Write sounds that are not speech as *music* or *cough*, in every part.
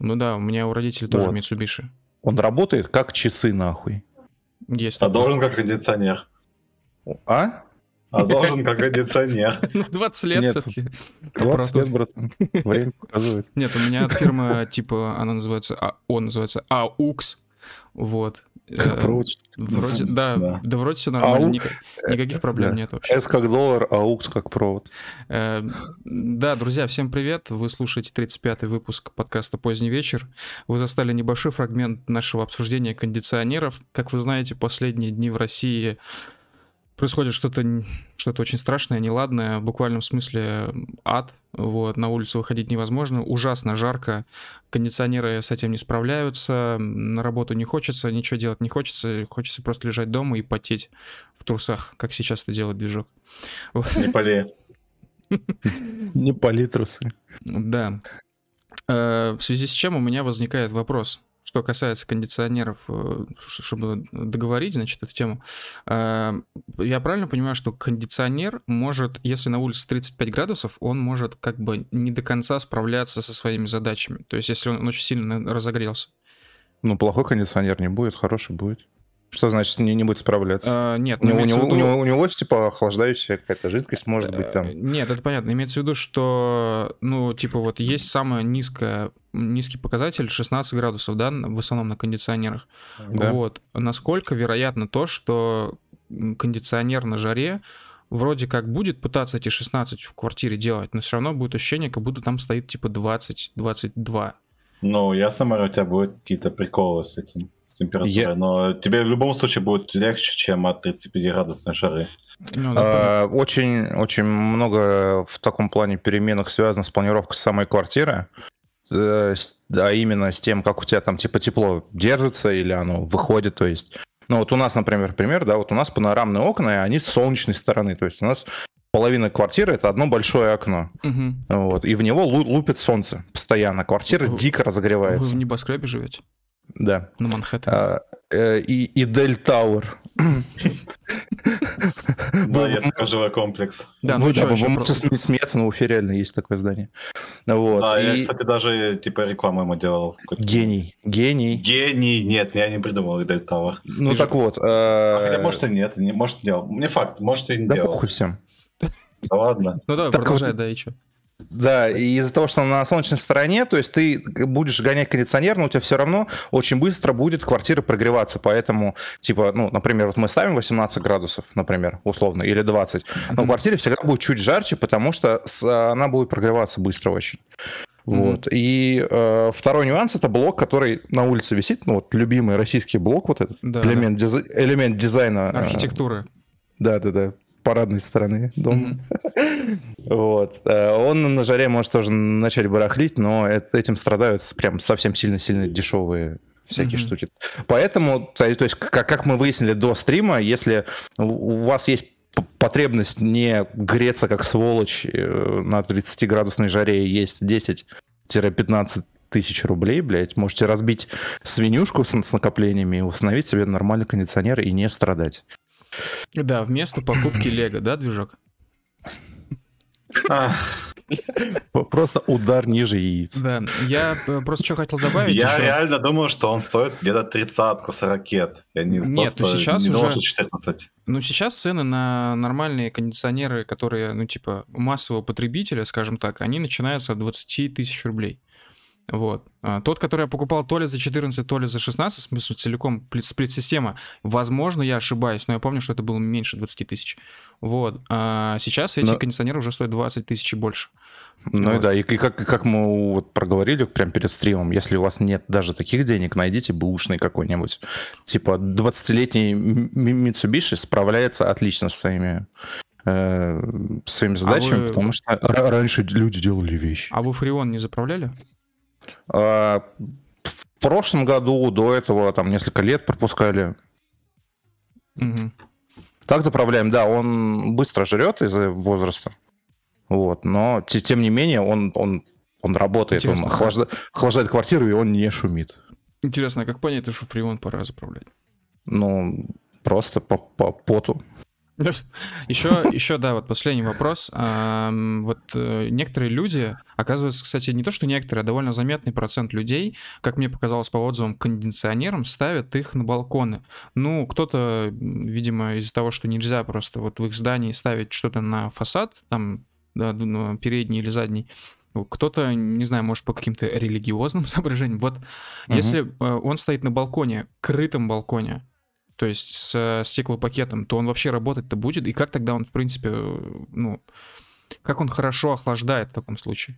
Ну да, у меня у родителей тоже Вот. Mitsubishi. Он работает как часы, нахуй. Есть. А должен как кондиционер. А? А должен как кондиционер. *laughs* Ну, 20 лет Нет. все-таки. 20 лет, братан. Время показывает. Нет, у меня фирма, типа, она называется, а, он называется AUX. Вот. Как Э, провод. Вроде, Ну, да, да. да, вроде все нормально, Ау. ника- никаких проблем Да. нет вообще. S как доллар, а как провод. Э, Да, друзья, всем привет. Вы слушаете 35-й выпуск подкаста «Поздний вечер». Вы застали небольшой фрагмент нашего обсуждения кондиционеров. Как вы знаете, последние дни в России происходит что-то что-то очень страшное, неладное, в буквальном смысле ад. Вот, на улицу выходить невозможно, ужасно жарко, кондиционеры с этим не справляются, на работу не хочется, ничего делать не хочется, хочется просто лежать дома и потеть в трусах, как сейчас это делает движок. Не полей. *laughs* Не палитрусы. Да. Э, В связи с чем у меня возникает вопрос, что касается кондиционеров, э, чтобы договорить, значит, эту тему. Э, Я правильно понимаю, что кондиционер может, если на улице 35 градусов, он может как бы не до конца справляться со своими задачами. То есть, если он очень сильно разогрелся. Ну, плохой кондиционер не будет, хороший будет. Что значит не, не будет справляться? Э, Нет, У ну, него, у, него, у, виду- него, у него, типа, охлаждающая какая-то жидкость может быть там. Э, Нет, это понятно. Имеется в виду, что, ну, типа, вот есть самая низкая, низкий показатель 16 градусов, да, в основном на кондиционерах. Да. Вот. Насколько вероятно то, что кондиционер на жаре вроде как будет пытаться эти 16 в квартире делать, но все равно будет ощущение, как будто там стоит типа 20-22. Ну, ясно, Мария, у тебя будут какие-то приколы с этим, с температурой. Я- Но тебе в любом случае будет легче, чем от 35-градусной жары. Ну, да. А, Очень, очень много в таком плане переменах связано с планировкой самой квартиры. Э, А именно с тем, как у тебя там типа тепло держится или оно выходит. То есть, ну вот у нас, например, пример, да, вот у нас панорамные окна, и они с солнечной стороны. То есть у нас половина квартиры это одно большое окно. Мгм. Вот, и в него лу- лупит солнце постоянно. Квартира Вы- дико Вы в разогревается. небоскребе живете? Да. На Манхэттене? А, э, И, и Дель Тауэр. Да, есть кожевой комплекс. Да, ну вы, да, вы можете смеяться, но в Уфе реально есть такое здание. Вот. Да, я, кстати, даже типа рекламу ему делал. Гений, гений. Гений, нет, я не придумал Идель Тауэр. Ну так вот. Хотя, э, может, и нет, не, может, не делал. Не факт, может, и не Да делал. похуй всем. Да ладно. Ну давай, так продолжай, вот- да, и чё? Да, и из-за того, что он на солнечной стороне, то есть ты будешь гонять кондиционер, но у тебя все равно очень быстро будет квартира прогреваться. Поэтому, типа, ну, например, вот мы ставим 18 градусов, например, условно, или 20. Но в квартире всегда будет чуть жарче, потому что она будет прогреваться быстро очень. Вот. И э, второй нюанс это блок, который на улице висит, ну вот любимый российский блок, вот этот Да, элемент, дизай- элемент дизайна. э, Архитектуры. Да, да, да. Парадной стороны дома. *laughs* Вот. Э, Он на жаре может тоже начать барахлить, но этим страдают прям совсем сильно-сильно дешевые всякие Мгм. штуки. Поэтому, то, есть, как, как мы выяснили до стрима, если у вас есть потребность не греться как сволочь э, на 30-градусной жаре, есть 10-15 тысяч рублей, блядь, можете разбить свинюшку с, с накоплениями и установить себе нормальный кондиционер и не страдать. Да, вместо покупки Лего, да, движок? Ах, Просто удар ниже яиц. Да, я просто что хотел добавить Я реально думал, что он стоит где-то тридцатку с ракет. Нет, ну сейчас уже- что 14. Ну, сейчас цены на нормальные кондиционеры, которые, ну, типа, массового потребителя, скажем так, они начинаются от 20 тысяч рублей. Вот. А Тот, который я покупал то ли за 14, то ли за 16, в смысле целиком плит- сплит-система, возможно, я ошибаюсь, но я помню, что это было меньше 20 тысяч. Вот. А сейчас эти Но- кондиционеры уже стоят 20 тысяч и больше. Ну и Вот. да, и, и как, как мы вот проговорили прям перед стримом, если у вас нет даже таких денег, найдите бэушный какой-нибудь. Типа 20-летний М- М- Mitsubishi справляется отлично с своими, э, своими задачами, вы- потому что ра- раньше люди делали вещи. А вы Фреон не заправляли? А, в прошлом году до этого там несколько лет пропускали. Мгм. Так заправляем, да, он быстро жрет из-за возраста. Вот, но те- тем не менее он, он, он работает, Интересно, он да. охлажда- охлаждает квартиру, и он не шумит. Интересно, а как понять, что Фреон пора заправлять? Ну, просто по, по поту. *laughs* Еще, еще, да, вот последний вопрос. Вот э, некоторые люди, оказывается, кстати, не то, что некоторые, а довольно заметный процент людей, как мне показалось по отзывам, кондиционерам ставят их на балконы. Ну, кто-то, видимо, из-за того, что нельзя просто вот в их здании ставить что-то на фасад, там, да, ну, передний или задний, кто-то, не знаю, может, по каким-то религиозным *laughs* соображениям. Вот угу. если э, он стоит на балконе, крытом балконе, то есть с стеклопакетом, то он вообще работать-то будет? И как тогда он, в принципе, ну, как он хорошо охлаждает в таком случае?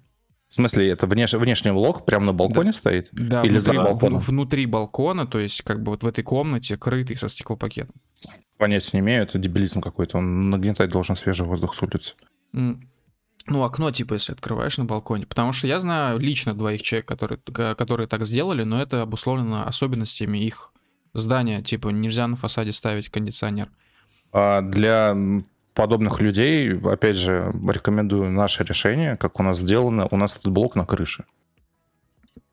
В смысле, это внеш... внешний блок прямо на балконе да. стоит? Да, Или внутри, за балконом? внутри балкона, то есть как бы вот в этой комнате, крытый со стеклопакетом. Понятия не имею, это дебилизм какой-то. Он нагнетать должен свежий воздух с улицы. Ну, окно, типа, если открываешь на балконе. Потому что я знаю лично двоих человек, которые, которые так сделали, но это обусловлено особенностями их здания, типа нельзя на фасаде ставить кондиционер. А для подобных людей, опять же, рекомендую наше решение, как у нас сделано. У нас этот блок на крыше.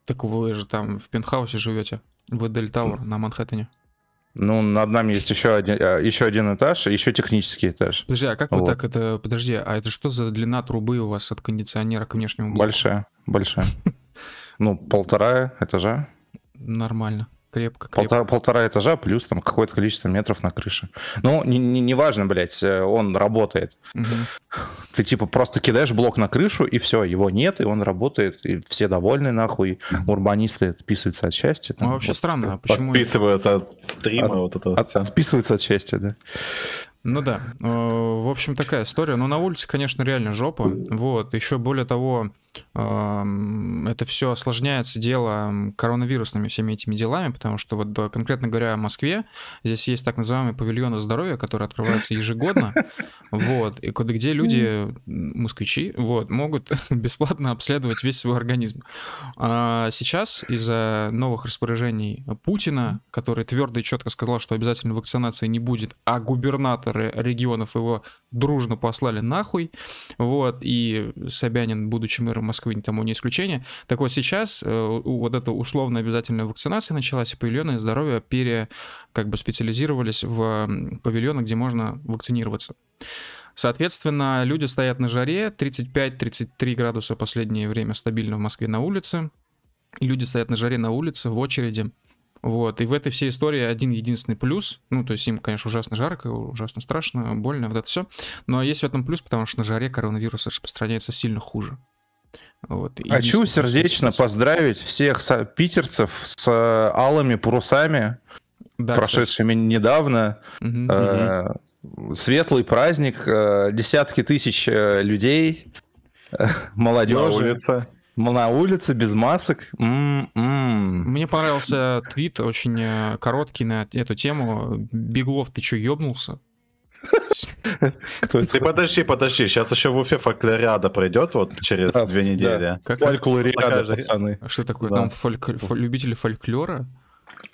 Так вы же там в пентхаусе живете, в Эдель Тауэр на Манхэттене. Ну, над нами есть еще один, а, еще один этаж, еще технический этаж. Подожди, а как вот. вы так это... Подожди, а это что за длина трубы у вас от кондиционера к внешнему блоку? Большая, большая. *laughs* Ну, полтора этажа. Нормально крепко, крепко. Полтора, полтора этажа плюс там какое-то количество метров на крыше. Ну, не, не, не важно, блядь, э, он работает. Угу. Ты типа просто кидаешь блок на крышу, и все, его нет, и он работает, и все довольны, нахуй. Урбанисты отписываются от счастья. Там, ну, вообще вот, странно, а почему... Отписываются от стрима, от, вот это от, Отписываются от счастья, да. Ну да, э, в общем, такая история. Но на улице, конечно, реально жопа. Вот, еще более того, это все осложняется дело коронавирусными всеми этими делами, потому что вот конкретно говоря о Москве, здесь есть так называемый павильон здоровья, который открывается ежегодно, вот, и где люди, москвичи, вот, могут *laughs* бесплатно обследовать весь свой организм. А сейчас из-за новых распоряжений Путина, который твердо и четко сказал, что обязательно вакцинации не будет, а губернаторы регионов его дружно послали нахуй, вот, и Собянин, будучи мэром Москвы, тому не исключение. Так вот сейчас э, вот эта условно обязательная вакцинация началась, и павильоны здоровья пере, как бы специализировались в павильоны, где можно вакцинироваться. Соответственно, люди стоят на жаре, 35-33 градуса последнее время стабильно в Москве на улице. Люди стоят на жаре на улице в очереди. Вот, и в этой всей истории один единственный плюс, ну, то есть им, конечно, ужасно жарко, ужасно страшно, больно, вот это все, но есть в этом плюс, потому что на жаре коронавирус распространяется сильно хуже. Вот. Хочу сердечно поздравить всех питерцев с э, алыми парусами, да, прошедшими кстати. недавно. Угу, э, угу. Светлый праздник, э, десятки тысяч э, людей, э, молодежи. На улице. На улице без масок. М-м-м. Мне понравился твит очень короткий на эту тему. Беглов, ты что, ёбнулся? Ты подожди, подожди, сейчас еще в Уфе фольклориада пройдет вот через две недели. Фольклориада, пацаны. А что такое? Там любители фольклора?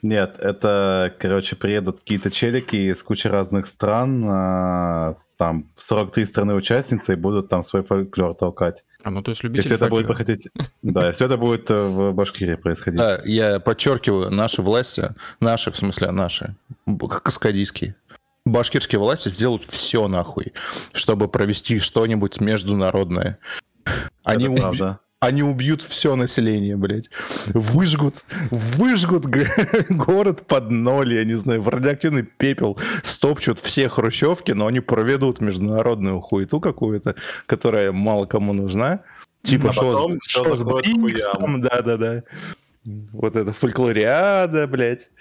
Нет, это, короче, приедут какие-то челики из кучи разных стран, а, там 43 страны участницы и будут там свой фольклор толкать. А ну то есть любители Если это будет проходить... Да, если это будет э, в Башкирии происходить. Да, я подчеркиваю, наши власти, наши, в смысле наши, каскадийские, башкирские власти сделают все нахуй, чтобы провести что-нибудь международное. Они, уб... Они убьют все население, блядь. Выжгут, выжгут город под ноль, я не знаю, в радиоактивный пепел, стопчут все хрущевки, но они проведут международную хуету какую-то, которая мало кому нужна. Типа, а что, что с Бриксом, да-да-да. Вот это фольклориада, блядь.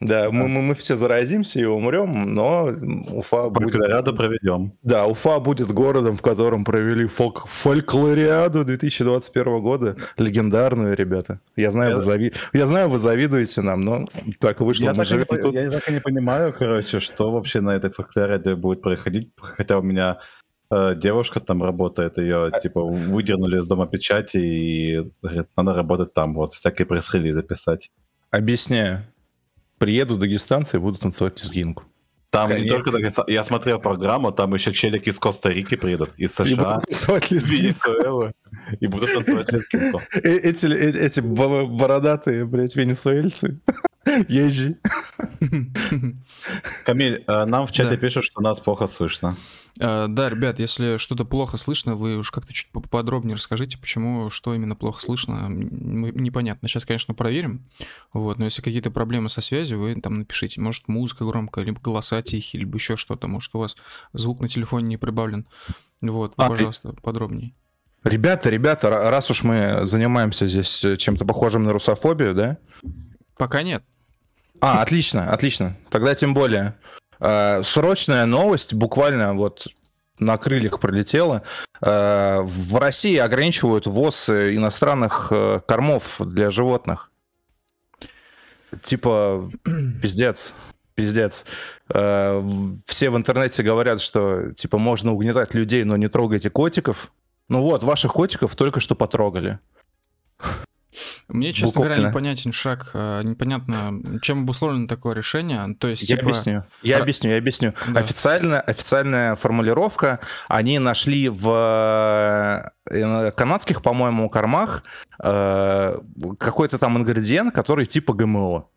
Да, мы, мы, мы все заразимся и умрем, но Уфа будет... Фольклориаду проведем. Да, Уфа будет городом, в котором провели фолк... фольклориаду 2021 года. Легендарную, ребята. Я знаю, я... Вы зави... я знаю, вы завидуете нам, но так вышло. Я, так, не, тут... я так и не понимаю, короче, что вообще на этой фольклориаде будет происходить, хотя у меня э, девушка там работает, ее а... типа выдернули из дома печати и говорит, надо работать там, вот, всякие пресс-релизы писать. Объясняю приедут дагестанцы и будут танцевать лезгинку. Там Конечно. не только Дагестан. Я смотрел программу, там еще челики из Коста-Рики приедут, из США, и будут танцевать Венесуэлы. И будут танцевать лезгинку. Э, эти, э, эти бородатые, блядь, венесуэльцы. Езжи. *laughs* Камиль, э, нам в чате Да. пишут, что нас плохо слышно. Э, Да, ребят, если что-то плохо слышно, вы уж как-то чуть поподробнее расскажите, почему, что именно плохо слышно. Непонятно. Сейчас, конечно, проверим. Вот, но если какие-то проблемы со связью, вы там напишите. Может, музыка громкая, либо голоса тихие, либо еще что-то. Может, у вас звук на телефоне не прибавлен. Вот, А, пожалуйста, подробнее. Ребята, ребята, ра- раз уж мы занимаемся здесь чем-то похожим на русофобию, да? Пока нет. А, отлично, отлично. Тогда тем более. Э, Срочная новость, буквально вот на крыльях пролетела. Э, В России ограничивают ввоз э, иностранных кормов для животных. Типа, *clears throat* пиздец, пиздец. Все в интернете говорят, что типа можно угнетать людей, но не трогайте котиков. Ну вот, ваших котиков только что потрогали. Мне, честно говоря, Буквально. непонятен шаг, э, непонятно, чем обусловлено такое решение. То есть, Я типа, объясню. Я про- объясню, я объясню. Да. Официально, официальная формулировка. Они нашли в э, канадских, по-моему, кормах э, какой-то там ингредиент, который типа ГМО.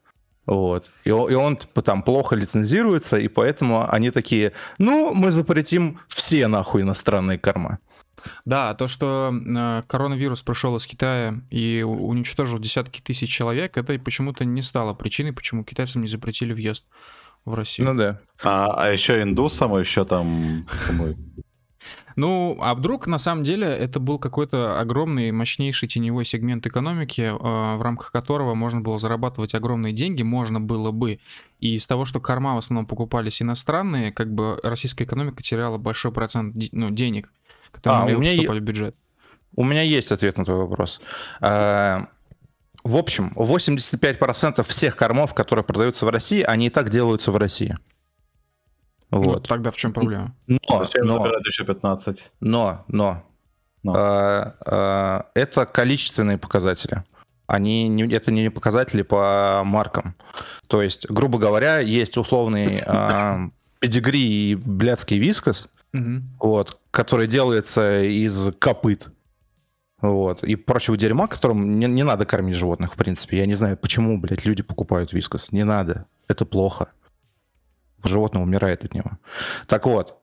Вот. И, и он типа, там плохо лицензируется, и поэтому они такие, ну, мы запретим все нахуй иностранные корма. Да, то, что э, коронавирус пришел из Китая и уничтожил десятки тысяч человек, это почему-то не стало причиной, почему китайцам не запретили въезд в Россию. Ну да. А, а еще индусам, а еще там... Ну, а вдруг на самом деле это был какой-то огромный, мощнейший теневой сегмент экономики, э, в рамках которого можно было зарабатывать огромные деньги, можно было бы. И из того, что корма в основном покупались иностранные, как бы российская экономика теряла большой процент ну, денег, которые А, у меня е- поступать в бюджет. У меня есть ответ на твой вопрос. А, В общем, 85% всех кормов, которые продаются в России, они и так делаются в России. Ну, Вот. тогда в чем проблема? Но, Зачем но, забирать еще 15? но, но, Но. а, а, это количественные показатели. Они не, это не показатели по маркам. То есть, грубо говоря, есть условный а, педигри и блядский вискос, Мгм. вот, который делается из копыт. Вот. И прочего дерьма, которым не, не надо кормить животных, в принципе. Я не знаю, почему, блядь, люди покупают вискос. Не надо. Это плохо. Животное умирает от него. Так вот,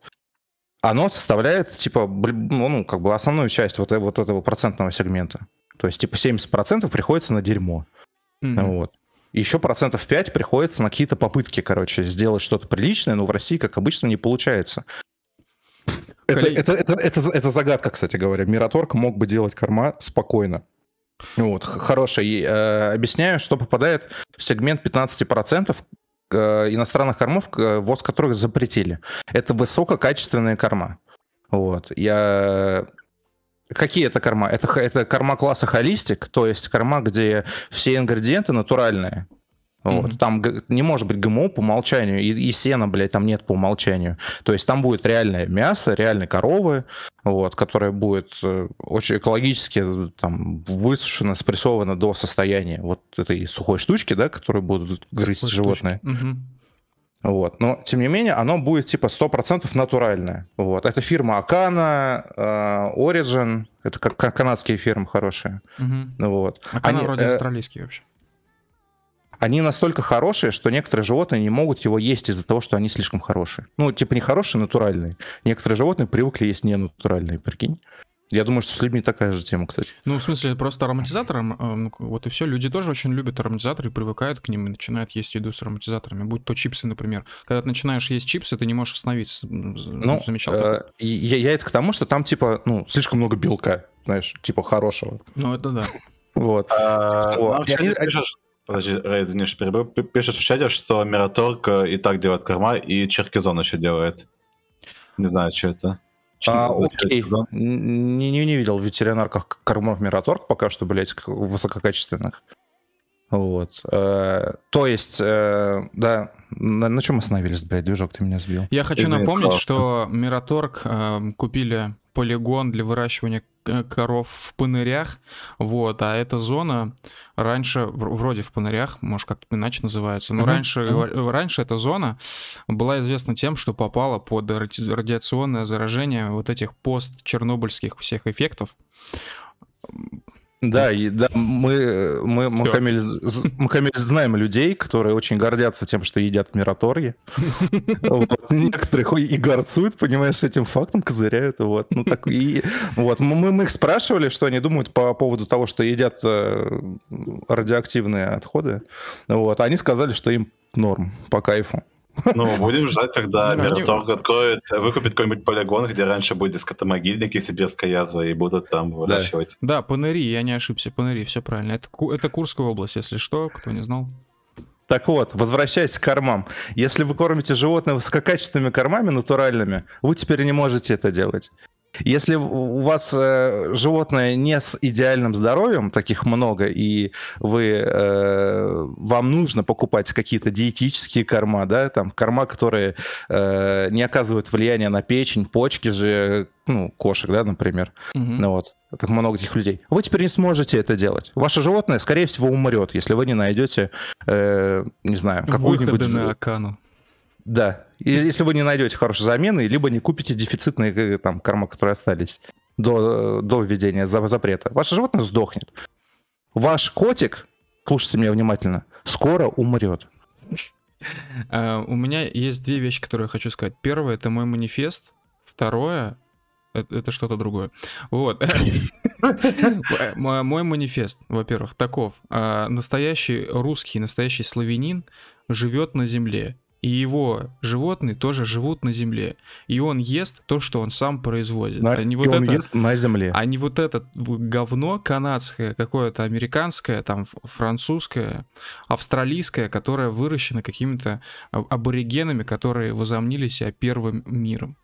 оно составляет, типа, ну, ну, как бы основную часть вот, э- вот этого процентного сегмента. То есть, типа, 70% приходится на дерьмо. Мгм. Вот. Еще процентов 5 приходится на какие-то попытки, короче, сделать что-то приличное, но в России, как обычно, не получается. Это, Коллеги- это, это, это, за- это загадка, кстати говоря. Мираторг мог бы делать корма спокойно. Вот, хороший. Э, объясняю, что попадает в сегмент 15% э, иностранных кормов, ввоз которых запретили. Это высококачественные корма. Вот. Я... Какие это корма? Это, это корма класса холистик, то есть корма, где все ингредиенты натуральные. Вот. Мгм. Там не может быть ГМО по умолчанию, и, и сена, блядь, там нет по умолчанию. То есть там будет реальное мясо, реальные коровы, вот, которое будет э, очень экологически э, там высушено, спрессовано до состояния вот этой сухой штучки, да, которую будут грызть Сухой животные. штучки. Вот. Но, тем не менее, оно будет типа 100% натуральное. Вот. Это фирма Акана, э, Origin, это как канадские фирмы хорошие. Мгм. Вот. А канал Они, вроде э, австралийский вообще. Они настолько хорошие, что некоторые животные не могут его есть из-за того, что они слишком хорошие. Ну, типа не хорошие, натуральные. Некоторые животные привыкли есть ненатуральные, прикинь. Я думаю, что с людьми такая же тема, кстати. Ну, в смысле, просто ароматизатором, э, ну, вот и все. Люди тоже очень любят ароматизаторы, привыкают к ним и начинают есть еду с ароматизаторами. Будь то чипсы, например. Когда ты начинаешь есть чипсы, ты не можешь остановиться. Ну, замечал э, я, я это к тому, что там, типа, ну, слишком много белка, знаешь, типа хорошего. Ну, это да. Вот. А, Что? нам в И они- пишут, подожди, Рэй, извини, перебил, Пи- пишут в чате, что Мираторг э, и так делает корма, и Черкизон еще делает. Не знаю, что это. А, окей. Не, не, не видел в ветеринарках кормов Мираторг пока что, блядь, высококачественных. Вот. Э, То есть, э, да, на, на чем остановились, блядь, движок ты меня сбил? Я хочу Извини, напомнить, пожалуйста. что Мираторг э, купили полигон для выращивания коров в пынырях, вот, а эта зона раньше, вроде в пынырях, может, как-то иначе называется, но Мгм, раньше, говор- раньше эта зона была известна тем, что попала под ради- радиационное заражение вот этих пост-чернобыльских всех эффектов. Да, и да, мы, мы, мы. Камиль, мы, Камиль, знаем людей, которые очень гордятся тем, что едят в Мираторге. Вот. Некоторые хо- и горцуют, понимаешь, этим фактом козыряют. Вот. Ну, так, и, вот. Мы, мы их спрашивали, что они думают по поводу того, что едят э, радиоактивные отходы. Вот. Они сказали, что им норм, по кайфу. Ну, будем ждать, когда Да, они- Мираторг откроет, выкупит какой-нибудь полигон, где раньше были скотомогильники, сибирская язва, и будут там выращивать. Да, Паныри, я не ошибся, Паныри, все правильно. Это, это Курская область, если что, кто не знал. Так вот, возвращаясь к кормам. Если вы кормите животное высококачественными кормами, натуральными, вы теперь не можете это делать. Если у вас э, животное не с идеальным здоровьем, таких много, и вы, э, вам нужно покупать какие-то диетические корма, да, там корма, которые э, не оказывают влияния на печень, почки же, ну, кошек, да, например, Мгм. ну вот, так много таких людей. Вы теперь не сможете это делать. Ваше животное, скорее всего, умрет, если вы не найдете, э, не знаю, какую-нибудь... Выходы на Акану. Да. Если вы не найдете хорошей замены, либо не купите дефицитные э, там корма, которые остались до, до введения за- запрета, ваше животное сдохнет. Ваш котик, слушайте меня внимательно, скоро умрет. А, У меня есть две вещи, которые я хочу сказать. Первое это мой манифест. Второе это, это что-то другое. Вот. *laughs* Мой манифест, во-первых, таков. Настоящий русский, настоящий славянин живет на земле. И его животные тоже живут на земле. И он ест то, что он сам производит. На- а не и вот он это- ест на земле. а не вот это говно канадское, какое-то американское, там французское, австралийское, которое выращено какими-то а- аборигенами, которые возомнили себя первым миром.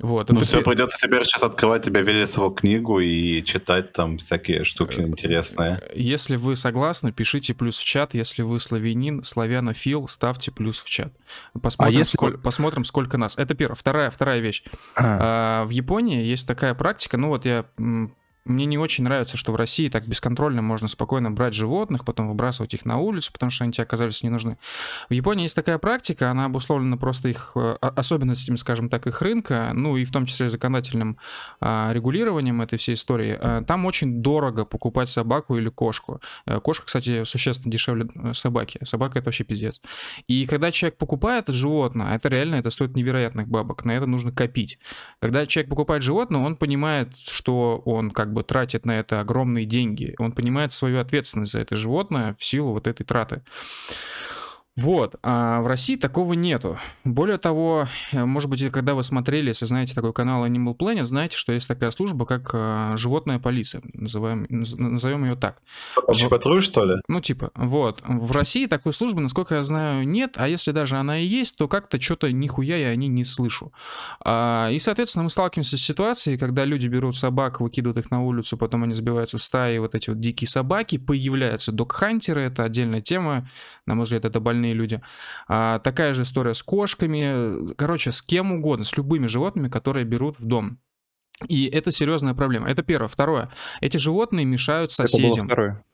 Вот. Ну, это все, придется теперь сейчас открывать тебе Велесову книгу и читать там всякие штуки интересные. Если вы согласны, пишите плюс в чат. Если вы славянин, славянофил, ставьте плюс в чат. Посмотрим, А если- сколь- посмотрим сколько нас. Это первое. Вторая, вторая вещь. А, А, в Японии есть такая практика, ну вот я... Мне не очень нравится, что в России так бесконтрольно можно спокойно брать животных, потом выбрасывать их на улицу, потому что они тебе оказались не нужны. В Японии есть такая практика, она обусловлена просто их э, особенностями, скажем так, их рынка, ну и в том числе законодательным а, регулированием этой всей истории. А, Там очень дорого покупать собаку или кошку. Э, Кошка, кстати, существенно дешевле э, собаки. Собака — это вообще пиздец. И когда человек покупает животное, это реально это стоит невероятных бабок, на это нужно копить. Когда человек покупает животное, он понимает, что он как бы тратит на это огромные деньги. Он понимает свою ответственность за это животное в силу вот этой траты. Вот, а в России такого нету. Более того, э, может быть, когда вы смотрели, если знаете такой канал Animal Planet, знаете, что есть такая служба, как э, животная полиция, называем, наз- назовем ее так. Собачий патруль, что ли? Ну, типа, вот. В России такой службы, насколько я знаю, нет, а если даже она и есть, то как-то что-то нихуя я о ней не слышу. А, и, соответственно, мы сталкиваемся с ситуацией, когда люди берут собак, выкидывают их на улицу, потом они сбиваются в стаи, вот эти вот дикие собаки, появляются док-хантеры, это отдельная тема, на мой взгляд, это больные люди. А, такая же история с кошками, короче, с кем угодно, с любыми животными, которые берут в дом. И это серьезная проблема. Это первое. Второе. Эти животные мешают Это было соседям. второе.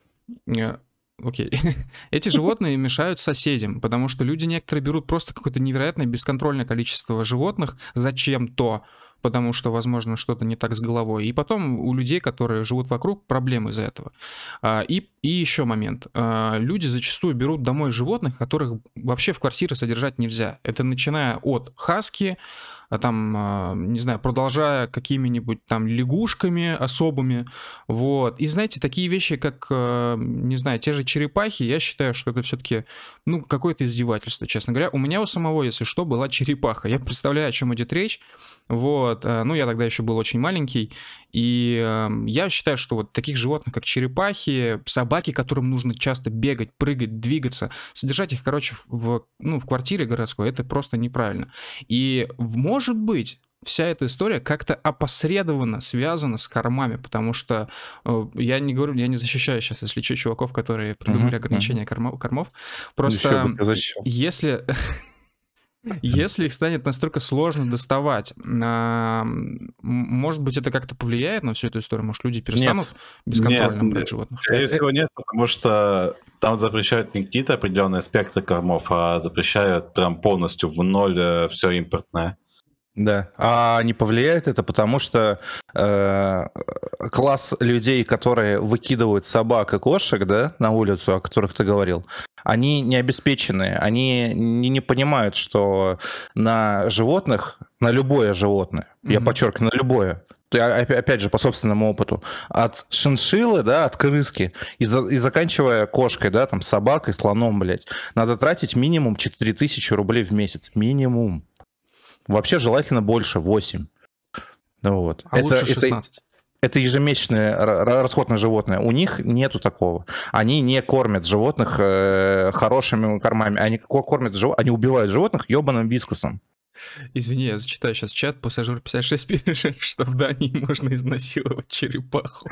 Окей. *laughs* Эти животные мешают соседям, потому что люди некоторые берут просто какое-то невероятное бесконтрольное количество животных зачем-то, потому что, возможно, что-то не так с головой. И потом у людей, которые живут вокруг, проблемы из-за этого. А, И, и еще момент. А, Люди зачастую берут домой животных, которых вообще в квартире содержать нельзя. Это начиная от хаски, там, а, не знаю, продолжая какими-нибудь там лягушками особыми, вот. И знаете, такие вещи, как, э, не знаю, те же черепахи, я считаю, что это все-таки, ну, какое-то издевательство, честно говоря. У меня у самого, если что, была черепаха. Я представляю, о чем идет речь. Вот. э, Ну, я тогда еще был очень маленький. И э, я считаю, что вот таких животных, как черепахи, собаки, которым нужно часто бегать, прыгать, двигаться, содержать их, короче, в, ну, в квартире городской, это просто неправильно. И может быть, вся эта история как-то опосредованно связана с кормами, потому что э, я не говорю, я не защищаю сейчас, если что, чуваков, которые придумали Мгм, ограничения кормо- кормов. Просто бы ты защищал. если *laughs* если их станет настолько сложно доставать, может быть, это как-то повлияет на всю эту историю? Может, люди перестанут бесконтрольно Нет, брать нет. животных? Скорее всего, нет, потому что там запрещают не какие-то определенные спектры кормов, а запрещают прям полностью в ноль все импортное. Да. А не повлияет это, потому что э, класс людей, которые выкидывают собак и кошек, да, на улицу, о которых ты говорил, они не обеспеченные, они не, не понимают, что на животных, на любое животное, mm-hmm. я подчеркиваю, на любое, опять же, по собственному опыту, от шиншиллы, да, от крыски, и, за, и заканчивая кошкой, да, там, собакой, слоном, блядь, надо тратить минимум 4000 рублей в месяц. Минимум. Вообще желательно больше, 8. Вот. А это, лучше 16. Это, это ежемесячный расход на животное. У них нету такого. Они не кормят животных э, хорошими кормами. Они кормят животных, они убивают животных ебаным вискосом. Извини, я зачитаю сейчас чат. Пассажир 56 пишет, что в Дании можно изнасиловать черепаху.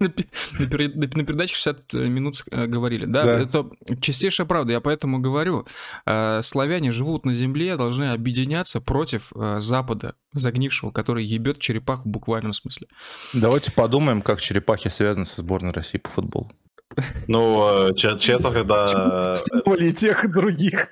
На передаче 60 минут э, говорили. Да, да, это чистейшая правда. Я поэтому говорю, э, славяне живут на земле, должны объединяться против э, Запада, загнившего, который ебет черепаху в буквальном смысле. Давайте подумаем, как черепахи связаны со сборной России по футболу. Ну, честно, когда... *laughs* Более тех и других.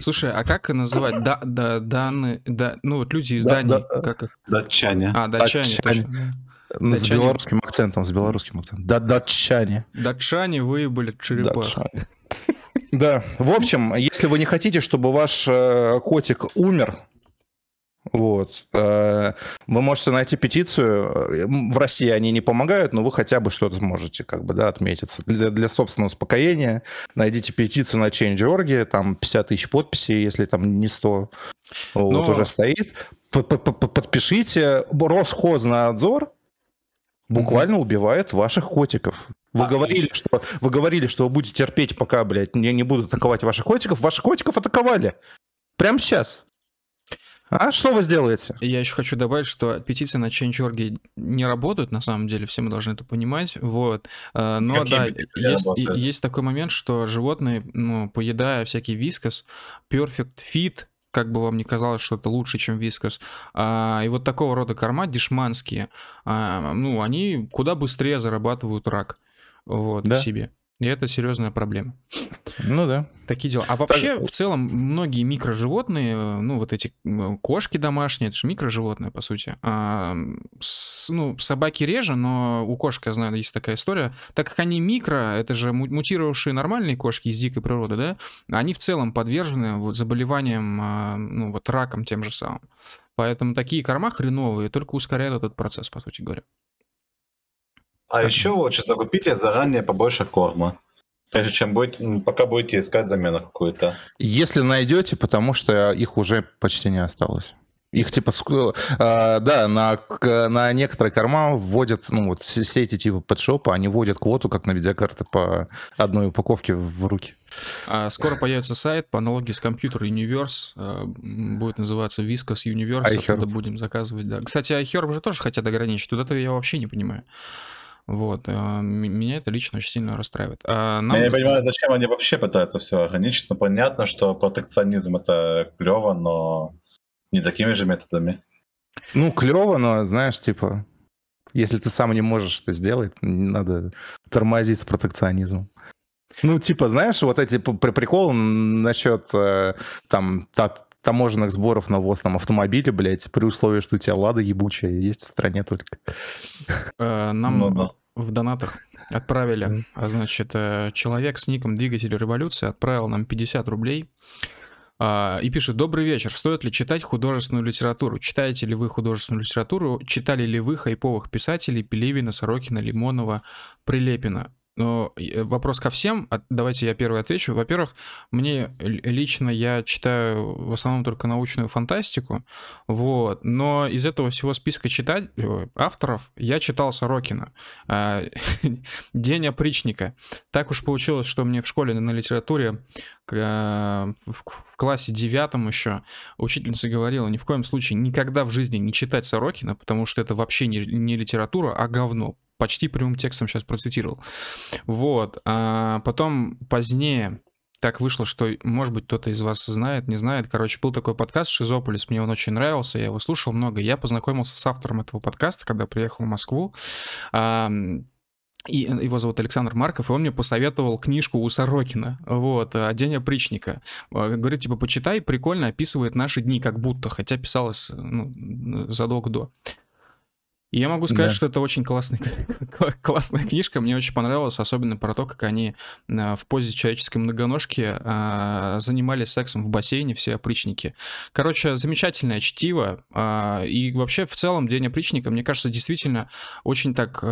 Слушай, а как называть? Да, да, даны, да, ну вот люди из Дании, как их? Датчане. А, датчане, точно. Датчане. С белорусским акцентом, с белорусским акцентом. Да, датчане. Датчане выебали черепах. Да, в общем, если вы не хотите, чтобы ваш э, котик умер, вот. Э, вы можете найти петицию. В России они не помогают, но вы хотя бы что-то можете как бы, да, отметиться. Для, для собственного успокоения найдите петицию на Change.org, там 50 тысяч подписей, если там не 100, вот но... уже стоит. Подпишите. Росхознадзор буквально mm-hmm. убивает ваших котиков. Вы а, говорили, что вы говорили, что вы будете терпеть, пока, блядь, не, не будут атаковать ваших котиков. Ваших котиков атаковали. Прямо сейчас. А что вы сделаете? Я еще хочу добавить, что петиции на Change.org не работают, на самом деле, все мы должны это понимать. Вот. Э, но Какие да, есть, есть такой момент, что животные, ну, поедая всякий вискос, Perfect Fit, как бы вам ни казалось, что это лучше, чем вискос. А, и вот такого рода корма дешманские, а, ну, они куда быстрее зарабатывают рак вот, да? себе. И это серьезная проблема. Ну да. Такие дела. А вообще, так... в целом, многие микроживотные, ну вот эти кошки домашние, это же микроживотные, по сути. А, с, ну, собаки реже, но у кошек, я знаю, есть такая история. Так как они микро, это же мутировавшие нормальные кошки из дикой природы, да, они в целом подвержены вот заболеваниям, а, ну вот раком тем же самым. Поэтому такие корма хреновые только ускоряют этот процесс, по сути говоря. А еще лучше закупите заранее побольше корма. Прежде чем будете, пока будете искать замену какую-то. Если найдете, потому что их уже почти не осталось. Их типа, э, да, на, на некоторые корма вводят, ну вот все эти типа подшопа, они вводят квоту, как на видеокарты по одной упаковке в руки. А скоро появится сайт по аналогии с компьютер Universe, э, будет называться Viscos Universe, оттуда будем заказывать, да. Кстати, iHerb же тоже хотят ограничить, туда-то я вообще не понимаю. Вот. Э, меня это лично очень сильно расстраивает. А нам... Я не понимаю, зачем они вообще пытаются все ограничить. Ну, понятно, что протекционизм это клево, но не такими же методами. Ну, клево, но, знаешь, типа, если ты сам не можешь это сделать, надо тормозить с протекционизмом. Ну, типа, знаешь, вот эти приколы насчет э, там таможенных сборов на ввоз там автомобиля, блядь, при условии, что у тебя лада ебучая есть в стране только. Э, нам ну, да в донатах отправили, а значит, э, человек с ником Двигатель Революции отправил нам 50 рублей а, и пишет, добрый вечер, стоит ли читать художественную литературу? Читаете ли вы художественную литературу? Читали ли вы хайповых писателей Пелевина, Сорокина, Лимонова, Прилепина? Но э, вопрос ко всем. Давайте я первый отвечу. Во-первых, мне лично я читаю в основном только научную фантастику, вот. Но из этого всего списка читать э, авторов я читал Сорокина. А, *laughs* День опричника. Так уж получилось, что мне в школе на литературе в классе девятом еще учительница говорила, ни в коем случае никогда в жизни не читать Сорокина, потому что это вообще не литература, а говно почти прямым текстом сейчас процитировал. Вот. А потом позднее так вышло, что, может быть, кто-то из вас знает, не знает. Короче, был такой подкаст «Шизополис», мне он очень нравился, я его слушал много. Я познакомился с автором этого подкаста, когда приехал в Москву. и его зовут Александр Марков, и он мне посоветовал книжку у Сорокина, вот, «День опричника». Говорит, типа, почитай, прикольно описывает наши дни как будто, хотя писалось ну, задолго до. И я могу сказать, да. что это очень классная, *laughs* классная книжка. Мне очень понравилось, особенно про то, как они а, в позе человеческой многоножки а, занимались сексом в бассейне, все опричники. Короче, замечательное чтиво. А, и вообще, в целом, День опричника, мне кажется, действительно очень так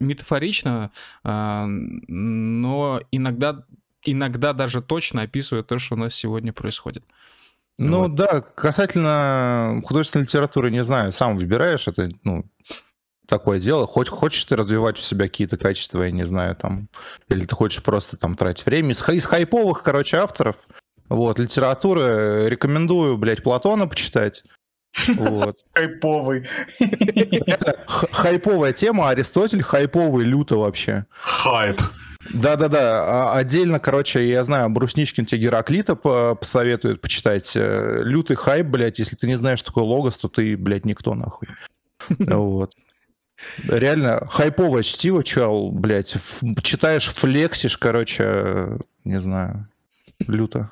метафорично, но иногда, иногда даже точно описывает то, что у нас сегодня происходит. Ну вот. да, касательно художественной литературы, не знаю, сам выбираешь, это, ну, такое дело. Хоть хочешь ты развивать у себя какие-то качества, я не знаю, там, или ты хочешь просто там тратить время. Из, из хайповых, короче, авторов, вот, литературы рекомендую, блядь, Платона почитать. Вот. *laughs* Хайповый. Хайповая тема, Аристотель хайповый люто вообще. Хайп. Да-да-да, а отдельно, короче, я знаю, Брусничкин тебе Гераклита посоветует почитать. Э, лютый хайп, блядь, если ты не знаешь, что такое логос, то ты, блядь, никто нахуй. *laughs* Вот. Реально, хайповое чтиво, чел, блядь, читаешь, флексишь, короче, не знаю, люто.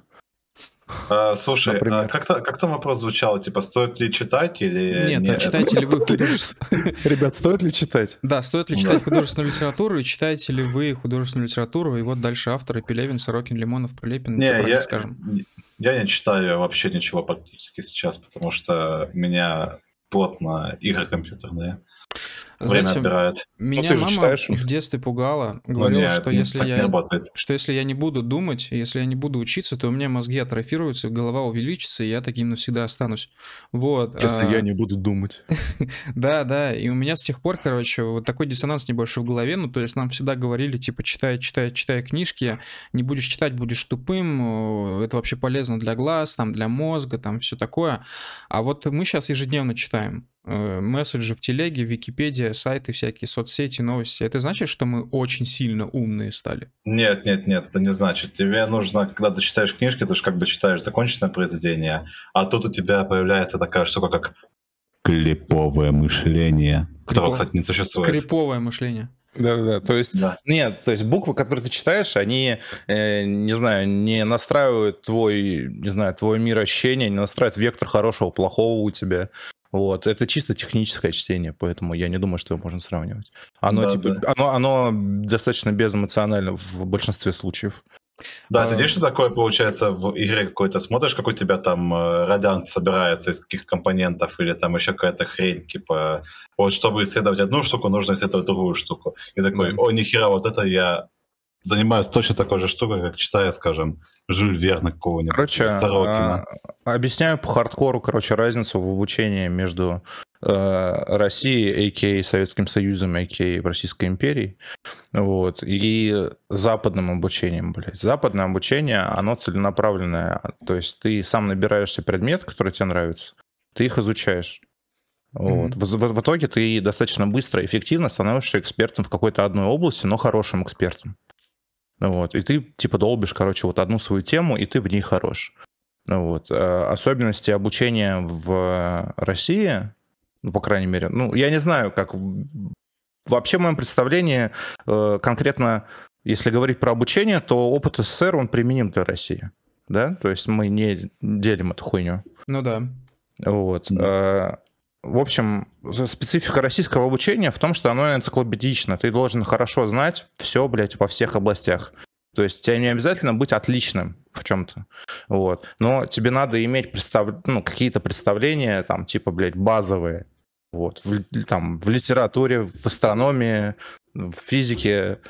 А, слушай, а как, то, как там вопрос звучал? Типа, стоит ли читать или нет? нет? А читаете ли вы художественную... Ребят, стоит ли читать? Да, стоит ли читать художественную литературу и читаете ли вы художественную литературу? И вот дальше авторы Пелевин, Сорокин, Лимонов, Прилепин. Не, я, скажем. я не читаю вообще ничего практически сейчас, потому что у меня плотно игры компьютерные. Знаете, Время отбирает. Меня ну, мама читаешь? в детстве пугала, ну, говорила, ну, что, если я, что если я не буду думать, если я не буду учиться, то у меня мозги атрофируются, голова увеличится, и я таким навсегда останусь. Вот. Если а... я не буду думать. *laughs* да, да, и у меня с тех пор, короче, вот такой диссонанс небольшой в голове, ну, то есть нам всегда говорили, типа, читай, читай, читай книжки, не будешь читать, будешь тупым, это вообще полезно для глаз, там, для мозга, там, все такое. А вот мы сейчас ежедневно читаем. Э, месседжи в телеге, Википедия, сайты всякие, соцсети, новости. Это значит, что мы очень сильно умные стали? Нет, нет, нет, это не значит. Тебе нужно, когда ты читаешь книжки, ты же как бы читаешь законченное произведение, а тут у тебя появляется такая штука, как клиповое мышление, которого, кстати, не существует. Криповое мышление. Да, да, то есть да. нет, то есть буквы, которые ты читаешь, они, э, не знаю, не настраивают твой, не знаю, твой мир ощущения, не настраивают вектор хорошего, плохого у тебя. Вот, это чисто техническое чтение, поэтому я не думаю, что его можно сравнивать. Оно, да, типа, да. Оно, оно достаточно безэмоционально в большинстве случаев. Да, а... сидишь, что такое получается в игре какой-то, смотришь, какой у тебя там э, радиант собирается, из каких компонентов, или там еще какая-то хрень, типа, вот чтобы исследовать одну штуку, нужно исследовать другую штуку. И такой, mm-hmm. о, нихера, вот это я занимаюсь точно такой же штукой, как читая, скажем, Жюль Верна какого-нибудь. Короче, а, объясняю по хардкору, короче, разницу в обучении между э, Россией, а.к.а. Советским Союзом, а.к.а. Российской империей, вот, и западным обучением, блядь. Западное обучение, оно целенаправленное, то есть ты сам набираешься предмет, который тебе нравится, ты их изучаешь. Вот. Mm-hmm. В, в, в итоге ты достаточно быстро и эффективно становишься экспертом в какой-то одной области, но хорошим экспертом. Вот, и ты типа долбишь, короче, вот одну свою тему, и ты в ней хорош. Вот. Э, особенности обучения в России, ну, по крайней мере, ну, я не знаю, как... Вообще, в моем представлении, э, конкретно, если говорить про обучение, то опыт СССР, он применим для России. Да? То есть мы не делим эту хуйню. Ну да. Вот. Mm в общем, специфика российского обучения в том, что оно энциклопедично. Ты должен хорошо знать все, блядь, во всех областях. То есть тебе не обязательно быть отличным в чем-то. Вот. Но тебе надо иметь представ... ну, какие-то представления, там, типа, блядь, базовые. Вот. В, там, в литературе, в астрономии, в физике,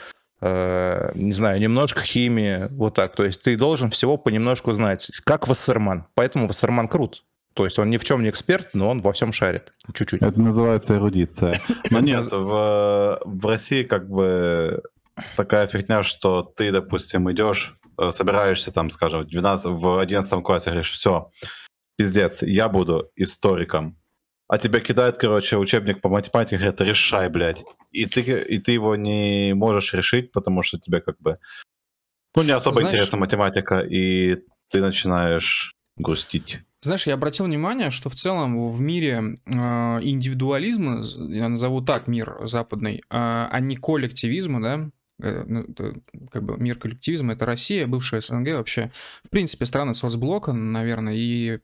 э, не знаю, немножко химии, вот так. То есть ты должен всего понемножку знать, как Вассерман. Поэтому Вассерман крут. То есть он ни в чем не эксперт, но он во всем шарит. Чуть-чуть. Это называется эрудиция. *laughs* Но нет, в, в России как бы такая фигня, что ты, допустим, идешь, э, собираешься там, скажем, в, 12, в 11 классе, говоришь, все, пиздец, я буду историком. А тебя кидает, короче, учебник по математике, говорят, решай, блядь. И ты, и ты его не можешь решить, потому что тебе как бы... Ну, не особо Знаешь... интересна математика, и ты начинаешь грустить. Знаешь, я обратил внимание, что в целом в мире э, индивидуализма, я назову так мир западный, э, а не коллективизма, да, Э, ну, как бы мир коллективизма, это Россия, бывшая СНГ вообще. В принципе, страны соцблока, наверное, и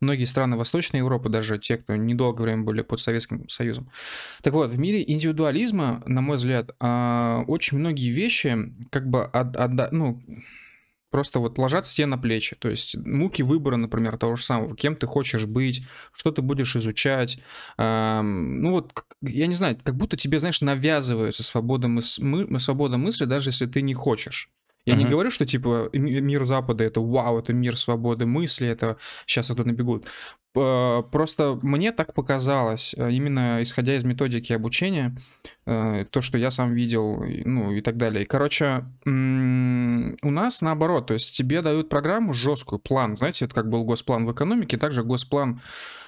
многие страны Восточной Европы, даже те, кто недолгое время были под Советским Союзом. Так вот, в мире индивидуализма, на мой взгляд, очень многие вещи как бы от, от, ну, просто вот ложатся тебе на плечи. То есть муки выбора, например, того же самого, кем ты хочешь быть, что ты будешь изучать. Ну вот, я не знаю, как будто тебе, знаешь, навязывается свобода, мыс мы, свобода мысли, даже если ты не хочешь. Я не говорю, что типа мир Запада это вау, это мир свободы мысли, это сейчас оттуда набегут. Просто мне так показалось, э, именно исходя из методики обучения, э, то, что я сам видел, ну и так далее. Короче, у нас наоборот, то есть тебе дают программу жесткую, план, знаете, это как был госплан в экономике, также госплан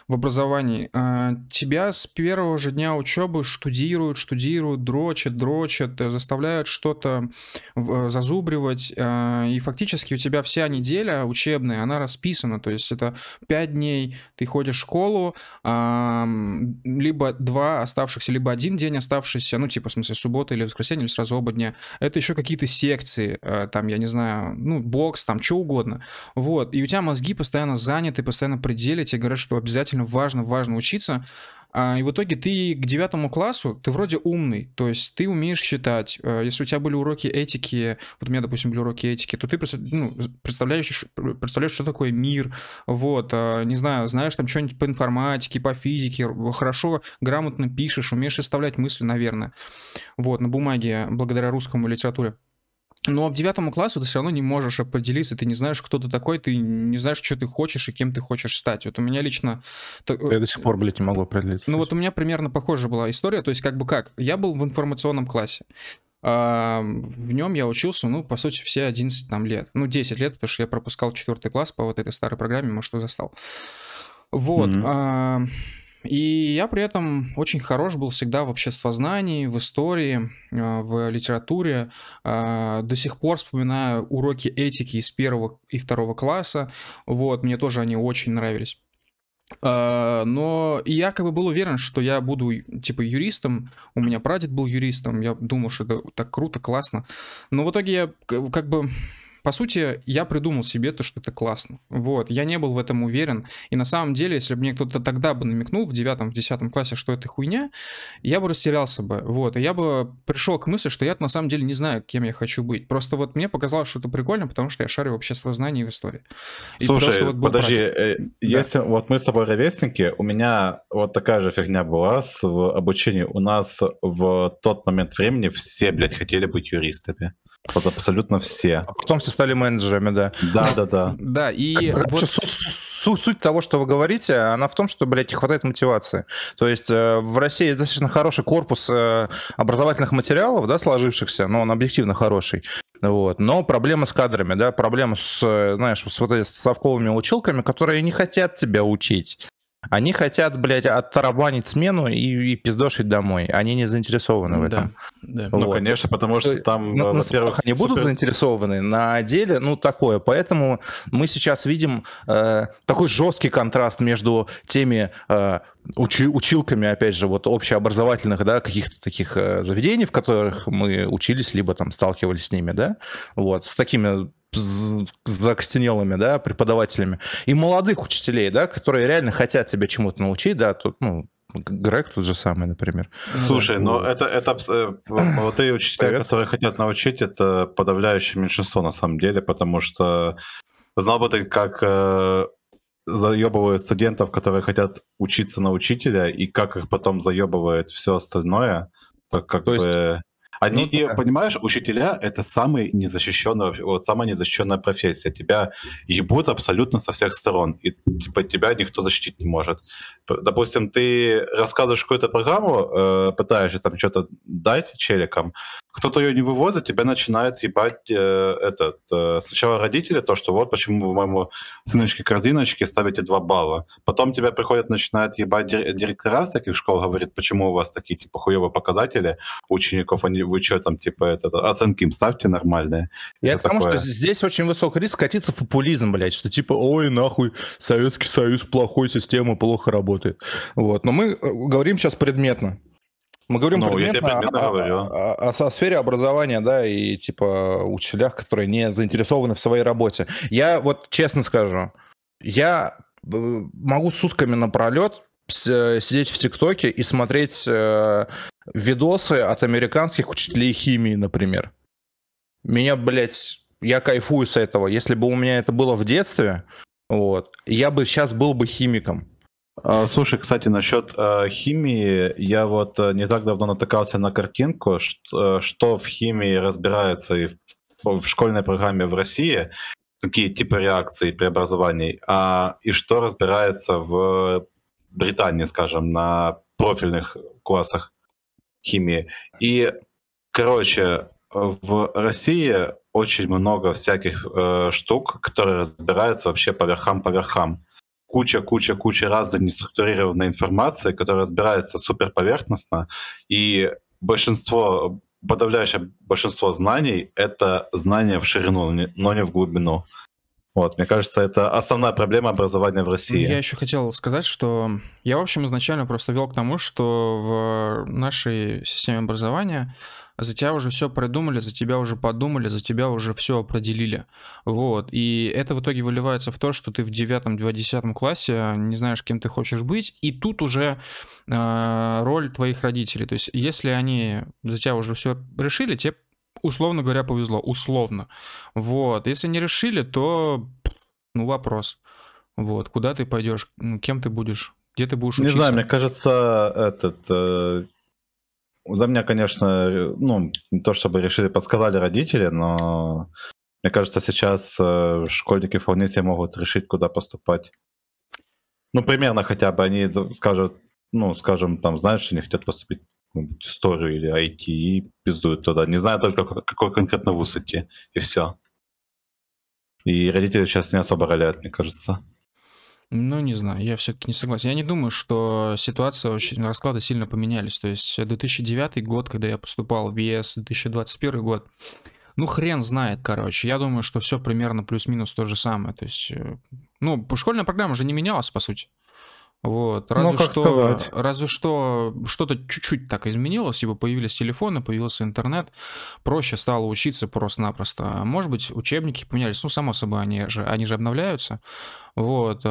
в образовании. А, тебя с первого же дня учебы штудируют, штудируют, дрочат, дрочат, э, заставляют что-то э, зазубривать. А, и фактически у тебя вся неделя учебная, она расписана. То есть это 5 дней ты ходишь в школу, либо два оставшихся, либо один день оставшийся, ну типа в смысле суббота или воскресенье, или сразу оба дня. Это еще какие-то секции, э, там, я не знаю, ну, бокс, там, что угодно. Вот. И у тебя мозги постоянно заняты, постоянно пределе, тебе говорят, что обязательно обязательно важно, важно учиться. А, и в итоге ты к девятому классу, ты вроде умный, то есть ты умеешь считать. А, если у тебя были уроки этики, вот у меня, допустим, были уроки этики, то ты ну, представляешь, представляешь, что такое мир, вот, а, не знаю, знаешь там что-нибудь по информатике, по физике, хорошо, грамотно пишешь, умеешь составлять мысли, наверное, вот, на бумаге, благодаря русскому литературе. Но в девятому классу ты все равно не можешь определиться, ты не знаешь, кто ты такой, ты не знаешь, что ты хочешь и кем ты хочешь стать. Вот у меня лично... Э, я до сих пор, блядь, не могу определиться. Ну вот у меня примерно похожая была история, то есть как бы как, я был в информационном классе, а, в нем я учился, ну, по сути, все 11 там, лет. Ну, 10 лет, потому что я пропускал четвертый класс по вот этой старой программе, может, что застал. Вот. Mm-hmm. И я при этом очень хорош был всегда в обществознании, в истории, а, в литературе. А, до сих пор вспоминаю уроки этики из первого и второго класса. Вот, мне тоже они очень нравились. А, но я как бы был уверен, что я буду типа юристом. У меня прадед был юристом. Я думал, что это так круто, классно. Но в итоге я как бы по сути, я придумал себе то, что это классно. Вот, я не был в этом уверен. И на самом деле, если бы мне кто-то тогда бы намекнул в девятом, в десятом классе, что это хуйня, я бы растерялся бы. Вот, и я бы пришел к мысли, что я на самом деле не знаю, кем я хочу быть. Просто вот мне показалось, что это прикольно, потому что я шарю в обществознании и в истории. И Слушай, вот подожди, э, да. если вот мы с тобой ровесники, у меня вот такая же фигня была с в обучении. У нас в тот момент времени все, блядь, хотели быть юристами. Вот абсолютно все. А потом все стали менеджерами, да. Да, да, да. *laughs* Да, и вот... суть, суть того, что вы говорите, она в том, что, блядь, не хватает мотивации. То есть э, в России достаточно хороший корпус э, образовательных материалов, да, сложившихся, но он объективно хороший. Вот. Но проблема с кадрами, да, проблема с, э, знаешь, с вот этими совковыми училками, которые не хотят тебя учить. Они хотят, блядь, оттарабанить смену и, и пиздошить домой. Они не заинтересованы в этом. Да, да. Вот. Ну, конечно, потому что там, на, во-первых... они супер... будут заинтересованы, на деле, ну, такое. Поэтому мы сейчас видим э, такой жесткий контраст между теми э, учи, училками, опять же, вот общеобразовательных, да, каких-то таких э, заведений, в которых мы учились, либо там сталкивались с ними, да, вот, с такими закостенелыми, да, преподавателями, и молодых учителей, да, которые реально хотят тебя чему-то научить, да, тут, ну, Грег тот же самый, например. Слушай, но ну, это, это э, молодые учителя, Привет. которые хотят научить, это подавляющее меньшинство на самом деле, потому что знал бы ты, как э, заебывают студентов, которые хотят учиться на учителя, и как их потом заебывает все остальное, то как То бы... Есть они, ну, да. понимаешь, учителя — это самый незащищенный, вот самая незащищенная профессия. Тебя ебут абсолютно со всех сторон, и типа тебя никто защитить не может. Допустим, ты рассказываешь какую-то программу, э, пытаешься там что-то дать челикам, кто-то ее не вывозит, тебя начинает ебать э, этот, э, сначала родители, то, что вот почему вы моему сыночке-корзиночке ставите 2 балла. Потом тебя приходят, начинают ебать директора с таких школ, говорит, почему у вас такие типа хуевые показатели у учеников, они вы что там, типа, это, оценки им ставьте нормальные. Я к тому, что здесь очень высокий риск скатиться в популизм, блядь, что типа, ой, нахуй, Советский Союз плохой, система плохо работает. Вот, но мы э, говорим сейчас предметно. Мы говорим ну, предметно, предметно о, о, о, о, о сфере образования, да, и типа учителях, которые не заинтересованы в своей работе. Я вот честно скажу, я э, могу сутками напролет сидеть в ТикТоке и смотреть э, видосы от американских учителей химии, например. Меня, блядь, я кайфую с этого. Если бы у меня это было в детстве, вот, я бы сейчас был бы химиком. А, слушай, кстати, насчет э, химии, я вот э, не так давно натыкался на картинку, что, э, что в химии разбирается и в, в школьной программе в России, какие типы реакций преобразований, а, и что разбирается в Британии, скажем, на профильных классах химии. И, короче, в России очень много всяких э, штук, которые разбираются вообще по верхам по верхам куча-куча-куча разной неструктурированной информации, которая разбирается супер поверхностно, и большинство, подавляющее большинство знаний — это знания в ширину, но не в глубину. Вот, мне кажется, это основная проблема образования в России. Я еще хотел сказать, что я, в общем, изначально просто вел к тому, что в нашей системе образования за тебя уже все придумали, за тебя уже подумали, за тебя уже все определили. Вот. И это в итоге выливается в то, что ты в девятом, десятом классе не знаешь, кем ты хочешь быть, и тут уже э, роль твоих родителей. То есть, если они за тебя уже все решили, тебе, условно говоря, повезло. Условно. Вот. Если не решили, то, ну, вопрос. Вот. Куда ты пойдешь, кем ты будешь, где ты будешь учиться? Не знаю, мне кажется, этот э, за меня, конечно, ну, не то чтобы решили, подсказали родители, но мне кажется, сейчас э, школьники вполне себе могут решить, куда поступать. Ну, примерно хотя бы они скажут, ну, скажем, там, знаешь, что они хотят поступить историю или IT и пиздуют туда. Не знаю только, какой конкретно вуз идти, и все. И родители сейчас не особо роляют, мне кажется. Ну, не знаю, я все-таки не согласен. Я не думаю, что ситуация очень, расклады сильно поменялись. То есть 2009 год, когда я поступал в ЕС, 2021 год, ну, хрен знает, короче. Я думаю, что все примерно плюс-минус то же самое. То есть, э, ну, школьная программа же не менялась, по сути. Вот, ну, разве ну, что, сказать? разве что что-то чуть-чуть так изменилось, типа появились телефоны, появился интернет, проще стало учиться просто-напросто. Может быть, учебники поменялись, ну, само собой, они же, они же обновляются, вот.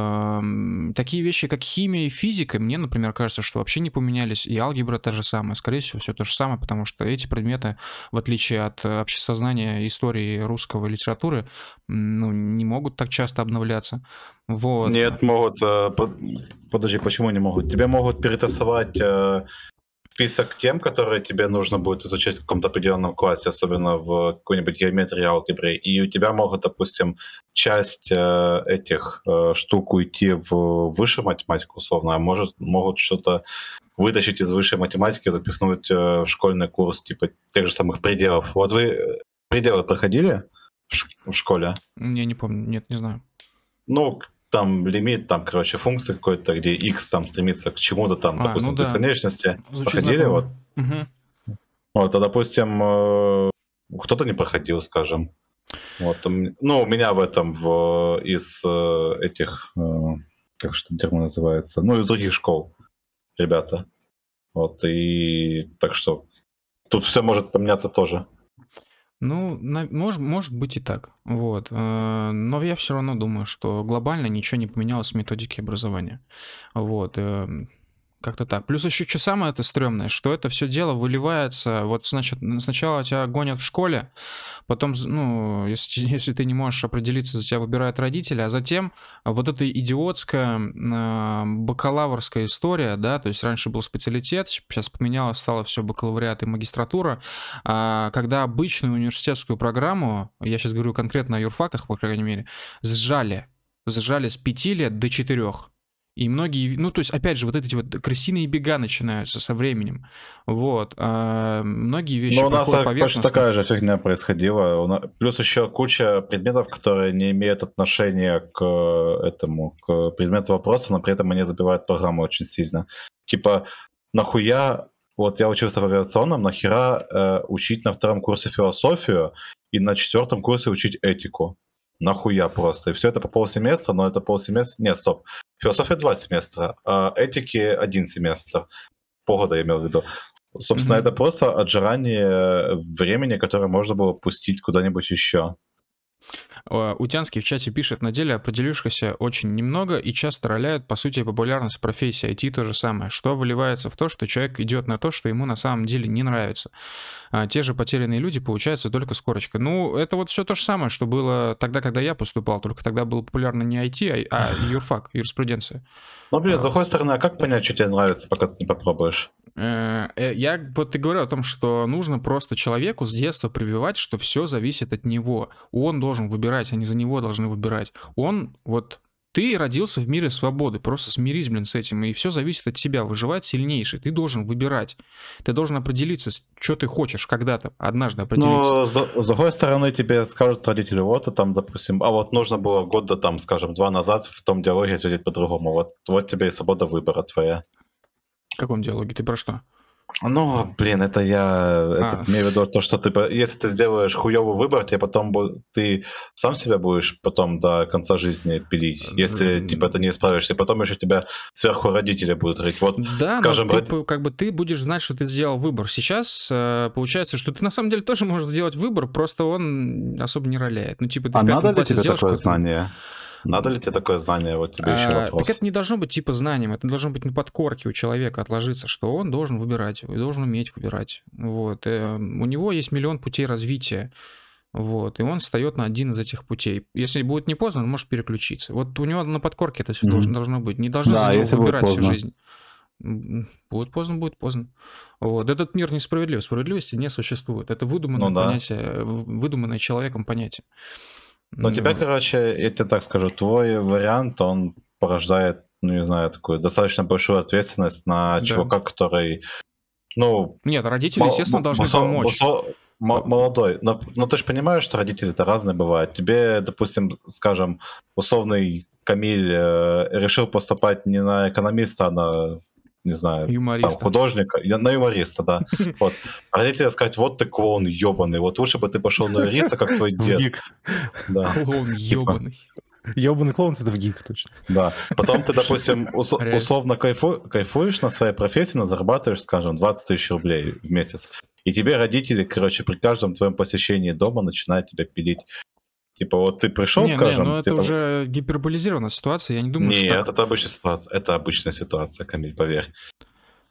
Такие вещи, как химия и физика, мне, например, кажется, что вообще не поменялись. И алгебра та же самая. Скорее всего, все то же самое, потому что эти предметы, в отличие от общесознания, истории русского литературы, ну, не могут так часто обновляться. Вот. Нет, могут. Э, подожди, почему не могут? Тебе могут перетасовать э, список тем, которые тебе нужно будет изучать в каком-то определенном классе, особенно в какой-нибудь геометрии, алгебре, и у тебя могут, допустим, часть э, этих э, штук уйти в высшую математику, условно, а может, могут что-то вытащить из высшей математики, запихнуть э, в школьный курс, типа тех же самых пределов. Вот вы э, пределы проходили в, в школе? Я не помню, нет, не знаю. Ну, там лимит, там, короче, функции какой-то, где x там стремится к чему-то там, а, допустим, ну да. бесконечности. Звучит Проходили вот? Угу. Вот, а, допустим, э, кто-то не проходил, скажем. Вот, ну, у меня в этом, в, из э, этих, э, как что термин называется, ну, из других школ, ребята. Вот, и так что тут все может поменяться тоже. Ну, на- мож- может быть и так. Вот. Э, но я все равно думаю, что глобально ничего не поменялось в методике образования. Вот. Как-то так. Плюс еще что самое это стрёмное, что это все дело выливается, вот значит, сначала тебя гонят в школе, потом, ну, если, *laughs* если ты не можешь определиться, за тебя выбирают родители, а затем вот эта идиотская э, бакалаврская история, да, то есть раньше был специалитет, сейчас поменялось, стало все бакалавриат и магистратура, э, когда обычную университетскую программу, я сейчас говорю конкретно о юрфаках, по крайней мере, сжали, сжали с 5 лет до 4. И многие, ну, то есть, опять же, вот эти вот крысиные бега начинаются со временем. Вот. А многие вещи Но у нас точно такая же фигня происходила. Плюс еще куча предметов, которые не имеют отношения к этому, к предмету вопроса, но при этом они забивают программу очень сильно. Типа, нахуя вот я учился в авиационном, нахера э, учить на втором курсе философию и на четвертом курсе учить этику? Нахуя просто? И все это по полсеместра, но это полсеместра... Нет, стоп. Философия два семестра, а этики один семестр. Полгода я имел в виду. Собственно, mm-hmm. это просто отжирание времени, которое можно было пустить куда-нибудь еще. Утянский в чате пишет, на деле определившихся очень немного и часто роляют, по сути, популярность профессии IT то же самое, что выливается в то, что человек идет на то, что ему на самом деле не нравится. А те же потерянные люди, получается, только с корочкой. Ну, это вот все то же самое, что было тогда, когда я поступал, только тогда был популярно не IT, а, а *laughs* юрфак, юриспруденция. Ну, блин, с другой стороны, а как понять, что тебе нравится, пока ты не попробуешь? Э, э, я вот и говорю о том, что нужно просто человеку с детства прививать, что все зависит от него. Он должен выбирать, не за него должны выбирать. Он вот ты родился в мире свободы, просто смирись, блин, с этим, и все зависит от тебя, выживать сильнейший, ты должен выбирать, ты должен определиться, что ты хочешь когда-то, однажды определиться. Но, с, с другой стороны, тебе скажут родители, вот, и там, допустим, а вот нужно было года, там, скажем, два назад в том диалоге ответить по-другому, вот, вот тебе и свобода выбора твоя. Каком диалоге? Ты про что? Ну, блин, это я а. это, имею в виду то, что ты, если ты сделаешь хуёвый выбор, тебе потом ты сам себя будешь потом до конца жизни пилить, если типа ты не справишься, и потом еще тебя сверху родители будут рыть. Вот, да, скажем, но ты, род... как бы ты будешь знать, что ты сделал выбор. Сейчас э, получается, что ты на самом деле тоже можешь сделать выбор, просто он особо не роляет. Ну типа ты а надо ли тебе такое знание? Надо ли тебе такое знание? Вот тебе еще а, вопрос. Так это не должно быть типа знанием, это должно быть на подкорке у человека отложиться, что он должен выбирать, должен уметь выбирать. Вот. Э, у него есть миллион путей развития. Вот, и он встает на один из этих путей. Если будет не поздно, он может переключиться. Вот у него на подкорке это все mm-hmm. должно, должно быть. Не должно да, за него выбирать всю жизнь. Будет поздно, будет поздно. Вот. Этот мир несправедлив. Справедливости не существует. Это выдуманное ну, да. понятие, выдуманное человеком понятие. Но ну, тебя, короче, я тебе так скажу, твой вариант, он порождает, ну, не знаю, такую достаточно большую ответственность на да. чувака, который, ну... Нет, родители, естественно, должны помочь. молодой. Но, но ты же понимаешь, что родители-то разные бывают. Тебе, допустим, скажем, условный Камиль э, решил поступать не на экономиста, а на не знаю, юмориста. Там, художника, на юмориста, да. *laughs* Вот. А родители сказать, вот ты клоун ебаный, вот лучше бы ты пошел на юриста, как твой *laughs* дед. Да. Клоун ебаный. Ебаный клоун это в гик точно. Да. Потом ты, допустим, ус- условно кайфу- кайфуешь на своей профессии, но зарабатываешь, скажем, 20 тысяч рублей в месяц. И тебе родители, короче, при каждом твоем посещении дома начинают тебя пилить. Типа вот ты пришел, не, скажем... Не, ну это типа... уже гиперболизированная ситуация, я не думаю, Нет, что... Нет, это обычная ситуация, это обычная ситуация, Камиль, поверь.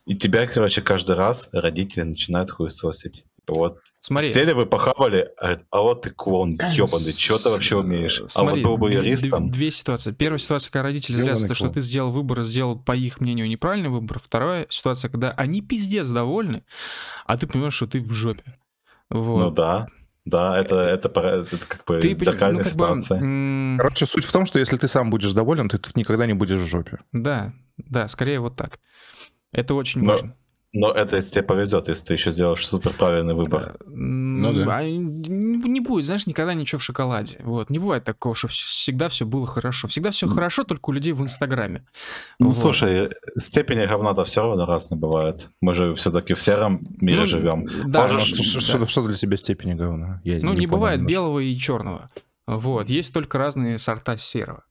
И тебя, короче, каждый раз родители начинают хуесосить. Типа вот Смотри. Сели вы, похавали, а, а вот ты клон, ебаный, что ты вообще умеешь? Смотри, а вот был бы юристом... Две, две ситуации. Первая ситуация, когда родители злятся, то, что ты сделал выбор, сделал, по их мнению, неправильный выбор. Вторая ситуация, когда они пиздец довольны, а ты понимаешь, что ты в жопе. Вот. Ну да. Да, это, это, это, это как бы ты, зеркальная ну, ситуация. Бы, Короче, суть в том, что если ты сам будешь доволен, ты никогда не будешь в жопе. Да, да, скорее вот так. Это очень Но... важно. Но это если тебе повезет, если ты еще сделаешь супер правильный выбор. Э, ну, да. Не будет, знаешь, никогда ничего в шоколаде. Вот, не бывает такого, что всегда все было хорошо. Всегда все хорошо, только у людей в Инстаграме. Ну, вот. слушай, степени говна-то все равно разные бывают. Мы же все-таки в сером мире ну, живем. Да, Можешь... что, что, что для тебя степени говна? Я ну, не, не бывает немножко. белого и черного. Вот, есть только разные сорта серого.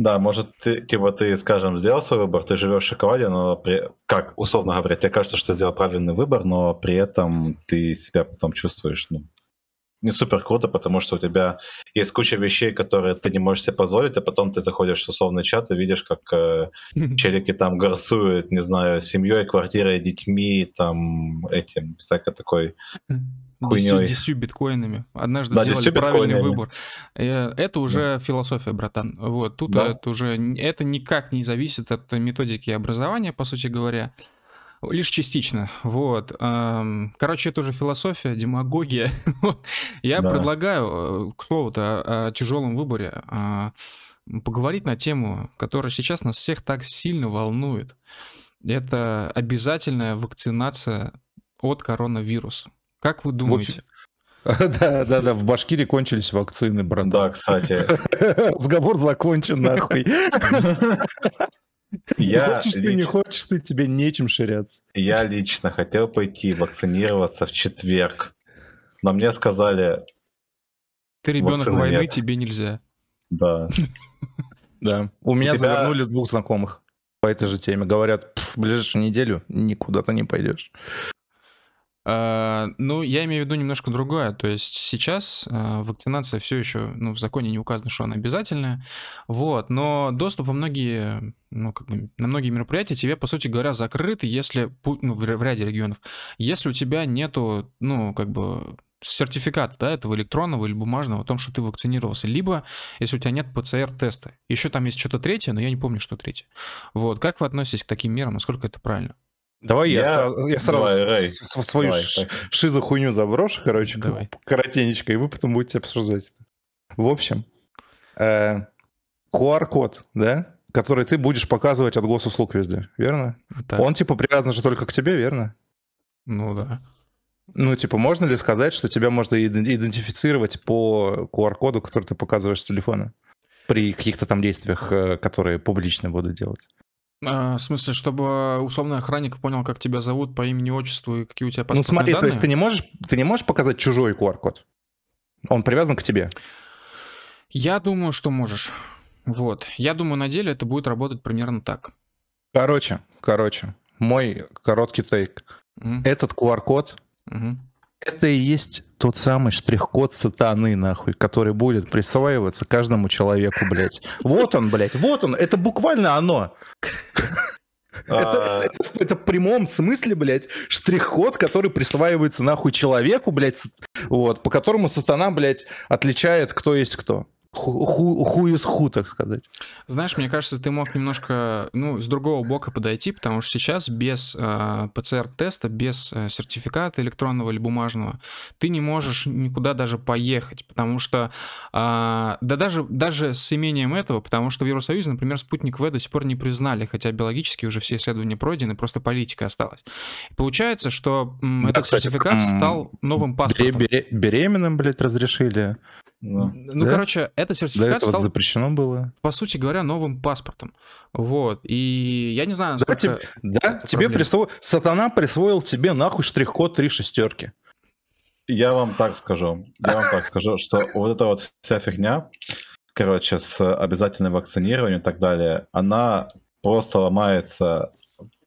Да, может, ты, типа, ты, скажем, сделал свой выбор, ты живешь в шоколаде, но при... как, условно говоря, тебе кажется, что сделал правильный выбор, но при этом ты себя потом чувствуешь, ну, не супер круто, потому что у тебя есть куча вещей, которые ты не можешь себе позволить, а потом ты заходишь в условный чат и видишь, как э, челики там горсуют, не знаю, семьей, квартирой, детьми, там, этим, всякой такой хуйней. 10 биткоинами. Однажды да, сделали правильный выбор. Это уже да. философия, братан. Вот тут да. это уже это никак не зависит от методики образования, по сути говоря. Лишь частично. Вот. Короче, это уже философия, демагогия. *laughs* Я да. предлагаю, э, к слову-то, о, тяжелом выборе, а, поговорить на тему, которая сейчас нас всех так сильно волнует. Это обязательная вакцинация от коронавируса. Как вы думаете? *laughs* Да, да, да, в Башкирии кончились вакцины, брат. Да, кстати. *laughs* Разговор закончен, нахуй. Я хочешь ты, не лично- хочешь ты, тебе нечем ширяться. Я лично хотел пойти вакцинироваться в четверг. Но мне сказали, Ты ребенок войны, нет. тебе нельзя. да, *laughs* Да. У меня завернули двух знакомых по этой же теме. Говорят, «Пф, в ближайшую неделю никуда ты не пойдешь. А, Ну, я имею в виду немножко другое. То есть сейчас а, вакцинация все еще, ну, в законе не указано, что она обязательная. Вот, но доступ во многие, ну, как бы, на многие мероприятия тебе, по сути говоря, закрыт, если, ну, в ряде регионов, если у тебя нету, ну, как бы, сертификата, да, этого электронного или бумажного о том, что ты вакцинировался, либо если у тебя нет ПЦР-теста. Еще там есть что-то третье, но я не помню, что третье. Вот, как вы относитесь к таким мерам, насколько это правильно? Давай я, Я- сразу, я сразу Давай, свою Давай, ш- так. шизохуйню заброшу, короче, Давай. коротенечко, и вы потом будете обсуждать это. В общем, э, QR-код, да, который ты будешь показывать от госуслуг везде, верно? Так, Он типа привязан же только к тебе, верно? ну да. Ну, типа, можно ли сказать, что тебя можно иден- идентифицировать по QR-коду, который ты показываешь с телефона? При каких-то там действиях, э, которые публично будут делать. А, в смысле, чтобы условный охранник понял, как тебя зовут по имени, отчеству и какие у тебя ну, паспортные смотри, то данные? есть ты не можешь, ты не можешь показать чужой QR-код? Он привязан к тебе. Я думаю, что можешь. Вот. Я думаю, на деле это будет работать примерно так. Короче, короче, мой короткий тейк. Мгм, Этот QR-код мгм. Это и есть тот самый штрих-код сатаны, нахуй, который будет присваиваться каждому человеку, блядь. Вот он, блядь, вот он, это буквально оно. Это, А, это, в- это в прямом смысле, блядь, штрих-код, который присваивается нахуй человеку, блядь, вот, по которому сатана, блядь, отличает, кто есть кто. Ху, из ху, так сказать. Знаешь, мне кажется, ты мог немножко, ну, с другого бока подойти, потому что сейчас без э, ПЦР-теста, без э, сертификата электронного или бумажного, ты не можешь никуда даже поехать, потому что, а, да даже, даже с имением этого, потому что в Евросоюзе, например, спутник В до сих пор не признали, хотя биологически уже все исследования пройдены, просто политика осталась. Получается, что м, Да, этот кстати, сертификат стал новым паспортом. бере- беременным, блядь, разрешили. Ну, Ну, Да? короче, этот До сертификат этого стал запрещено было. по сути говоря, новым паспортом. Вот. И я не знаю, Да, насколько... тебе, да, это тебе присво... сатана присвоил тебе нахуй штрих-код три шестерки. Я вам так скажу, я вам так скажу, что вот эта вот вся фигня, короче, с обязательным вакцинированием и так далее, она просто ломается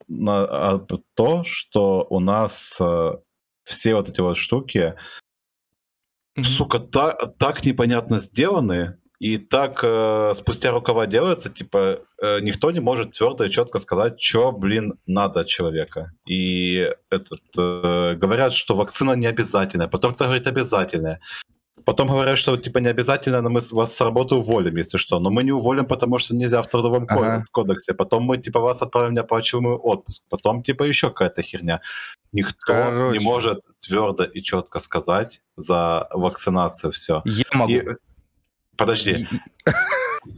на а, то, что у нас э, все вот эти вот штуки, Мгм. сука, так, так непонятно сделаны, и так э, спустя рукава делается, типа, э, никто не может твердо и четко сказать, что, блин, надо человека. И этот, э, говорят, что вакцина не обязательная, потом кто говорит обязательная. Потом говорят, что типа не обязательно, но мы вас с работы уволим, если что. Но мы не уволим, потому что нельзя в трудовом Ага. кодексе. Потом мы типа вас отправим в неоплачиваемый отпуск. Потом типа еще какая-то херня. Никто Короче. не может твердо и четко сказать за вакцинацию все. Я могу. Подожди,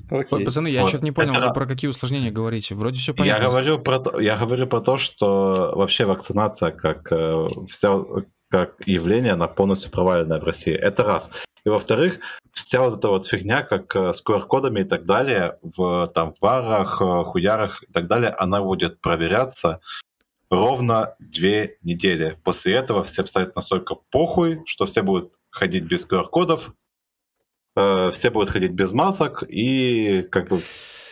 Ой, Окей. пацаны, я Вот. что-то не понял, Это- вы про какие усложнения говорите. Вроде все я понятно. говорю, про, то- я говорю про то, что вообще вакцинация как, э, вся, как явление, она полностью проваленная в России. Это раз. И во-вторых, вся вот эта вот фигня, как э, с QR-кодами и так далее, в, там, в барах, э, хуярах и так далее, она будет проверяться ровно две недели. После этого все станет настолько похуй, что все будут ходить без QR-кодов, все будут ходить без масок, и как бы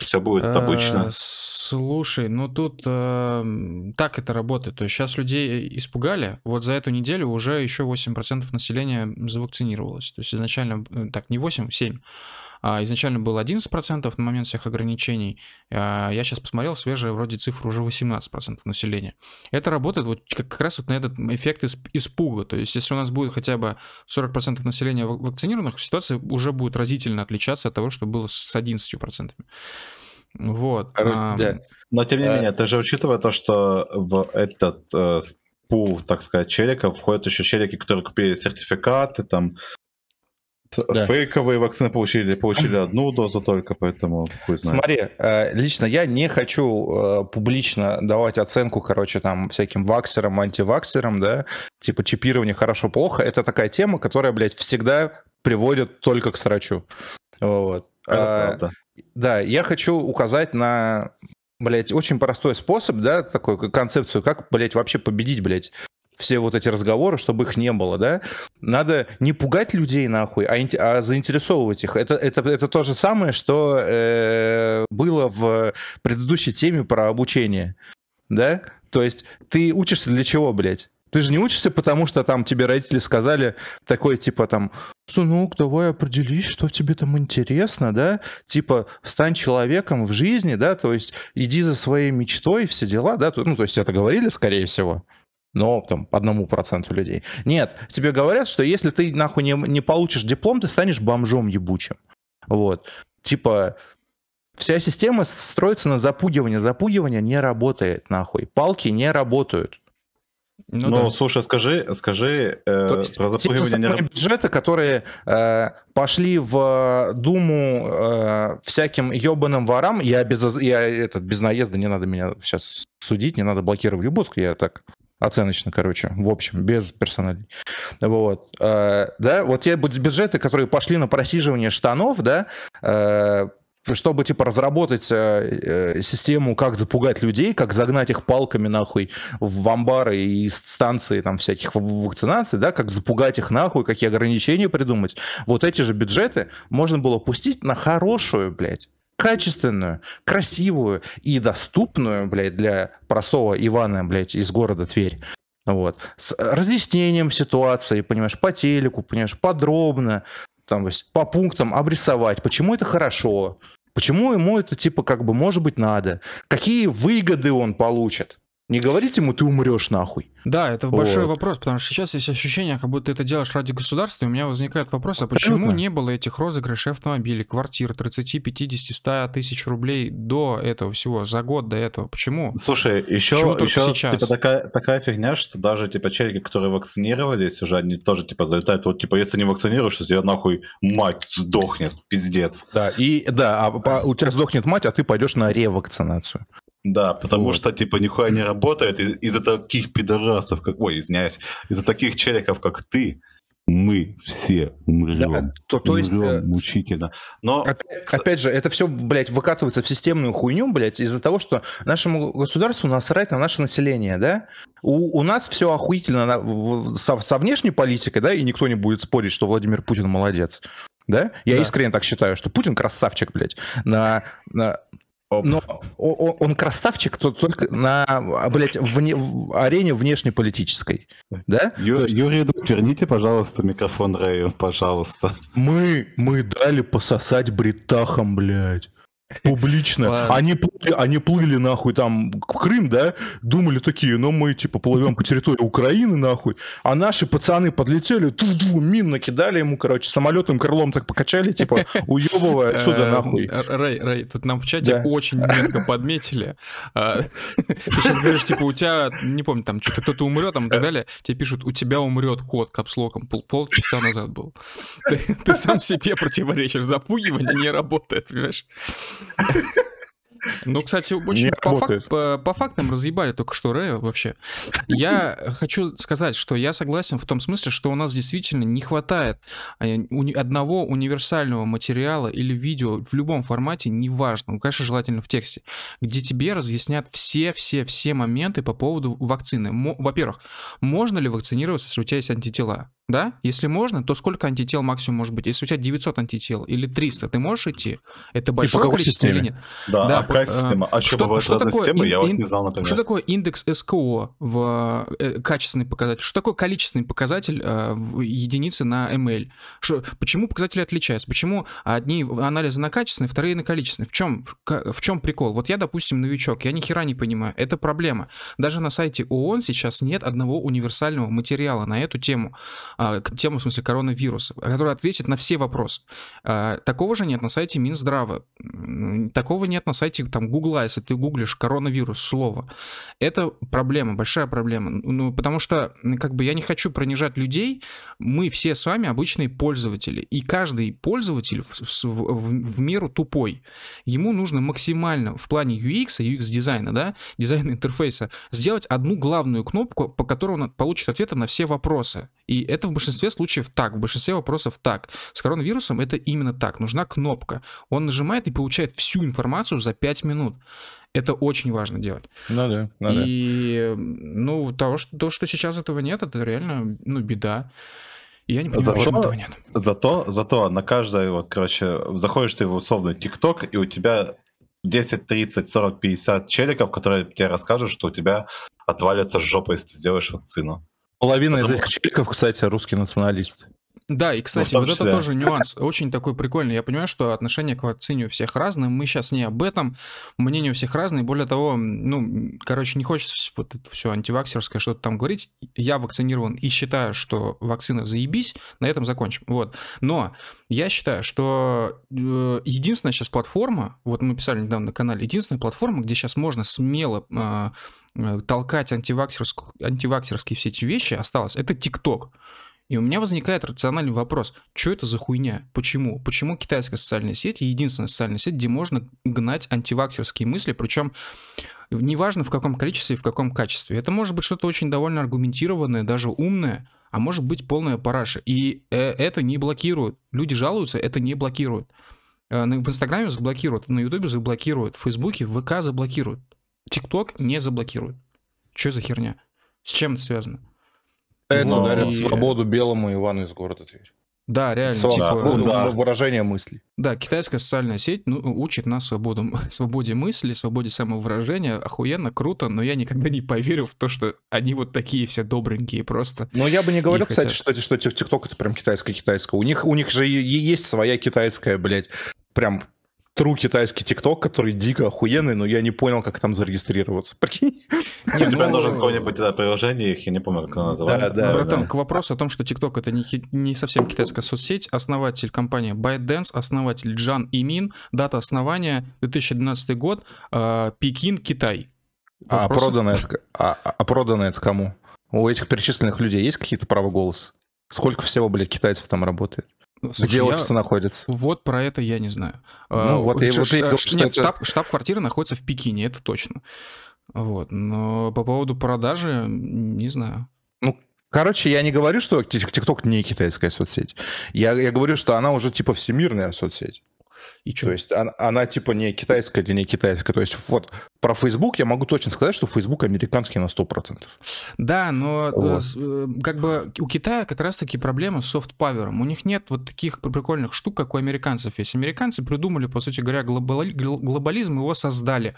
все будет Э, обычно. Слушай, ну тут э, так это работает. То есть сейчас людей испугали, вот за эту неделю уже еще 8% населения завакцинировалось. То есть изначально, э, так, не 8, 7. А изначально было 11% на момент всех ограничений. А Я сейчас посмотрел, свежая вроде цифра уже 18% населения. Это работает вот как раз вот на этот эффект исп- испуга. То есть если у нас будет хотя бы 40% населения ва- вакцинированных, ситуация уже будет разительно отличаться от того, что было с 11%. Вот. Короче, а, да. Но тем не Э, менее, ты же учитывая то, что в этот э, пул, так сказать, челиков входят еще челики, которые купили сертификаты, там Да. фейковые вакцины получили, получили одну дозу только, поэтому хуй знает. Смотри, э, лично я не хочу э, публично давать оценку, короче, там, всяким ваксерам, антиваксерам, да, типа чипирование хорошо-плохо. Это такая тема, которая, блядь, всегда приводит только к срачу. Вот. Это А, правда. Да, я хочу указать на блядь, очень простой способ, да, такой концепцию, как, блядь, вообще победить, блядь, все вот эти разговоры, чтобы их не было, да, надо не пугать людей нахуй, а, а заинтересовывать их. Это, это, это то же самое, что э, было в предыдущей теме про обучение, да, то есть ты учишься для чего, блядь? Ты же не учишься, потому что там тебе родители сказали такое, типа там, сынок, давай определись, что тебе там интересно, да? Типа, стань человеком в жизни, да? То есть иди за своей мечтой, все дела, да? Ну, то есть это говорили, скорее всего но там одному проценту людей. Нет, тебе говорят, что если ты нахуй не, не получишь диплом, ты станешь бомжом ебучим. Вот. Типа, вся система строится на запугивании. Запугивание не работает, нахуй. Палки не работают. Ну, ну да. слушай, скажи, скажи э, То есть, про запугивание не бюджеты, которые э, пошли в Думу э, всяким ебаным ворам, я без, я этот без наезда, не надо меня сейчас судить, не надо блокировать выпуск, я так оценочно, короче, в общем, без персональной. Вот, э, да, вот те бюджеты, которые пошли на просиживание штанов, да, э, чтобы, типа, разработать э, систему, как запугать людей, как загнать их палками, нахуй, в амбары и станции, там, всяких вакцинаций, да, как запугать их, нахуй, какие ограничения придумать. Вот эти же бюджеты можно было пустить на хорошую, блядь, качественную, красивую и доступную, блядь, для простого Ивана, блядь, из города Тверь. Вот. С разъяснением ситуации, понимаешь, по телеку, понимаешь, подробно, там, по пунктам обрисовать, почему это хорошо, почему ему это, типа, как бы, может быть, надо, какие выгоды он получит. Не говорите ему, ты умрешь нахуй. Да, это большой вот. вопрос, потому что сейчас есть ощущение, как будто ты это делаешь ради государства, и у меня возникает вопрос, а почему не было этих розыгрышей автомобилей, квартир 30, 50, 100 тысяч рублей до этого всего, за год до этого? Почему? Слушай, еще, еще сейчас? Типа, такая, такая фигня, что даже типа челики, которые вакцинировались, уже они тоже типа залетают, вот типа если не вакцинируешься, тебя нахуй мать сдохнет, пиздец. Да, и да, а, у тебя сдохнет мать, а ты пойдешь на ревакцинацию. Да, потому вот. что, типа, нихуя не работает из- за таких пидорасов, как... Ой, извиняюсь. Из-за таких челиков, как ты, мы все умрем. Да, то, то есть, умрем э, мучительно. Но... Опять, опять же, это все, блядь, выкатывается в системную хуйню, блядь, из-за того, что нашему государству насрать на наше население, да? У, у нас все охуительно на, со, со внешней политикой, да, и никто не будет спорить, что Владимир Путин молодец. Да? Я да. искренне так считаю, что Путин красавчик, блядь. На, на, но он красавчик только на, блядь, вне, в арене внешнеполитической, да? Ю, Юрий, верните, пожалуйста, микрофон Рэю, пожалуйста. Мы, мы дали пососать бритахам, блядь. Публично. Они плыли, они плыли нахуй там в Крым, да, думали такие, ну мы типа плывем по территории Украины нахуй, а наши пацаны подлетели, ту-ду, мин накидали ему, короче, самолетом крылом так покачали, типа, *laughs* уебывая отсюда э, нахуй. Рэй, Рэй, тут нам в чате очень метко подметили. А, *laughs* ты сейчас говоришь, типа, у тебя, не помню, там что-то кто-то умрет, там и так далее, тебе пишут, у тебя умрет кот капслоком, полчаса назад был. *laughs* Ты сам себе противоречишь, запугивание не работает, понимаешь? Ну, кстати, очень по, фак, по, по фактам разъебали только что Рэя вообще. Я *laughs* хочу сказать, что я согласен в том смысле, что у нас действительно не хватает а, одного универсального материала или видео в любом формате, неважно, ну, конечно, желательно в тексте, где тебе разъяснят все-все-все моменты по поводу вакцины. Во-первых, можно ли вакцинироваться, если у тебя есть антитела? Да? Если можно, то сколько антител максимум может быть? Если у тебя 900 антител или 300, ты можешь идти? Это большое количество или нет? Да, да а какая система? А что, бывают что разные системы? Я вот не знал, например. Что такое индекс СКО в э, качественный показатель? Что такое количественный показатель э, в единицы на ML? Что, почему показатели отличаются? Почему одни анализы на качественные, вторые на количественные? В чем, в, в чем прикол? Вот я, допустим, новичок, я ни хера не понимаю. Это проблема. Даже на сайте ООН сейчас нет одного универсального материала на эту тему. А, тему, в смысле, коронавируса, который ответит на все вопросы. А, такого же нет на сайте Минздрава. Такого нет на сайте там Гугла, если ты гуглишь коронавирус, слово. Это проблема, большая проблема. Ну, потому что, как бы, я не хочу принижать людей. Мы все с вами обычные пользователи. И каждый пользователь в, в, в, в меру тупой. Ему нужно максимально в плане UX, UX-дизайна, да, дизайна интерфейса, сделать одну главную кнопку, по которой он получит ответы на все вопросы. И это в большинстве случаев так, в большинстве вопросов так. С коронавирусом это именно так. Нужна кнопка. Он нажимает и получает всю информацию за 5 минут. Это очень важно делать. Ну да, ну И, ну, того, что, то, что сейчас этого нет, это реально, ну, беда. И я не понимаю, Зато- почему этого нет. Зато, зато на каждой, вот, короче, заходишь ты в условный ТикТок, и у тебя 10, 30, 40, 50 челиков, которые тебе расскажут, что у тебя отвалится жопа, если ты сделаешь вакцину. Половина из Потому- этих челиков, кстати, русские националисты. Да, и, кстати, том вот это тоже нюанс, очень такой прикольный. Я понимаю, что отношение к вакцине у всех разное, мы сейчас не об этом, мнение у всех разное, более того, ну, короче, не хочется вот это все антиваксерское что-то там говорить. Я вакцинирован и считаю, что вакцина заебись, на этом закончим. Вот. Но я считаю, что э, единственная сейчас платформа, вот мы писали недавно на канале, единственная платформа, где сейчас можно смело э, э, толкать антиваксерск- антиваксерские все эти вещи, осталось, это ТикТок. И у меня возникает рациональный вопрос, что это за хуйня? Почему? Почему китайская социальная сеть единственная социальная сеть, где можно гнать антиваксерские мысли, причем неважно в каком количестве и в каком качестве. Это может быть что-то очень довольно аргументированное, даже умное, а может быть полная параша. И э, это не блокирует. Люди жалуются, это не блокирует. Э, В Инстаграме заблокируют, на Ютубе заблокируют, в Фейсбуке, в ВК заблокируют. ТикТок не заблокирует. Что за херня? С чем это связано? Пытается Но- дарят свободу белому Ивану из города Тверь. Да, реально, Свободу типа, свободу, да. выражения мыслей. Да, китайская социальная сеть ну, учит нас свободу, *laughs* свободе мысли, свободе самовыражения. Охуенно, круто, но я никогда не поверю в то, что они вот такие все добренькие просто. Но я бы не говорил, кстати, хотят. что, что ТикТок это прям китайское-китайское. У них, у них же есть своя китайская, блядь, прям тру китайский ТикТок, который дико охуенный, но я не понял, как там зарегистрироваться. Прикинь? Не, ну, нужен какое-нибудь да, приложение, их я не помню, как оно называется. да, но- Братан, к вопросу о том, что TikTok это не, не совсем китайская соцсеть, основатель компании ByteDance, основатель Джан Имин, дата основания 2012 год, э, Пекин, Китай. А продано, это, а, а продано это кому? У этих перечисленных людей есть какие-то права голоса? Сколько всего, блядь, китайцев там работает? Слушай, Где я- офисы находятся? Вот про это я не знаю. Ну, А, вот ш- вот ш- говорю, что Нет, это- штаб, штаб-квартира находится в Пекине, это точно. Вот, но по поводу продажи, не знаю. Короче, я не говорю, что ТикТок не китайская соцсеть. Я, я говорю, что она уже типа всемирная соцсеть. И что? То есть она, она типа не китайская или не китайская. То есть вот про Facebook я могу точно сказать, что Facebook американский на 100%. Да, но э, Вот. э, как бы у Китая как раз-таки проблема с софт-павером. У них нет вот таких пр- прикольных штук, как у американцев есть. Американцы придумали, по сути говоря, глобали- гл- глобализм, его создали.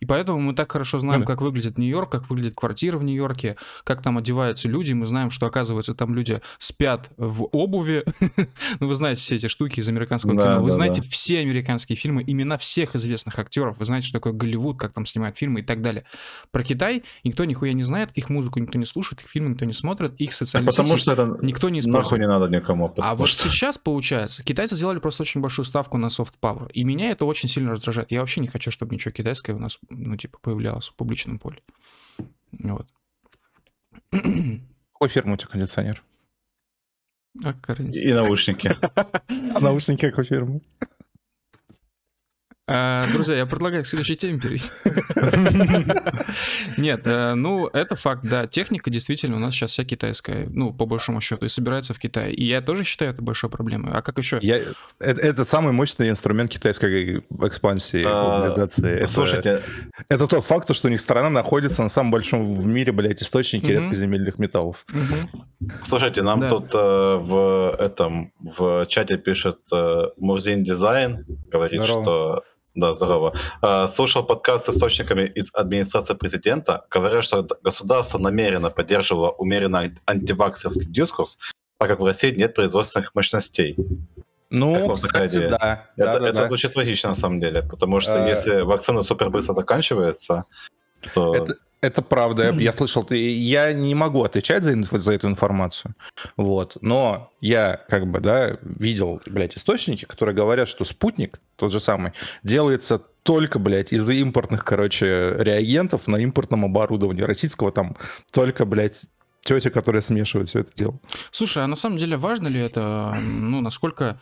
И поэтому мы так хорошо знаем, да. как выглядит Нью-Йорк, как выглядит квартира в Нью-Йорке, как там одеваются люди. Мы знаем, что, оказывается, там люди спят в обуви. *laughs* Ну, вы знаете все эти штуки из американского Да, кино. Вы да, знаете да. все американские фильмы, имена всех известных актеров. Вы знаете, что такое Голливуд, как там снимают фильмы и так далее. Про Китай никто нихуя не знает, их музыку никто не слушает, их фильмы никто не смотрит, их социальные Потому сети что это никто не нахуй использует. не надо никому. А потому вот что- сейчас, получается, китайцы сделали просто очень большую ставку на soft power. И меня это очень сильно раздражает. Я вообще не хочу, чтобы ничего китайское у нас, ну, типа, появлялось в публичном поле. Вот. Какой фирмы у тебя кондиционер? А? И наушники. *laughs* А наушники какой фирмы? А, Друзья, я предлагаю к следующей теме перейти. *laughs* Нет, э, ну, это факт, да. Техника действительно у нас сейчас вся китайская, ну, по большому счету, и собирается в Китае. И я тоже считаю это большой проблемой. А как еще? Я, это, это самый мощный инструмент китайской экспансии, А, глобализации. Слушайте, Это тот факт, что у них страна находится на самом большом в мире, блядь, источнике редкоземельных металлов. Слушайте, нам Да. тут э, в этом в чате пишет э, Мурзин Дизайн, говорит, Здорово. что да, здорово. Э, слушал подкаст с источниками из администрации президента, говорят, что государство намеренно поддерживало умеренно антиваксерский дискурс, так как в России нет производственных мощностей. Ну, кстати, идея. да. Это, да, да, это да. звучит логично на самом деле, потому что А. если вакцина супер быстро заканчивается, то Это, это правда, я, слышал, я не могу отвечать за, инф- за эту информацию, вот, но я как бы, да, видел, блядь, источники, которые говорят, что спутник, тот же самый, делается только, блядь, из импортных, короче, реагентов на импортном оборудовании российского, там только, блядь, тетя, которая смешивает все это дело. Слушай, а на самом деле важно ли это, ну, насколько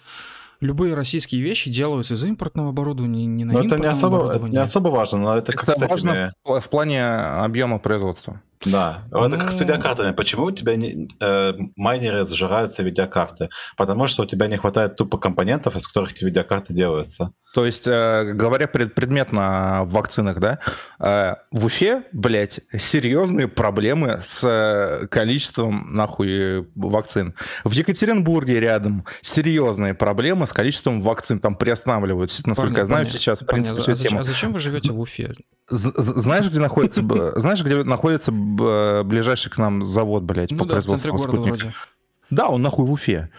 любые российские вещи делаются из импортного оборудования, не на но это не особо, это оборудовании? не особо важно, но это как Это важно в, в плане объема производства. Да, это как с Ну. видеокартами. Почему у тебя не, э, майнеры сжираются видеокарты? Потому что у тебя не хватает тупо компонентов, из которых эти видеокарты делаются. То есть, э, говоря пред, предметно о вакцинах, да, э, в Уфе, блядь, серьезные проблемы с э, количеством, нахуй, вакцин. В Екатеринбурге рядом серьезные проблемы с количеством вакцин. Там приостанавливаются, насколько Парни, я знаю, парни, сейчас, в принципе, а, всю зачем, тему. а зачем вы живете в Уфе? Знаешь, где находится, *laughs* знаешь, где находится ближайший к нам завод, блядь, Ну по да, в производству вроде. Да, он нахуй в Уфе. *laughs*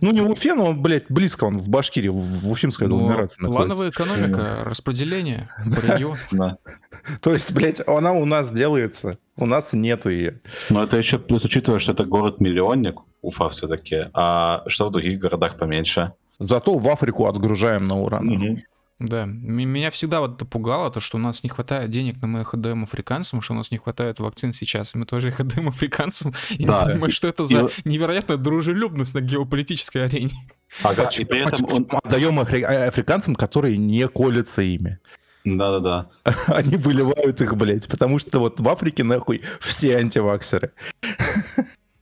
Ну, не в Уфе, но, блядь, близко он, в Башкирии, в Уфимской Ну, агломерации находится. плановая экономика, распределение по региону. То есть, блядь, она у нас делается, у нас нету ее. Но это еще плюс учитывая, что это город-миллионник, Уфа все-таки, а что в других городах поменьше. Зато в Африку отгружаем на уран. Да, меня всегда вот это пугало, то, что у нас не хватает денег, но мы их отдаем африканцам, что у нас не хватает вакцин сейчас, и мы тоже их отдаем африканцам, *laughs* и Да. не понимаю, что это И за вот- невероятная дружелюбность на геополитической арене. *laughs* Ага, и при этом он... отдаем афри- а- африканцам, которые не колятся ими. Да-да-да. *laughs* Они выливают их, блядь, потому что вот в Африке, нахуй, все антиваксеры.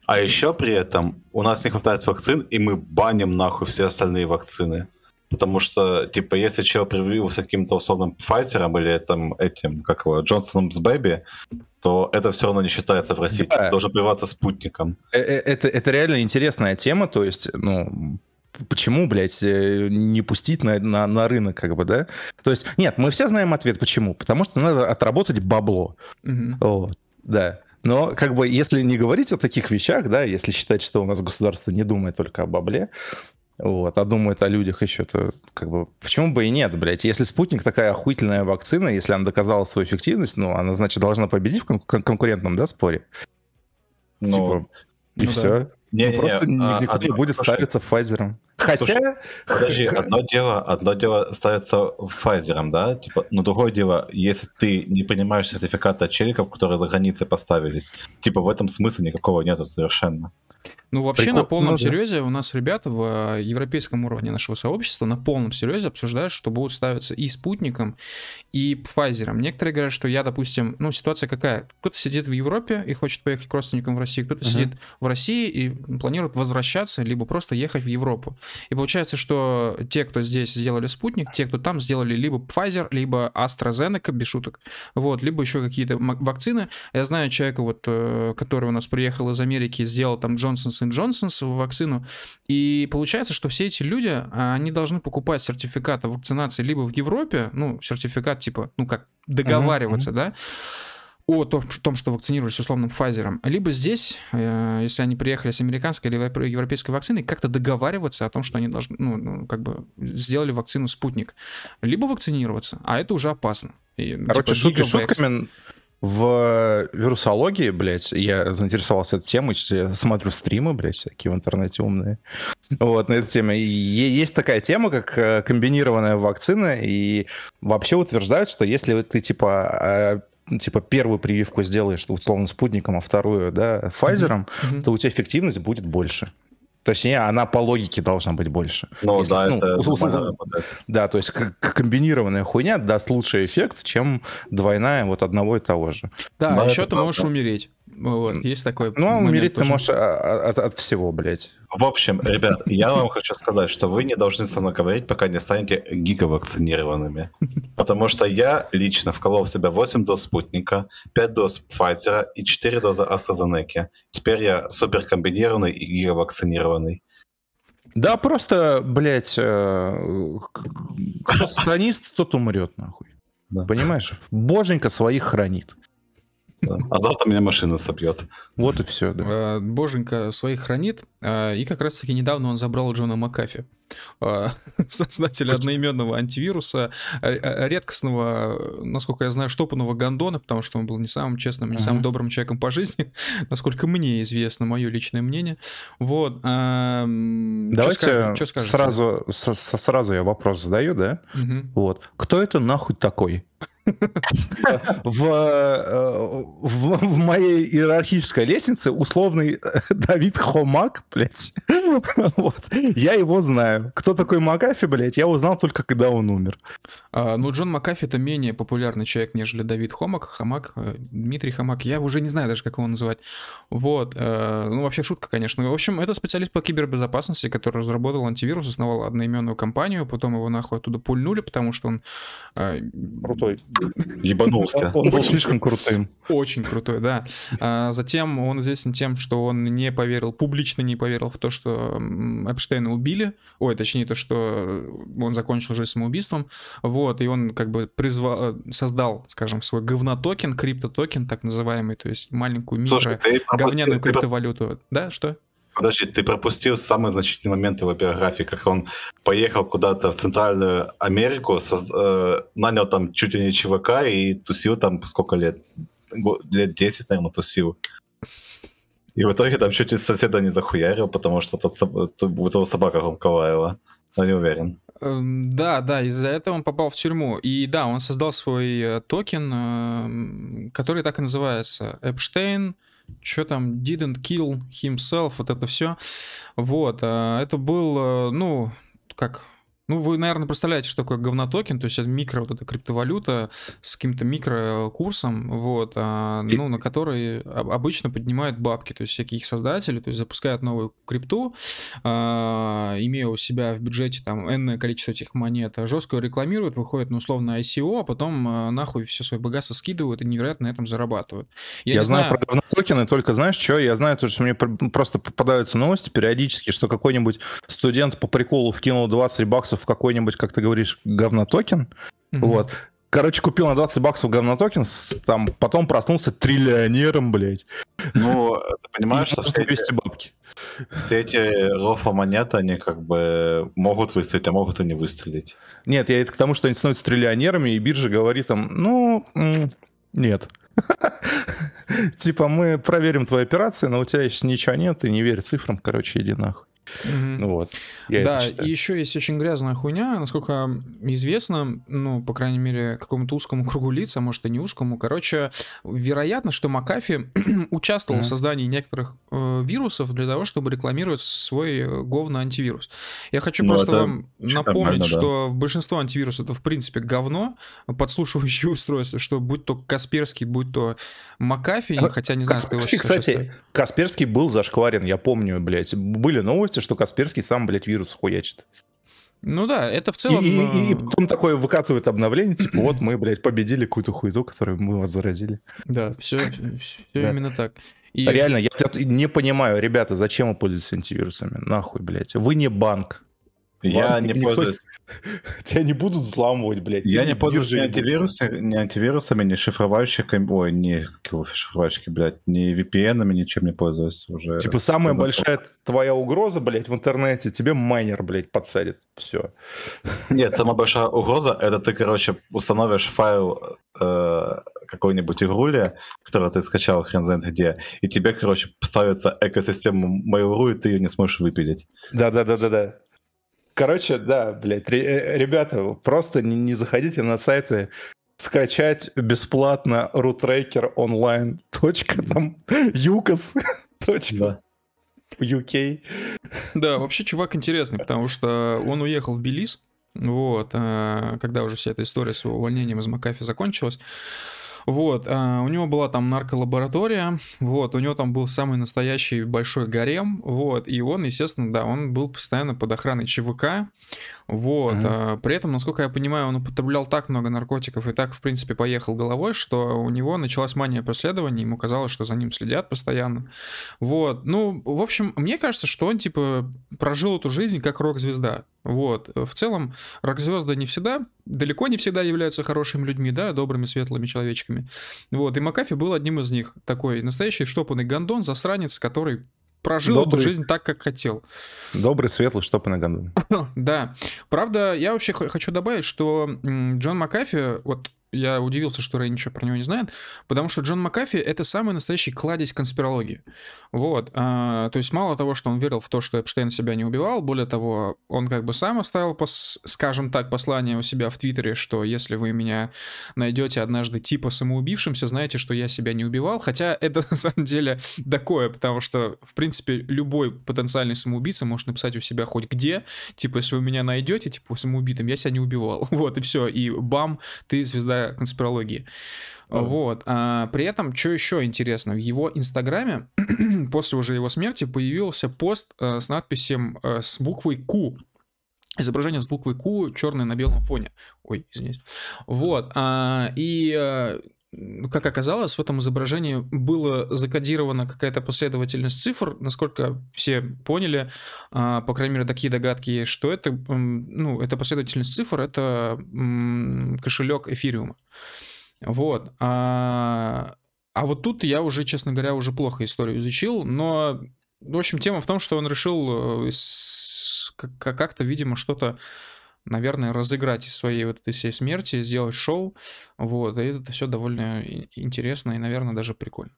А еще при этом у нас не хватает вакцин, и мы баним нахуй все остальные вакцины. Потому что, типа, если человек привился каким-то условным Pfizer или там этим, как его, Джонсоном с Бэби, то это все равно не считается в России. Да. Ты должен прививаться спутником. Э, э, Это, это реально интересная тема, то есть, ну, почему, блядь, э, не пустить на, на, на рынок, как бы, да? То есть, нет, мы все знаем ответ, почему. Потому что надо отработать бабло. Мгм. Вот, да. Но, как бы, если не говорить о таких вещах, да, если считать, что у нас государство не думает только о бабле, вот, а думает о людях еще, то, как бы, почему бы и нет, блядь? Если спутник такая охуительная вакцина, если она доказала свою эффективность, ну, она, значит, должна победить в кон- кон- конкурентном, да, споре? Ну, Типа, и ну да. все. не-не-не, просто ни- а, никто не будет слушай, ставиться Pfizer. Хотя, Подожди, *laughs* одно дело, одно дело ставится Pfizer, да, типа, но другое дело, если ты не принимаешь сертификаты от челиков, которые за границей поставились, типа в этом смысла никакого нету совершенно. Ну, вообще, Прикол- на полном ну да. серьезе у нас ребята в э, европейском уровне нашего сообщества на полном серьезе обсуждают, что будут ставиться и спутником, и Pfizer. Некоторые говорят, что я, допустим, ну, ситуация какая? Кто-то сидит в Европе и хочет поехать к родственникам в Россию, кто-то Мгм. сидит в России и планирует возвращаться, либо просто ехать в Европу. И получается, что те, кто здесь сделали спутник, те, кто там сделали либо Pfizer, либо AstraZeneca, без шуток, вот, либо еще какие-то вакцины. Я знаю человека, вот, э, который у нас приехал из Америки, сделал там Johnson Johnson вакцину, и получается, что все эти люди, а, они должны покупать сертификат о вакцинации либо в Европе, ну, сертификат типа, ну, как договариваться, да, о том, что вакцинировались условным Pfizer, либо здесь, э, если они приехали с американской или европе- европейской вакциной, как-то договариваться о том, что они должны, ну, ну, как бы сделали вакцину «Спутник», либо вакцинироваться, а это уже опасно. И, ну, короче, типа, шутки шутками, в вирусологии, блядь, я заинтересовался этой темой, я смотрю стримы, блядь, всякие в интернете умные. Вот, на эту тему. И есть такая тема, как э, комбинированная вакцина, и вообще утверждают, что если ты, типа, э, типа, первую прививку сделаешь, условно, спутником, а вторую, да, Pfizer, Мгм. то у тебя эффективность будет больше. Точнее, она по логике должна быть больше. Ну Если, да, ну, это условно. Да, то есть к- к- комбинированная хуйня даст лучший эффект, чем двойная вот одного и того же. Да, Да, а еще это ты можешь умереть. Вот, есть такой Ну, а умереть ты можешь а, от, от всего, блядь. В общем, ребят, я вам хочу сказать, что вы не должны со мной говорить, пока не станете гигавакцинированными. Потому что я лично вколол в себя 8 доз спутника, 5 доз Pfizer и 4 дозы AstraZeneca. Теперь я супер комбинированный и гигавакцинированный. Да, просто, блядь, э, кто сатанист, тот умрет, нахуй. Да. Понимаешь? Боженька своих хранит. А завтра меня машина собьет. Вот и все, да. Э, Боженька своих хранит, э, и как раз-таки недавно он забрал Джона Макафи, э, *laughs* создателя одноименного антивируса, редкостного, насколько я знаю, штопанного гондона, потому что он был не самым честным, не самым добрым человеком по жизни, *laughs* насколько мне известно, мое личное мнение. Вот. Давайте сразу, сразу я вопрос задаю, да? Вот. Кто это нахуй такой? *laughs* в, э, в, в моей иерархической лестнице условный Давид Хомак, блядь. *laughs* Вот. Я его знаю. Кто такой Макафи, блядь, я узнал только, когда он умер. А, ну, Джон Макафи это менее популярный человек, нежели Давид Хомак. Хамак, э, Дмитрий Хамак, я уже не знаю даже, как его называть. Вот. Э, ну, вообще шутка, конечно. В общем, это специалист по кибербезопасности, который разработал антивирус, основал одноименную компанию, потом его нахуй оттуда пульнули, потому что он... Э, Крутой. Ебанулся. Он был слишком крутым. Очень крутой, да. А затем он известен тем, что он не поверил, публично не поверил в то, что Эпштейна убили. Ой, точнее, то, что он закончил жизнь самоубийством. Вот, и он как бы призвал, создал, скажем, свой говнотокен, криптотокен, так называемый, то есть маленькую микро говняную криптовалюту. Да, что? Подожди, ты пропустил самый значительный момент его биографии, как он поехал куда-то в Центральную Америку, соз... э, нанял там чуть ли не ЧВК и тусил там сколько лет? Лет 10, наверное, тусил. И в итоге там чуть из соседа не захуярил, потому что тот, тот, тот собака громко лаяла. Но не уверен. Эм, да, да, из-за этого он попал в тюрьму. И да, он создал свой э, токен, эм, который так и называется. Эпштейн что там, didn't kill himself, вот это все. Вот, а, это был, э, ну, как ну, вы, наверное, представляете, что такое говнотокен, то есть это микро вот эта криптовалюта с каким-то микрокурсом, вот, а, ну, на который обычно поднимают бабки, то есть всякие их создатели, то есть запускают новую крипту, а, имея у себя в бюджете там энное количество этих монет, жестко рекламируют, выходят на условно ICO, а потом а, нахуй все свое богатство скидывают и невероятно на этом зарабатывают. Я, Я знаю, знаю про говнотокены, только знаешь что? Я знаю то, что мне просто попадаются новости периодически, что какой-нибудь студент по приколу вкинул 20 баксов в какой-нибудь, как ты говоришь, говнотокен. Mm-hmm. Вот. Короче, купил на 20 баксов говнотокен, там, потом проснулся триллионером, блядь. Ну, ты понимаешь, что все эти, бабки. все эти рофа монеты, они как бы могут выстрелить, а могут и не выстрелить. Нет, я это к тому, что они становятся триллионерами, и биржа говорит там, ну, нет. *laughs* Типа, мы проверим твои операции, но у тебя сейчас ничего нет, ты не верь цифрам, короче, иди нахуй. Угу. Вот. Я да, и еще есть очень грязная хуйня, насколько известно, ну, по крайней мере, какому-то узкому кругу лиц, а может и не узкому. Короче, вероятно, что Макафи *clears throat* участвовал mm в создании некоторых э, вирусов для того, чтобы рекламировать свой э, говно антивирус. Я хочу ну, просто вам напомнить, что да. большинство антивирусов это в принципе говно, подслушивающие *laughs* устройства, что будь то Касперский, будь то Макафи, а, хотя не знаю, Касперский, кстати, Касперский был зашкварен, я помню, блядь. Были новости, новости, что Касперский сам, блядь, вирус хуячит. Ну да, это в целом... И, и, и потом такое выкатывает обновление, типа, вот *clears throat* мы, блядь, победили какую-то хуету, которую мы вас заразили. Да, все, все *laughs* да. именно так. И... Реально, я не понимаю, ребята, зачем вы пользуетесь антивирусами? Нахуй, блядь. Вы не банк. Я не никто... пользуюсь. *laughs* Тебя не будут взламывать, блядь. Я не пользуюсь ни, антивирусами, ни антивирусами, ни шифровальщиками, ой, не шифровальщики, блядь, ни VPN-ами, ничем не пользуюсь уже. Типа самая большая твоя угроза, блядь, в интернете, тебе майнер, блядь, подсадит. Все. *laughs* Нет, самая большая угроза, это ты, короче, установишь файл э, какой-нибудь игрули, который ты скачал хрен знает где, и тебе, короче, ставится экосистема Mail.ru, и ты ее не сможешь выпилить. Да-да-да-да-да. Короче, да, блядь, э, ребята, просто не, не заходите на сайты скачать бесплатно рутрекер онлайн. Точка там юкос. *laughs* Точка. UK. Да, вообще чувак интересный, потому что он уехал в Белиз, вот, а, когда уже вся эта история с его увольнением из Макафи закончилась. Вот, а, у него была там нарколаборатория, вот, у него там был самый настоящий большой гарем, вот, и он, естественно, да, он был постоянно под охраной ЧВК, вот. Mm-hmm. А, при этом, насколько я понимаю, он употреблял так много наркотиков и так, в принципе, поехал головой, что у него началась мания преследования, ему казалось, что за ним следят постоянно. Вот. Ну, в общем, мне кажется, что он, типа, прожил эту жизнь как рок-звезда. Вот. В целом, рок-звезды не всегда, далеко не всегда являются хорошими людьми, да, добрыми, светлыми человечками. Вот. И Макафи был одним из них. Такой настоящий штопанный гондон, засранец, который прожил Добрый... эту жизнь так, как хотел. Добрый, светлый, штопанный гондон. *laughs* да. Правда, я вообще хочу добавить, что Джон Макафи, вот я удивился, что Рэй ничего про него не знает, потому что Джон Макафи — это самый настоящий кладезь конспирологии. Вот. А, то есть мало того, что он верил в то, что Эпштейн себя не убивал, более того, он как бы сам оставил, пос, скажем так, послание у себя в Твиттере, что если вы меня найдете однажды типа самоубившимся, знаете, что я себя не убивал. Хотя это *laughs* на самом деле такое, потому что, в принципе, любой потенциальный самоубийца может написать у себя хоть где, типа, если вы меня найдете, типа, самоубитым, я себя не убивал. *laughs* Вот, и все. И бам, ты звезда конспирологии. Вот. А, при этом, что еще интересно, в его инстаграме *clears throat* после уже его смерти появился пост а, с надписью а, с буквой Q. Изображение с буквой Q черное на белом фоне. Ой, извините. Вот. А, и а, как оказалось, в этом изображении было закодирована какая-то последовательность цифр, насколько все поняли, а, по крайней мере, такие догадки есть, что это, ну, эта последовательность цифр — это кошелек эфириума. Вот. А, а вот тут я уже, честно говоря, уже плохо историю изучил, но, в общем, тема в том, что он решил э, как-то, видимо, что-то наверное, разыграть из своей вот этой всей смерти, сделать шоу, вот, и это все довольно интересно и, наверное, даже прикольно.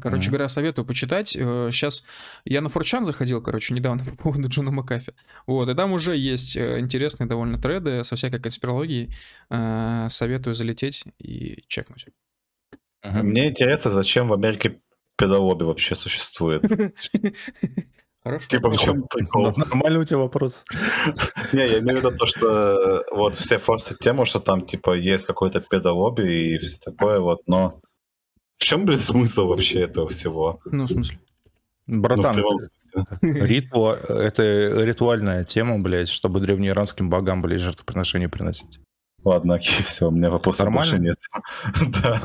Короче mm-hmm. говоря, советую почитать. Сейчас э, я на Форчан заходил, короче, недавно *laughs* по поводу Джона Макафи. Вот, и там уже есть э, интересные довольно треды со всякой конспирологией. Э, советую залететь и чекнуть. Mm-hmm. Мне интересно, зачем в Америке педалоби вообще существует. *laughs* Хорошо. Типа в чем прикол? Нормальный у тебя вопрос. *laughs* Не, я имею в виду то, что вот все форсят тему, что там типа есть какой-то педалоби и все такое вот, но в чем, блин, смысл вообще этого всего? Ну, в смысле? Братан, ну, ритуал, это ритуальная тема, блядь, чтобы древнеиранским богам, блядь, жертвоприношения приносить. Ладно, окей, все, у меня вопросов Нормально? больше нет. *laughs* Да.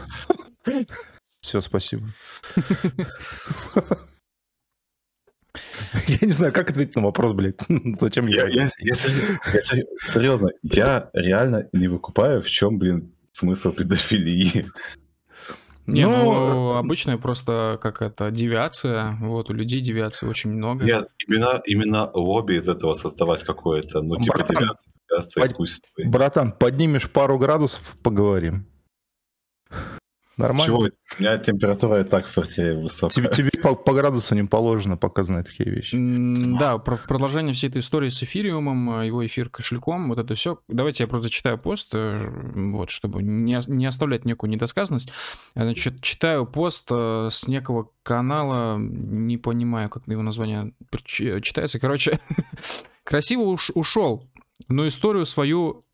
Все, спасибо. *laughs* *laughs* Я не знаю, как ответить на вопрос, блядь. *laughs* Зачем я... я, если, если, серьезно, я реально не выкупаю, в чем, блин, смысл педофилии. Не, ну, ну, обычная просто как это девиация. Вот у людей девиации очень много. Нет, именно, именно лобби из этого создавать какое-то. Ну, типа братан, девиация, девиация под, пусть. Братан, поднимешь пару градусов, поговорим. Нормально? Чего? У меня температура и так в квартире высокая. Тебе, тебе по, по градусу не положено показывать такие вещи. Да, про, в продолжение всей этой истории с эфириумом, э, его эфир кошельком, вот это все. Давайте я просто читаю пост, э, вот, чтобы не, не оставлять некую недосказанность. Значит, читаю пост э, с некого канала, не понимаю, как его название читается. Короче, *laughs* красиво уж ушел, но историю свою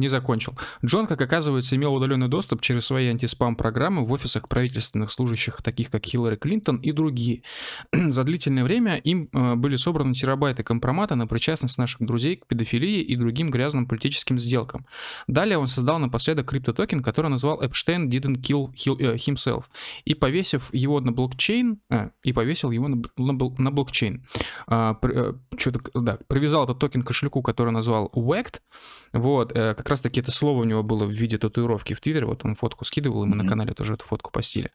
не закончил. Джон, как оказывается, имел удаленный доступ через свои антиспам-программы в офисах правительственных служащих, таких как Хиллари Клинтон и другие. *clears throat* За длительное время им э, были собраны терабайты компромата на причастность наших друзей к педофилии и другим грязным политическим сделкам. Далее он создал напоследок криптотокен, который назвал Epstein didn't kill э, himself, и повесив его на блокчейн, а, и повесил его на, на, на блокчейн. А, при, что-то, да, привязал этот токен к кошельку, который назвал WHACKD, вот, как раз-таки это слово у него было в виде татуировки в Твиттере, вот он фотку скидывал, и мы mm-hmm. на канале тоже эту фотку постили,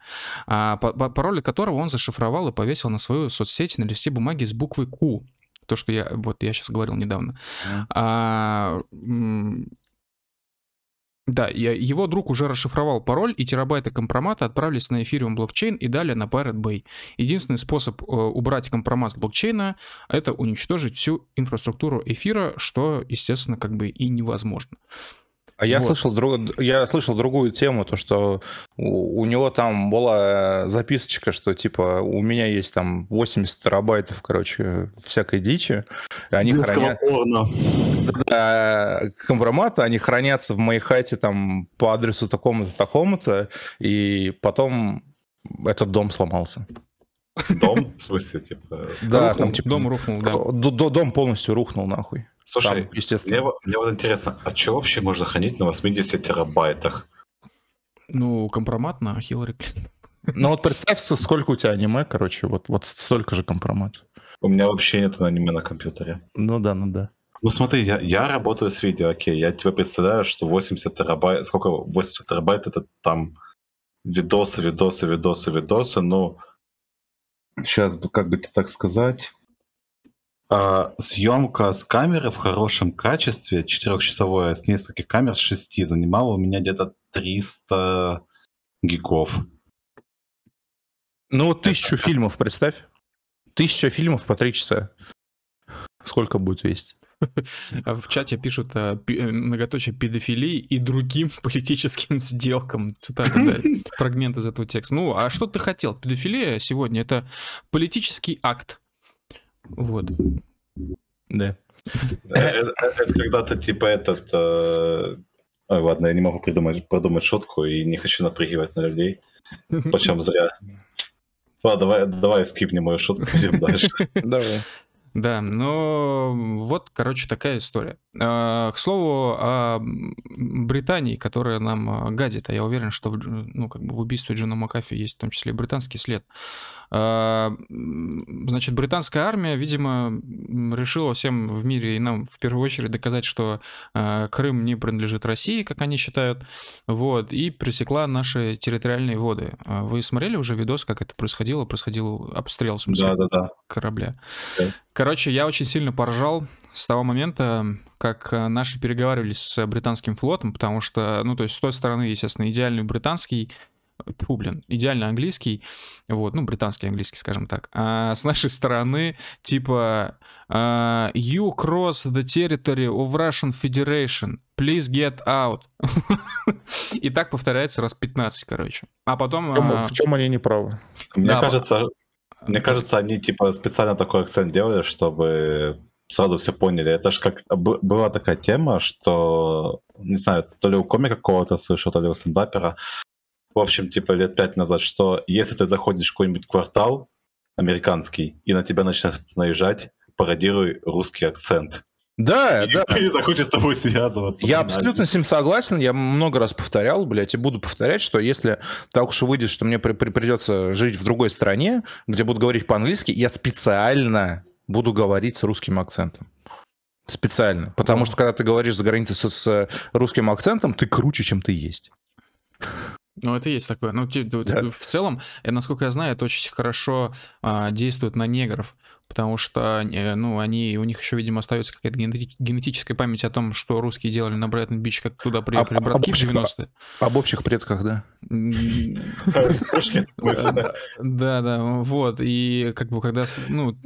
а, пароль которого он зашифровал и повесил на свою соцсеть на листе бумаги с буквой Q, то, что я, вот я сейчас говорил недавно. Mm-hmm. А, да, его друг уже расшифровал пароль, и терабайты компромата отправились на эфириум блокчейн и далее на Pirate Bay. Единственный способ э, убрать компромат с блокчейна — это уничтожить всю инфраструктуру эфира, что, естественно, как бы и невозможно. А я, вот. слышал, друг, я слышал другую тему, то что у, у него там была записочка, что типа у меня есть там 80 терабайтов, короче, всякой дичи. Они хранят... Да, компроматы, они хранятся в моей хате там по адресу такому-то, такому-то, и потом этот дом сломался. Дом? В смысле, типа... Да, там типа... Дом рухнул, да. Дом полностью рухнул, нахуй. Слушай, Сам, естественно. Мне, мне вот интересно, а что вообще можно хранить на 80 терабайтах? Ну, компромат на Хиллари Клинтон. Ну вот представь, сколько у тебя аниме, короче, вот, вот столько же компромат. У меня вообще нет аниме на компьютере. Ну да, ну да. Ну смотри, я, я работаю с видео, окей, я тебе представляю, что 80 терабайт, сколько, 80 терабайт это там видосы, видосы, видосы, видосы, ну, сейчас бы, как бы так сказать, А, съемка с камеры в хорошем качестве, четырехчасовая, с нескольких камер, с шести, занимала у меня где-то 300 гигов. Ну, вот тысячу фильмов, представь. Тысяча фильмов по три часа. Сколько будет весить? А В чате пишут а, пи- э, многоточие педофилии и другим *laughs* политическим сделкам. Цитата, да, *laughs* фрагмент из этого текста. Ну, а что ты хотел? Педофилия сегодня это политический акт. Вот. Да. Это, это- это когда-то типа этот... э, Ой, ладно, я не могу придумать, продумать шутку и не хочу напрягивать на людей. *laughs* Почем зря. Ладно, давай, давай скипнем мою шутку, идем *laughs* дальше. Давай. Да, ну вот, короче, такая история. К слову о Британии, которая нам гадит, а я уверен, что ну, как бы в убийстве Джона Макафи есть в том числе и британский след. А, Значит, британская армия, видимо, решила всем в мире и нам в первую очередь доказать, что а, Крым не принадлежит России, как они считают, вот, и пресекла наши территориальные воды. А Вы смотрели уже видос, как это происходило? Происходил обстрел, в смысле, Да-да-да. корабля. Да. Короче, я очень сильно поржал с того момента, как э, наши переговаривались с британским флотом, потому что, ну, то есть с той стороны, естественно, идеальный британский, фу, блин, идеально английский, вот, ну, британский английский, скажем так. А с нашей стороны, типа, а, you cross the territory of Russian Federation, please get out. *laughs* И так повторяется раз 15, короче. А потом... В чем, а, в чем они не правы? Мне Да, кажется, мне кажется, они типа специально такой акцент делали, чтобы сразу все поняли. Это же как б- была такая тема, что не знаю, то ли у комика какого-то слышал, то ли у стендапера. В общем, типа лет пять назад, что если ты заходишь в какой-нибудь квартал американский и на тебя начинают наезжать, пародируй русский акцент. Да, И да. никто не захочет с тобой связываться. Я абсолютно с ним согласен. Я много раз повторял, блядь, и буду повторять, что если так уж выйдет, что мне при- при- придется жить в другой стране, где будут говорить по-английски, я специально буду говорить с русским акцентом. Специально. Потому О. что когда ты говоришь за границей с, с русским акцентом, ты круче, чем ты есть. Ну, это есть такое. Ну, Да. в целом, насколько я знаю, это очень хорошо а, действует на негров, потому что, э, ну, они, у них еще, видимо, остается какая-то генети- генетическая память о том, что русские делали на Брайтон Бич, как туда приехали об братки в общих- 90-е. Об общих предках, да. *laughs* Да, да, вот, и как бы когда, ну,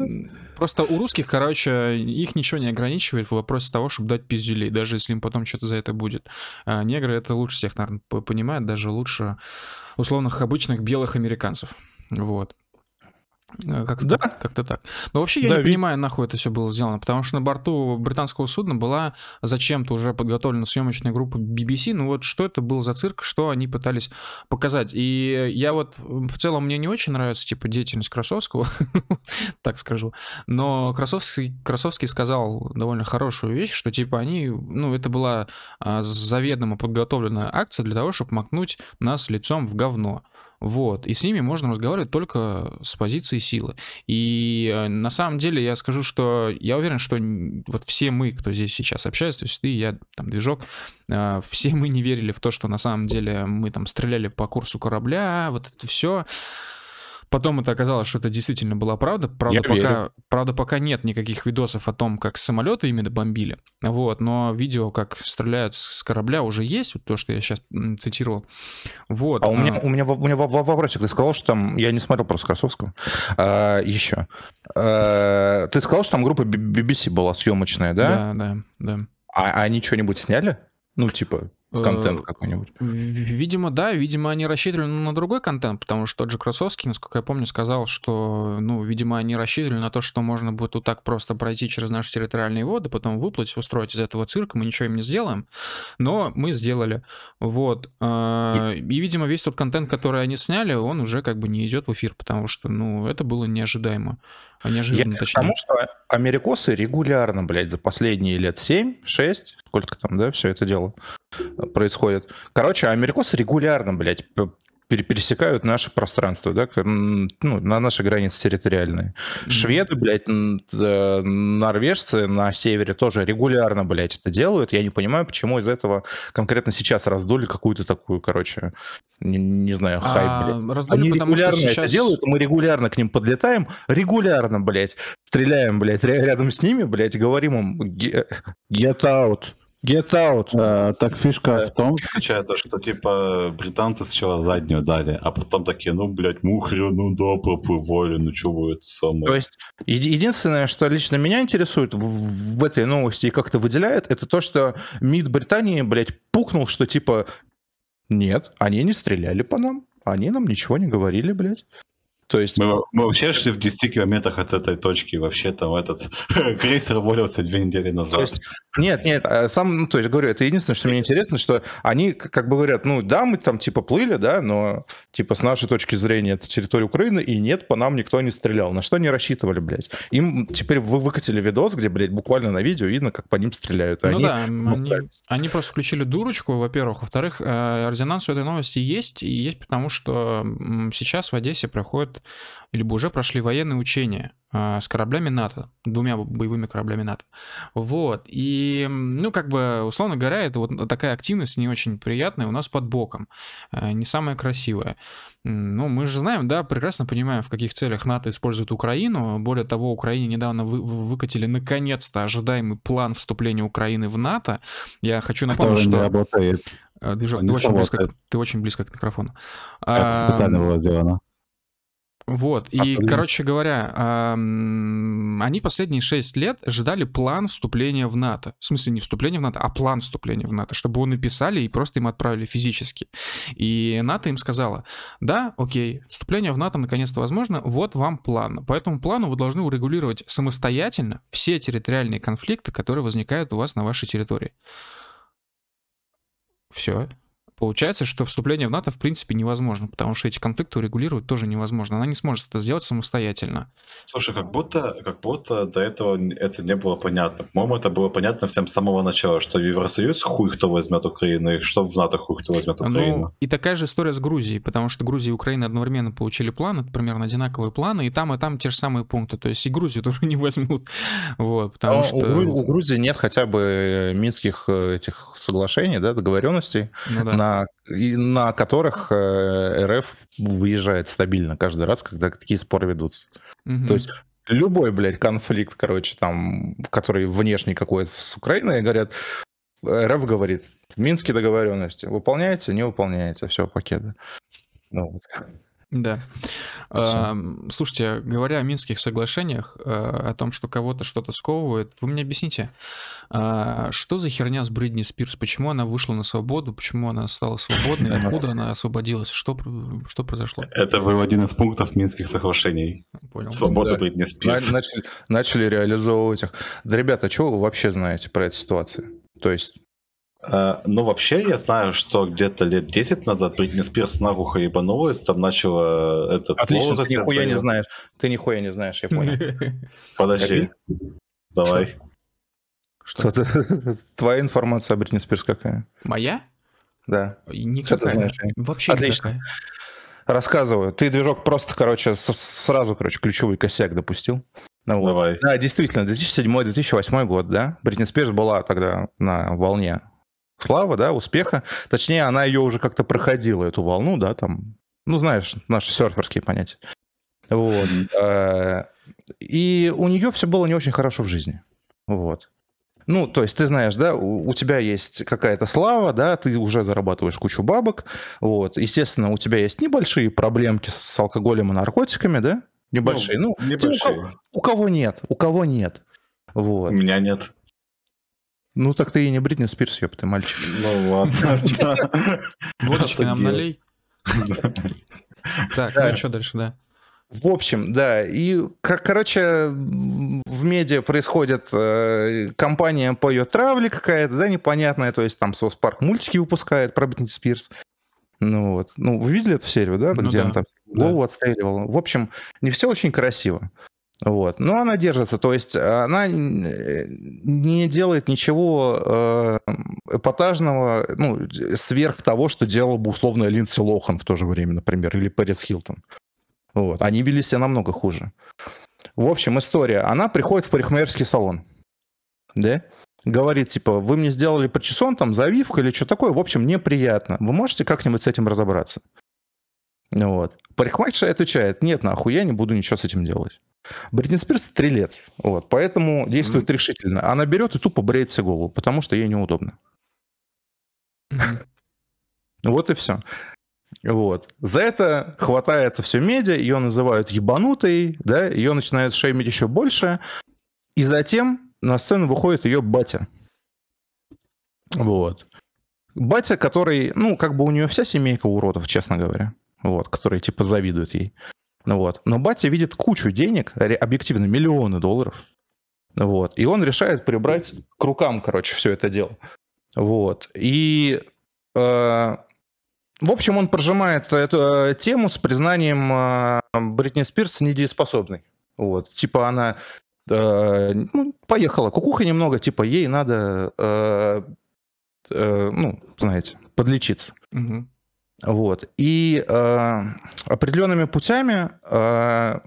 просто у русских, короче, их ничего не ограничивает в вопросе того, чтобы дать пиздюлей, даже если им потом что-то за это будет. А негры это лучше всех, наверное, понимают, даже лучше условных обычных белых американцев, вот. Э, Как-то, Да. как-то так. Но вообще я Да, не ви- понимаю, нахуй это все было сделано, потому что на борту британского судна была зачем-то уже подготовлена съемочная группа BBC. Ну вот что это был за цирк, что они пытались показать. И я вот в целом мне не очень нравится типа деятельность Красовского, *laughs* так скажу. Но Красовский, Красовский сказал довольно хорошую вещь, что типа они, ну это была а, заведомо подготовленная акция для того, чтобы макнуть нас лицом в говно. Вот. И с ними можно разговаривать только с позиции силы. И э, на самом деле я скажу, что я уверен, что вот все мы, кто здесь сейчас общается, то есть ты, я, там, движок, э, все мы не верили в то, что на самом деле мы там стреляли по курсу корабля, вот это все. Потом это оказалось, что это действительно была правда. Правда, Я пока, верю. правда, пока нет никаких видосов о том, как самолеты именно бомбили. Вот, но видео, как стреляют с корабля, уже есть, вот то, что я сейчас цитировал. Вот. А у меня, а, у меня, у меня во- во- вопросик. Ты сказал, что там... Я не смотрел просто Красовского. А, еще. А, ты сказал, что там группа BBC была съемочная, да? Да, да, да. А они что-нибудь сняли? Ну, типа, контент Э, какой-нибудь. В- Видимо, да, видимо, они рассчитывали на другой контент, потому что тот же Красовский, насколько я помню, сказал, что, ну, видимо, они рассчитывали на то, что можно будет вот так просто пройти через наши территориальные воды, потом выплыть, устроить из этого цирк, мы ничего им не сделаем, но мы сделали, вот. А, И, видимо, весь тот контент, который они сняли, он уже как бы не идет в эфир, потому что, ну, это было неожидаемо, а Я неожиданно, к точнее. тому, что америкосы регулярно, блядь, за последние лет 7-6, сколько там, да, все это дело э, происходит. Короче, америкосы регулярно, блядь, пересекают наше пространство, да, ну, на наши границы территориальные. Mm-hmm. Шведы, блядь, норвежцы на севере тоже регулярно, блядь, это делают. Я не понимаю, почему из этого конкретно сейчас раздули какую-то такую, короче, не, не знаю, хайп, а, блядь. Раздули, Они регулярно сейчас... это делают, мы регулярно к ним подлетаем, регулярно, блядь, стреляем, блядь, рядом с ними, блядь, говорим им get out, Get out. А, так фишка в том, *laughs* получается, что типа британцы сначала заднюю дали, а потом такие, ну, блядь, мухрю, ну да, проплывали, ну что будет самое. То есть единственное, что лично меня интересует в, в этой новости и как-то выделяет, это то, что МИД Британии, блядь, пукнул, что типа нет, они не стреляли по нам, они нам ничего не говорили, блядь. То есть... Мы, мы вообще шли в 10 километрах от этой точки, вообще там этот *laughs* крейсер уволился две недели назад. То есть, нет, нет, а сам, ну, то есть, говорю, это единственное, что мне интересно, что они как бы говорят, ну, да, мы там типа плыли, да, но типа с нашей точки зрения это территория Украины, и нет, по нам никто не стрелял. На что они рассчитывали, блядь? Им теперь вы выкатили видос, где, блядь, буквально на видео видно, как по ним стреляют. Ну они да, они, они просто включили дурочку, во-первых. Во-вторых, э, резонанс у этой новости есть, и есть потому, что сейчас в Одессе проходит либо уже прошли военные учения а, с кораблями НАТО, двумя боевыми кораблями НАТО. Вот. И, ну, как бы, условно говоря, это вот такая активность не очень приятная у нас под боком, а, не самая красивая. Ну, мы же знаем, да, прекрасно понимаем, в каких целях НАТО использует Украину. Более того, Украине недавно вы, выкатили наконец-то ожидаемый план вступления Украины в НАТО. Я хочу напомнить, Который что... Не работает. Движок, ты, очень близко, ты очень близко к микрофону. Это специально было сделано. Вот, и, а, короче говоря, они последние 6 лет ожидали план вступления в НАТО. В смысле, не вступления в НАТО, а план вступления в НАТО, чтобы его написали и просто им отправили физически. И НАТО им сказала, да, окей, вступление в НАТО наконец-то возможно, вот вам план. По этому плану вы должны урегулировать самостоятельно все территориальные конфликты, которые возникают у вас на вашей территории. Все. Получается, что вступление в НАТО в принципе невозможно, потому что эти конфликты урегулировать тоже невозможно. Она не сможет это сделать самостоятельно. Слушай, как будто, как будто до этого это не было понятно. По-моему, это было понятно всем с самого начала, что Евросоюз хуй кто возьмет Украину, и что в НАТО хуй кто возьмет ну, Украину. Ну, и такая же история с Грузией, потому что Грузия и Украина одновременно получили планы, примерно одинаковые планы, и там, и там те же самые пункты. То есть и Грузию *laughs* тоже не возьмут. Вот, потому Но что... у, Грузии, у Грузии нет хотя бы минских э, этих соглашений, да, договоренностей ну, да. на на, на которых э, РФ выезжает стабильно каждый раз, когда такие споры ведутся. Угу. То есть любой, блядь, конфликт, короче, там, который внешний какой-то с Украиной, говорят, РФ говорит, Минские договоренности выполняете, не выполняете, все, пакеты. Ну, вот. Да. А, слушайте, говоря о Минских соглашениях, а, о том, что кого-то что-то сковывает, вы мне объясните, а, что за херня с Бридни Спирс? Почему она вышла на свободу? Почему она стала свободной? Откуда она освободилась? Что, что произошло? Это был один из пунктов Минских соглашений. Понял. Свобода да. Бридни Спирс. Начали, начали реализовывать их. Да, ребята, что вы вообще знаете про эту ситуацию? То есть Uh, ну, вообще, я знаю, что где-то лет 10 назад Бритни Спирс наглухо ебанулась, там начала этот... Отлично, ты нихуя не знаешь. Ты нихуя не знаешь, я понял. *laughs* Подожди. Давай. Что ты? *laughs* Твоя информация о Бритни Спирс какая? Моя? Да. Никакая. Знаешь, Вообще Отлично. никакая. Рассказываю. Ты движок просто, короче, сразу, короче, ключевой косяк допустил. Ну, вот. Давай. Да, действительно, 2007-2008 год, да. Бритни Спирс была тогда на волне слава, да, успеха. Точнее, она ее уже как-то проходила, эту волну, да, там, ну, знаешь, наши серферские понятия. Вот. Э, и у нее все было не очень хорошо в жизни. Вот. Ну, то есть ты знаешь, да, у, у тебя есть какая-то слава, да, ты уже зарабатываешь кучу бабок, вот. Естественно, у тебя есть небольшие проблемки с алкоголем и наркотиками, да, небольшие. Ну, ну небольшие. Типа, у, кого, у кого нет, у кого нет. Вот. У меня нет. Ну так ты и не Бритни Спирс, ёпта, мальчик. Ну ладно. *laughs* Водочки нам налей. Так, ну что дальше, да? В общем, да, и, короче, в медиа происходит э, компания по ее травле какая-то, да, непонятная, то есть там Сос Парк мультики выпускает про Бритни Спирс. Ну вот, ну вы видели эту серию, да, ну, где да. она там голову да. отстреливала? В общем, не все очень красиво. Вот. Но она держится, то есть она не делает ничего э, эпатажного, ну, сверх того, что делал бы условно Линдси Лохан в то же время, например, или Пэрис Хилтон. Вот. Они вели себя намного хуже. В общем, история. Она приходит в парикмахерский салон. Да? Говорит, типа, вы мне сделали причесон, там, завивка или что такое. В общем, неприятно. Вы можете как-нибудь с этим разобраться? Вот. Парикмахерша отвечает, нет, нахуй, я не буду ничего с этим делать. Бритни Спирс стрелец, вот, поэтому действует mm-hmm. решительно. Она берет и тупо бреет себе голову, потому что ей неудобно. Mm-hmm. Вот и все. Вот. За это хватается все медиа, ее называют ебанутой, да, ее начинают шеймить еще больше, и затем на сцену выходит ее батя. Вот. Батя, который, ну, как бы у нее вся семейка уродов, честно говоря, вот, которые типа завидуют ей. Ну вот. Но батя видит кучу денег, объективно миллионы долларов. Вот. И он решает прибрать к рукам, короче, все это дело. Вот. И э, в общем, он прожимает эту э, тему с признанием э, Бритни Спирс недееспособной. Вот, типа она э, ну, поехала кукуха немного, типа ей надо, э, э, ну, знаете, подлечиться. Угу. Вот. И э, определенными путями э,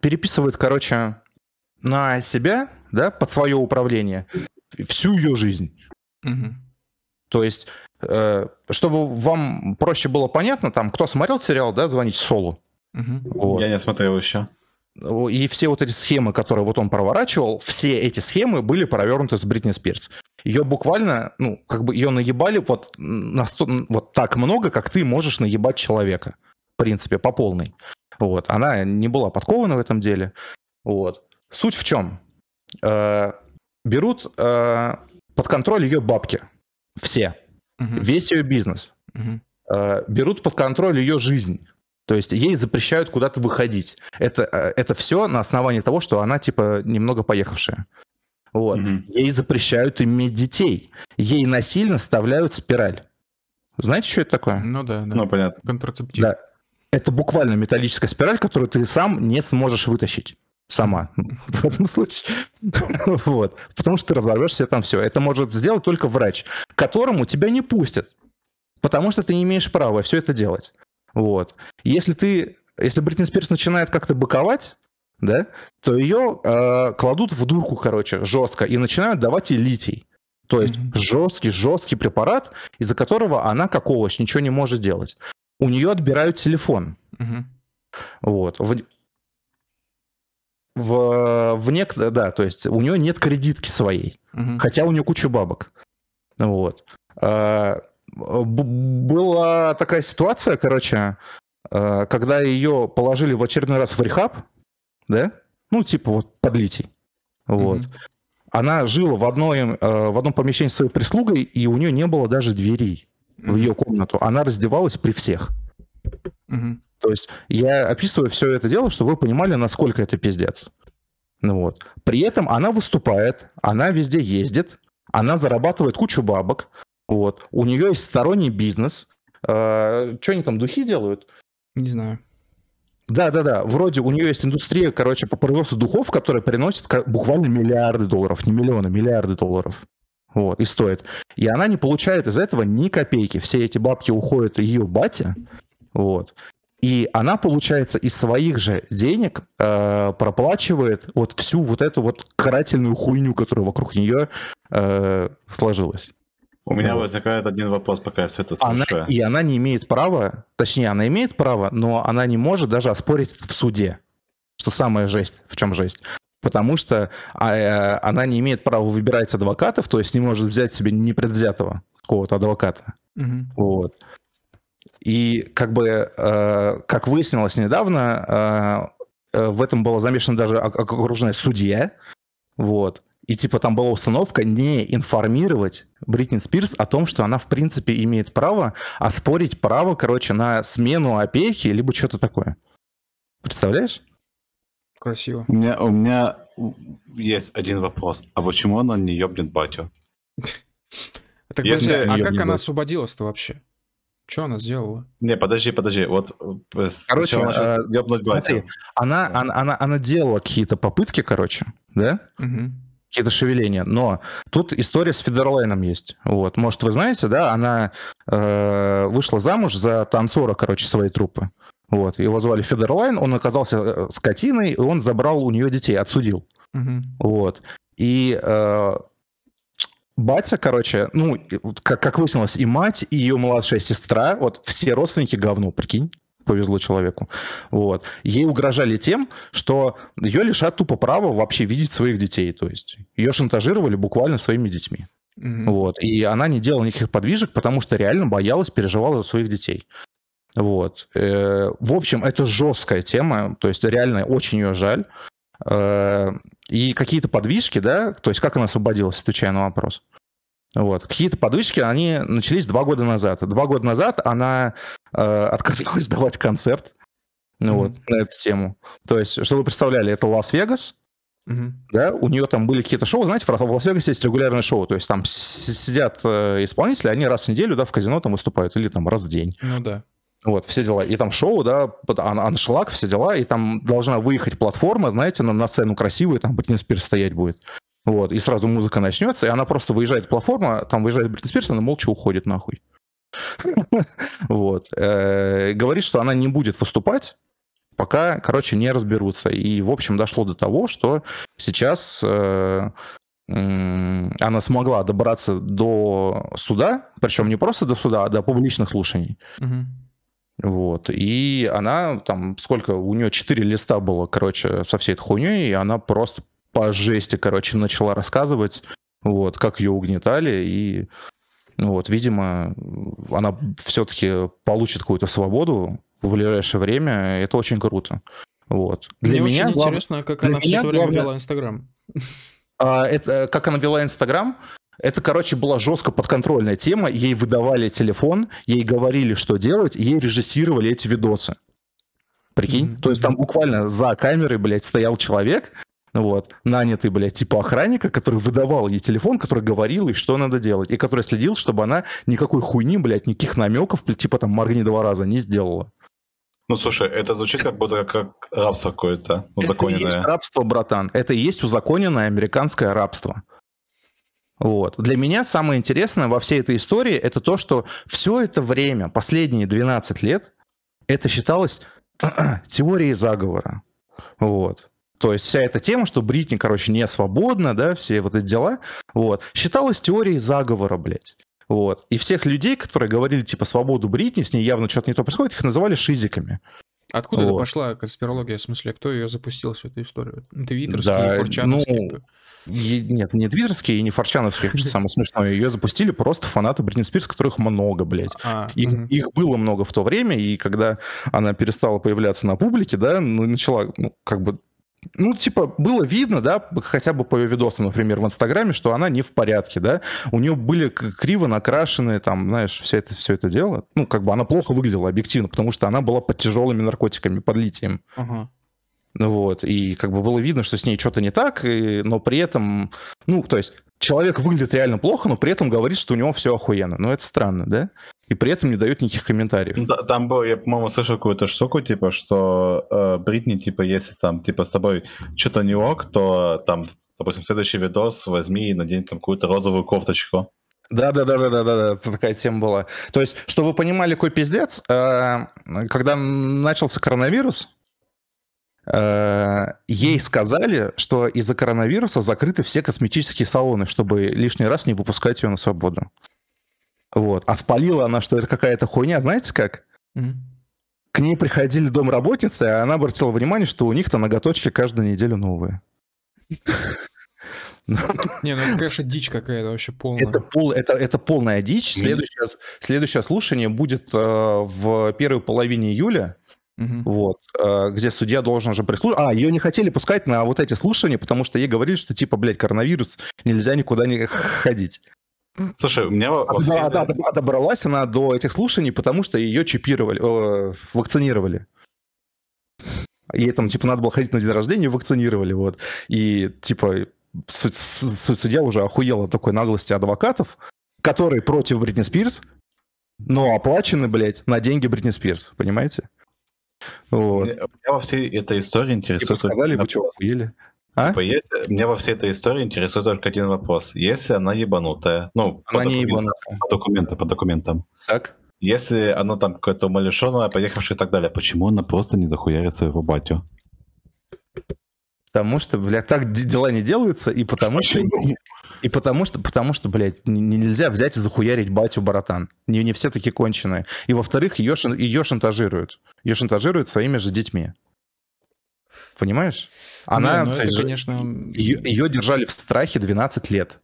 переписывает, короче, на себя, да, под свое управление всю ее жизнь. Угу. То есть Э, чтобы вам проще было понятно, там, кто смотрел сериал, да, звоните Солу. Угу. Вот. Я не смотрел еще. И все вот эти схемы, которые вот он проворачивал, все эти схемы были провернуты с Бритни Спирс. Ее буквально, ну, как бы ее наебали вот, на сто, вот так много, как ты можешь наебать человека. В принципе, по полной. Вот. Она не была подкована в этом деле. Вот. Суть в чем? Э, берут э, под контроль ее бабки. Все угу. весь ее бизнес. Угу. берут под контроль ее жизнь. То есть ей запрещают куда-то выходить. Это, э, это все на основании того, что она типа немного поехавшая. Вот. Угу. Ей запрещают иметь детей. Ей насильно вставляют спираль. Знаете, что это такое? Ну да, да. Ну, понятно. Контрацептив. Да. Это буквально металлическая спираль, которую ты сам не сможешь вытащить сама *laughs* в этом случае. *laughs* вот. Потому что ты разорвешься там все. Это может сделать только врач, которому тебя не пустят. Потому что ты не имеешь права все это делать. Вот. Если ты, если Бритни Спирс начинает как-то быковать, да, то ее э, кладут в дурку, короче, жестко, и начинают давать ей литий. То есть mm-hmm. жесткий, жесткий препарат, из-за которого она, как овощ, ничего не может делать. У нее отбирают телефон. Mm-hmm. Вот в, в нек... да, то есть у нее нет кредитки своей, угу. хотя у нее куча бабок. Вот. А, была такая ситуация, короче, а, когда ее положили в очередной раз в рехаб, да, ну, типа вот подлитий. Вот. Угу. Она жила в, одной, а, в одном помещении с своей прислугой, и у нее не было даже дверей угу. в ее комнату. Она раздевалась при всех. Угу. То есть я описываю все это дело, чтобы вы понимали, насколько это пиздец. Ну вот. При этом она выступает, она везде ездит, она зарабатывает кучу бабок. Вот. У нее есть сторонний бизнес. Э, что они там, духи делают? Не знаю. Да, да, да. Вроде у нее есть индустрия, короче, по производству духов, которая приносит буквально миллиарды долларов, не миллионы, миллиарды долларов. Вот, и стоит. И она не получает из этого ни копейки. Все эти бабки уходят ее бате. Вот. И она, получается, из своих же денег э, проплачивает вот всю вот эту вот карательную хуйню, которая вокруг нее э, сложилась. У меня вот. возникает один вопрос, пока я все это слушаю. Она, и она не имеет права, точнее, она имеет право, но она не может даже оспорить в суде. Что самая жесть, в чем жесть. Потому что а, э, она не имеет права выбирать адвокатов, то есть не может взять себе непредвзятого какого-то адвоката. Угу. Вот. И как бы, э, как выяснилось недавно, э, э, в этом была замешана даже окружная судья, вот. И типа там была установка не информировать Бритни Спирс о том, что она в принципе имеет право оспорить право, короче, на смену опеки, либо что-то такое. Представляешь? Красиво. У меня, у меня есть один вопрос. А почему она не ёбнет батю? *laughs* Если... А как она освободилась-то вообще? Что она сделала? Не, подожди, подожди. Вот э, короче, она, э, смотри, она, она, она, она делала какие-то попытки, короче, да? Угу. Какие-то шевеления. Но тут история с Федерлайном есть. Вот. Может, вы знаете, да, она э, вышла замуж за танцора, короче, своей труппы. Вот. Его звали Федерлайн, он оказался э, скотиной, и он забрал у нее детей, отсудил. Мгм. Вот. И э, батя, короче, ну, как, как выяснилось, и мать, и ее младшая сестра, вот все родственники говно, прикинь. Повезло человеку. Вот. Ей угрожали тем, что ее лишат тупо права вообще видеть своих детей. То есть ее шантажировали буквально своими детьми. Мгм. Вот. И она не делала никаких подвижек, потому что реально боялась, переживала за своих детей. Вот. Э, В общем, это жесткая тема, то есть реально очень ее жаль. Э, И какие-то подвижки, да, то есть как она освободилась, отвечая на вопрос. Вот. Какие-то подвижки, они начались два года назад. Два года назад она э, отказалась *laughs* давать концерт ну, вот, на эту тему. То есть, чтобы вы представляли, это Лас-Вегас, Мгм. да, у нее там были какие-то шоу, знаете, в Лас-Вегасе есть регулярное шоу, то есть там сидят э, исполнители, они раз в неделю, да, в казино там выступают, или там раз в день. Ну да. Вот, все дела. И там шоу, да, ан- аншлаг, все дела, и там должна выехать платформа, знаете, на, на сцену красивую, там Бритни Спирс стоять будет. Вот, и сразу музыка начнется, и она просто выезжает платформа, там выезжает Бритни Спирс, она молча уходит нахуй. *laughs* Вот. Э, Говорит, что она не будет выступать, пока, короче, не разберутся. И, в общем, дошло до того, что сейчас э, она смогла добраться до суда, причем не просто до суда, а до публичных слушаний. Вот. И она там, сколько, у нее 4 листа было, короче, со всей этой хуйней, и она просто по жести, короче, начала рассказывать, вот, как ее угнетали, и ну вот, видимо, она все-таки получит какую-то свободу в ближайшее время, это очень круто. Вот. Мне меня очень глав- интересно, как для она все это время главное- вела Инстаграм. А, это, как она вела Инстаграм, это, короче, была жестко подконтрольная тема. Ей выдавали телефон, ей говорили, что делать, ей режиссировали эти видосы. Прикинь? Мгм, То есть там буквально за камерой, блядь, стоял человек, вот, нанятый, блядь, типа охранника, который выдавал ей телефон, который говорил ей, что надо делать, и который следил, чтобы она никакой хуйни, блядь, никаких намеков, типа там моргни два раза не сделала. Ну, слушай, это звучит как будто как рабство какое-то Это и есть узаконенное. рабство, братан. Это и есть узаконенное американское рабство. Вот. Для меня самое интересное во всей этой истории это то, что все это время, последние 12 лет, это считалось *clears throat* теорией заговора. Вот. То есть вся эта тема, что Бритни, короче, не свободна, да, все вот эти дела, вот, считалась теорией заговора, блядь. Вот. И всех людей, которые говорили, типа, свободу Бритни, с ней явно что-то не то происходит, их называли шизиками. Откуда это Вот. пошла конспирология, в смысле, кто ее запустил, всю эту историю? Твиттерский, Да, форчановский? ну, И- нет, не твиттерские и не форчановские, что самое смешное. Ее запустили просто фанаты Бритни Спирс, которых много, блядь. А, Их, мгм. их было много в то время, и когда она перестала появляться на публике, да, ну, начала, ну, как бы, ну, типа, было видно, да, хотя бы по ее видосам, например, в Инстаграме, что она не в порядке, да, у нее были криво накрашенные, там, знаешь, все это, все это дело, ну, как бы она плохо выглядела объективно, потому что она была под тяжелыми наркотиками, под литием. Ага. Ну Вот, и как бы было видно, что с ней что-то не так, и- но при этом, ну, то есть человек выглядит реально плохо, но при этом говорит, что у него все охуенно. Ну, это странно, да? И при этом не дает никаких комментариев. Да, Там был, я, по-моему, слышал какую-то штуку, типа, что э, Бритни, типа, если там, типа, с тобой что-то не ок, то там, допустим, следующий видос возьми и надень там какую-то розовую кофточку. Да, да, да, да, да, да, да, такая тема была. То есть, что вы понимали, какой пиздец, э, когда начался коронавирус, э, ей сказали, что из-за коронавируса закрыты все косметические салоны, чтобы лишний раз не выпускать ее на свободу. Вот. А спалила она, что это какая-то хуйня, знаете как? Мгм. К ней приходили домработницы, а она обратила внимание, что у них-то ноготочки каждую неделю новые. *laughs* Не, ну это, конечно, дичь какая-то вообще полная. Это, пол, это, это полная дичь. Следующее, следующее слушание будет э, в первой половине июля, Мгм. вот, э, где судья должен же прислушать. А, ее не хотели пускать на вот эти слушания, потому что ей говорили, что типа, блядь, коронавирус, нельзя никуда не ходить. Слушай, у меня А, да, этой- да, добралась она до этих слушаний, потому что ее чипировали, э, вакцинировали. Ей там, типа, надо было ходить на день рождения, вакцинировали, вот. И, типа, суд- суд- судья уже охуел от такой наглости адвокатов, которые против Бритни Спирс, но оплачены, блядь, на деньги Бритни Спирс, понимаете? Вот. Меня меня во всей этой истории Типа интересует... сказали, вы что, охуели? А? Типа, если- меня во всей этой истории интересует только один вопрос. Если она ебанутая, ну, по Она не документам, ебанутая. по документам, по документам. Так? Если она там какая-то умалишенная, поехавшая и так далее, почему она просто не захуярит своего батю? Потому что, блядь, так де- дела не делаются, и потому что... И потому что, потому что, блядь, нельзя взять и захуярить батю баратан. Не, не все такие конченые. И во-вторых, ее, ее шантажируют. Ее шантажируют своими же детьми. Понимаешь? Она, Не, ну это, же- конечно... ее, ее держали в страхе 12 лет.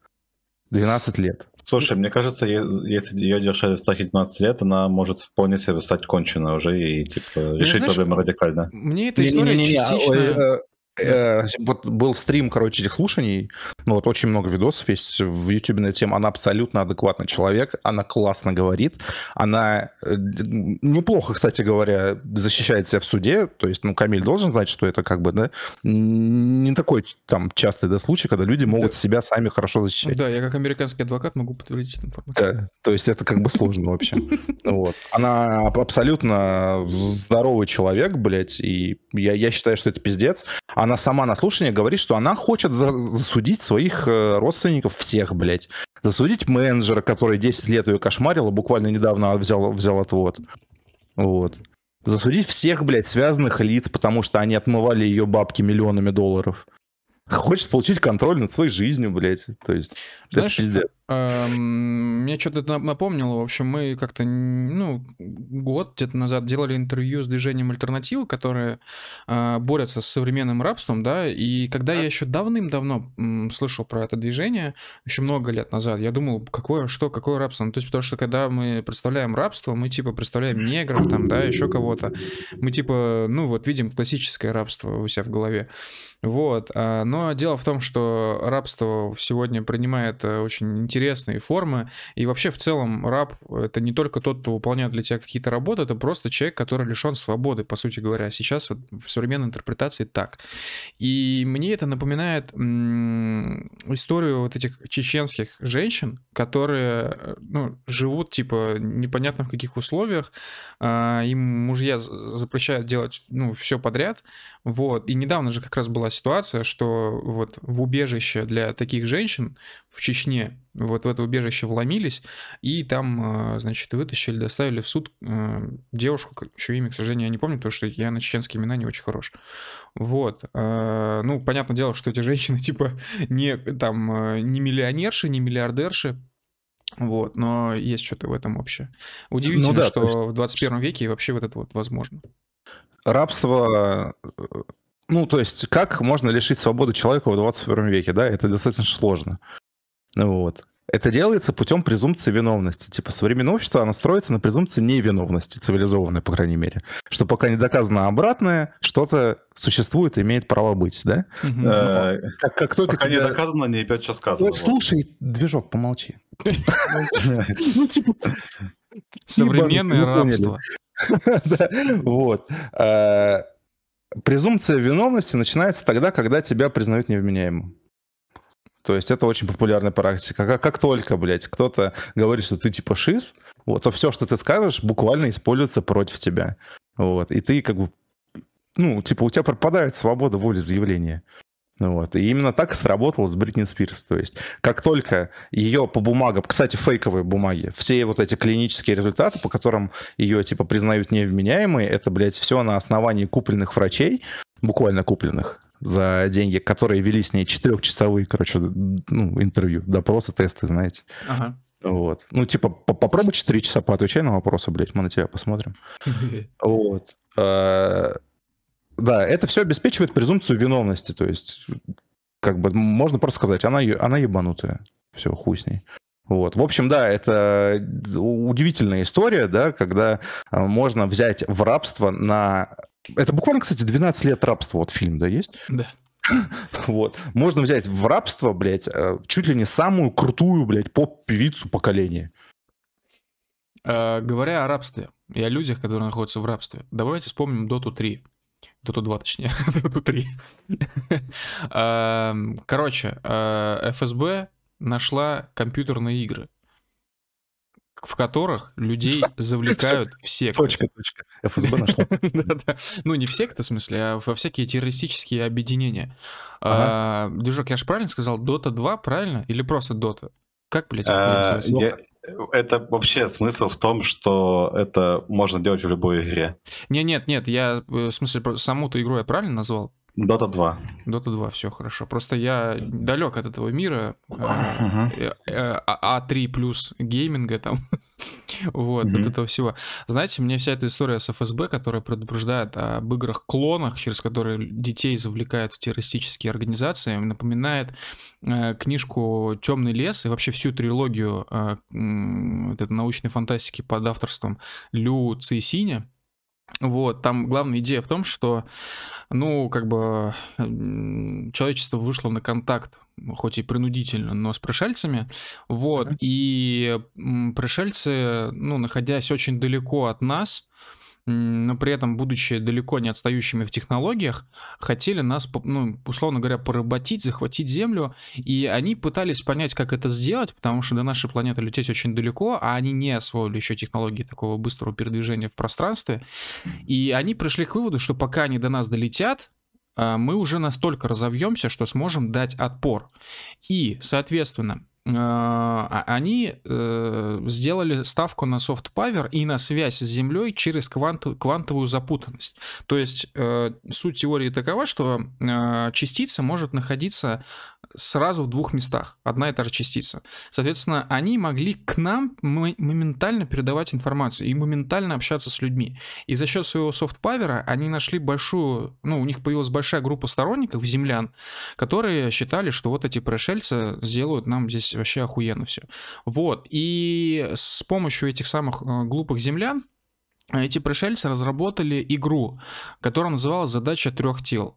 12 лет. Слушай, мне кажется, если ее держали в страхе 12 лет, она может вполне себе стать конченой уже и типа решить знаешь, проблему радикально. Мне эта история Не-не-не-не, а, частично... ой, э, Вот был стрим, короче, этих слушаний. Ну, вот очень много видосов есть в YouTube на эту тему. Она абсолютно адекватный человек. Она классно говорит. Она э, неплохо, кстати говоря, защищает себя в суде. То есть, ну, Камиль должен знать, что это как бы, да, не такой там частый да, случай, когда люди могут Да. себя сами хорошо защищать. Да, я как американский адвокат могу подтвердить эту информацию. Да, то есть это как бы сложно вообще. *laughs* Вот. Она аб- абсолютно здоровый человек, блядь, и я, я считаю, что это пиздец. Она сама на слушании говорит, что она хочет за- засудить своих э, родственников всех, блядь. Засудить менеджера, который 10 лет ее кошмарил, и буквально недавно взял, взял отвод. Вот. Засудить всех, блядь, связанных лиц, потому что они отмывали ее бабки миллионами долларов. Хочет получить контроль над своей жизнью, блядь. То есть, Знаешь, это пиздец. Эм, Мне что-то это напомнило. В общем, мы как-то, ну, год где-то назад делали интервью с движением «Альтернатива», которое а, борется с современным рабством, да, и когда я еще давным-давно слышал про это движение, еще много лет назад, я думал, какое, что, какое рабство? Ну, то есть, потому что когда мы представляем рабство, мы, типа, представляем негров там, да, еще кого-то. Мы, типа, ну, вот видим классическое рабство у себя в голове. Вот. а, Но дело в том, что рабство сегодня принимает э, очень интересные формы. И вообще в целом раб — это не только тот, кто выполняет для тебя какие-то работы, это просто человек, который лишен свободы, по сути говоря. Сейчас вот в современной интерпретации так. И мне это напоминает историю вот этих чеченских женщин, которые э, ну, живут типа непонятно в каких условиях, а, им мужья запрещают делать ну, все подряд, вот. И недавно же как раз была ситуация, что вот в убежище для таких женщин в Чечне, вот в это убежище вломились, и там, э, значит, вытащили, доставили в суд э, девушку, чье имя, к сожалению, я не помню, потому что я на чеченские имена не очень хорош. Вот. Э, Ну, понятное дело, что эти *laughs* женщины, типа, не, там, не миллионерши, не миллиардерши, вот, но есть что-то в этом общее. Удивительно, да, что то есть- в 21 веке вообще вот это вот возможно. рабство, э, ну, то есть, как можно лишить свободы человека в 21 веке, да, это достаточно сложно. Ну Вот. Это делается путем презумпции виновности. Типа, современное общество, оно строится на презумпции невиновности, цивилизованной, по крайней мере. Что пока не доказано обратное, что-то существует и имеет право быть, да? Э, Как, как только Пока не тебя- доказано, не ебет, что сказано. Слушай, движок, помолчи. Ну, типа, Современное рабство. *laughs* Вот. Э, Презумпция виновности начинается тогда, когда тебя признают невменяемым. То есть это очень популярная практика. Как, как только, блядь, кто-то говорит, что ты типа шиз, вот, то все, что ты скажешь, буквально используется против тебя. Вот. И ты как бы, ну, типа, у тебя пропадает свобода воли заявления. Вот. И именно так сработало с Бритни Спирс. То есть, как только ее по бумагам, кстати, фейковые бумаги, все вот эти клинические результаты, по которым ее, типа, признают невменяемой, это, блядь, все на основании купленных врачей, буквально купленных, за деньги, которые вели с ней четырехчасовые, короче, ну, интервью, допросы, тесты, знаете. Ага. Вот. Ну, типа, по- попробуй 4 часа поотвечай на вопросы, блядь, мы на тебя посмотрим. *laughs* Вот. Э, Да, это все обеспечивает презумпцию виновности. То есть, как бы можно просто сказать, она, она ебанутая. Все, хуй с ней. Вот. В общем, да, это удивительная история, да, когда э, можно взять в рабство на... Это буквально, кстати, 12 лет рабства, вот фильм, да, есть? Да. *laughs* Вот. Можно взять в рабство, блядь, э, чуть ли не самую крутую, блядь, поп-певицу поколения. Э, Говоря о рабстве и о людях, которые находятся в рабстве, давайте вспомним Доту 3. Доту 2, точнее. *laughs* Доту 3. *laughs* Эм, Короче, э, ФСБ нашла компьютерные игры. В которых людей *laughs* завлекают в секты. Точка, точка. ФСБ нашла. *laughs* Ну, не в секты, в смысле, а во всякие террористические объединения. А, Движок, я же правильно сказал, Dota 2, правильно? Или просто Dota? Как, блядь, А, Это вообще смысл в том, что это можно делать в любой игре. Не, нет, нет, я, э, в смысле, про- саму-то игру я правильно назвал? Dota 2. Dota 2, все хорошо. Просто я далек от этого мира. а, Мгм. э, э, А- А3 плюс гейминга там. *laughs* Вот, от этого всего. Знаете, мне вся эта история с ФСБ, которая предупреждает об играх-клонах, через которые детей завлекают в террористические организации, напоминает э, книжку «Темный лес» и вообще всю трилогию э, научной фантастики под авторством Лю Цейсиня. Вот, там главная идея в том, что, ну, как бы человечество вышло на контакт, хоть и принудительно, но с пришельцами, вот, и пришельцы, ну, находясь очень далеко от нас, но при этом, будучи далеко не отстающими в технологиях, хотели нас, ну, условно говоря, поработить, захватить Землю, и они пытались понять, как это сделать, потому что до нашей планеты лететь очень далеко, а они не освоили еще технологии такого быстрого передвижения в пространстве. И они пришли к выводу, что пока они до нас долетят, а, мы уже настолько разовьемся, что сможем дать отпор. И, соответственно, они э, сделали ставку на soft power и на связь с Землей через квант- квантовую запутанность. То есть э, суть теории такова, что э, частица может находиться сразу в двух местах, одна и та же частица. Соответственно, они могли к нам мо- моментально передавать информацию и моментально общаться с людьми. И за счет своего power они нашли большую, ну, у них появилась большая группа сторонников, землян, которые считали, что вот эти пришельцы сделают нам здесь вообще охуенно все. Вот. И с помощью этих самых э, глупых землян эти пришельцы разработали игру, которая называлась «Задача трех тел».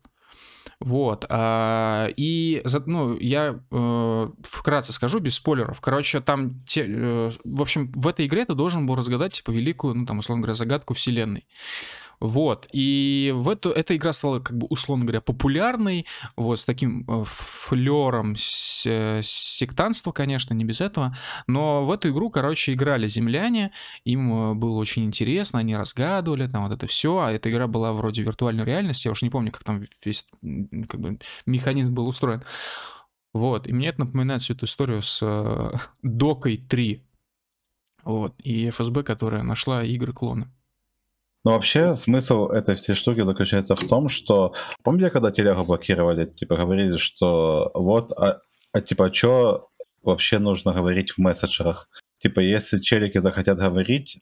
Вот. а, И, ну, я э, вкратце скажу, без спойлеров. Короче, там, те, э, в общем, в этой игре ты должен был разгадать, типа, великую, ну, там, условно говоря, загадку вселенной. Вот. И в эту, эта игра стала, как бы, условно говоря, популярной, вот, с таким э, флером с- э, сектантства, конечно, не без этого. Но в эту игру, короче, играли земляне, им э, было очень интересно, они разгадывали там вот это все, а эта игра была вроде виртуальной реальности, я уж не помню, как там весь как бы, механизм был устроен. Вот, и мне это напоминает всю эту историю с э, Докой 3. Вот, и ФСБ, которая нашла игры-клоны. Но вообще смысл этой всей штуки заключается в том, что помните, когда телегу блокировали, типа говорили, что вот, а, а типа что вообще нужно говорить в мессенджерах? Типа если челики захотят говорить,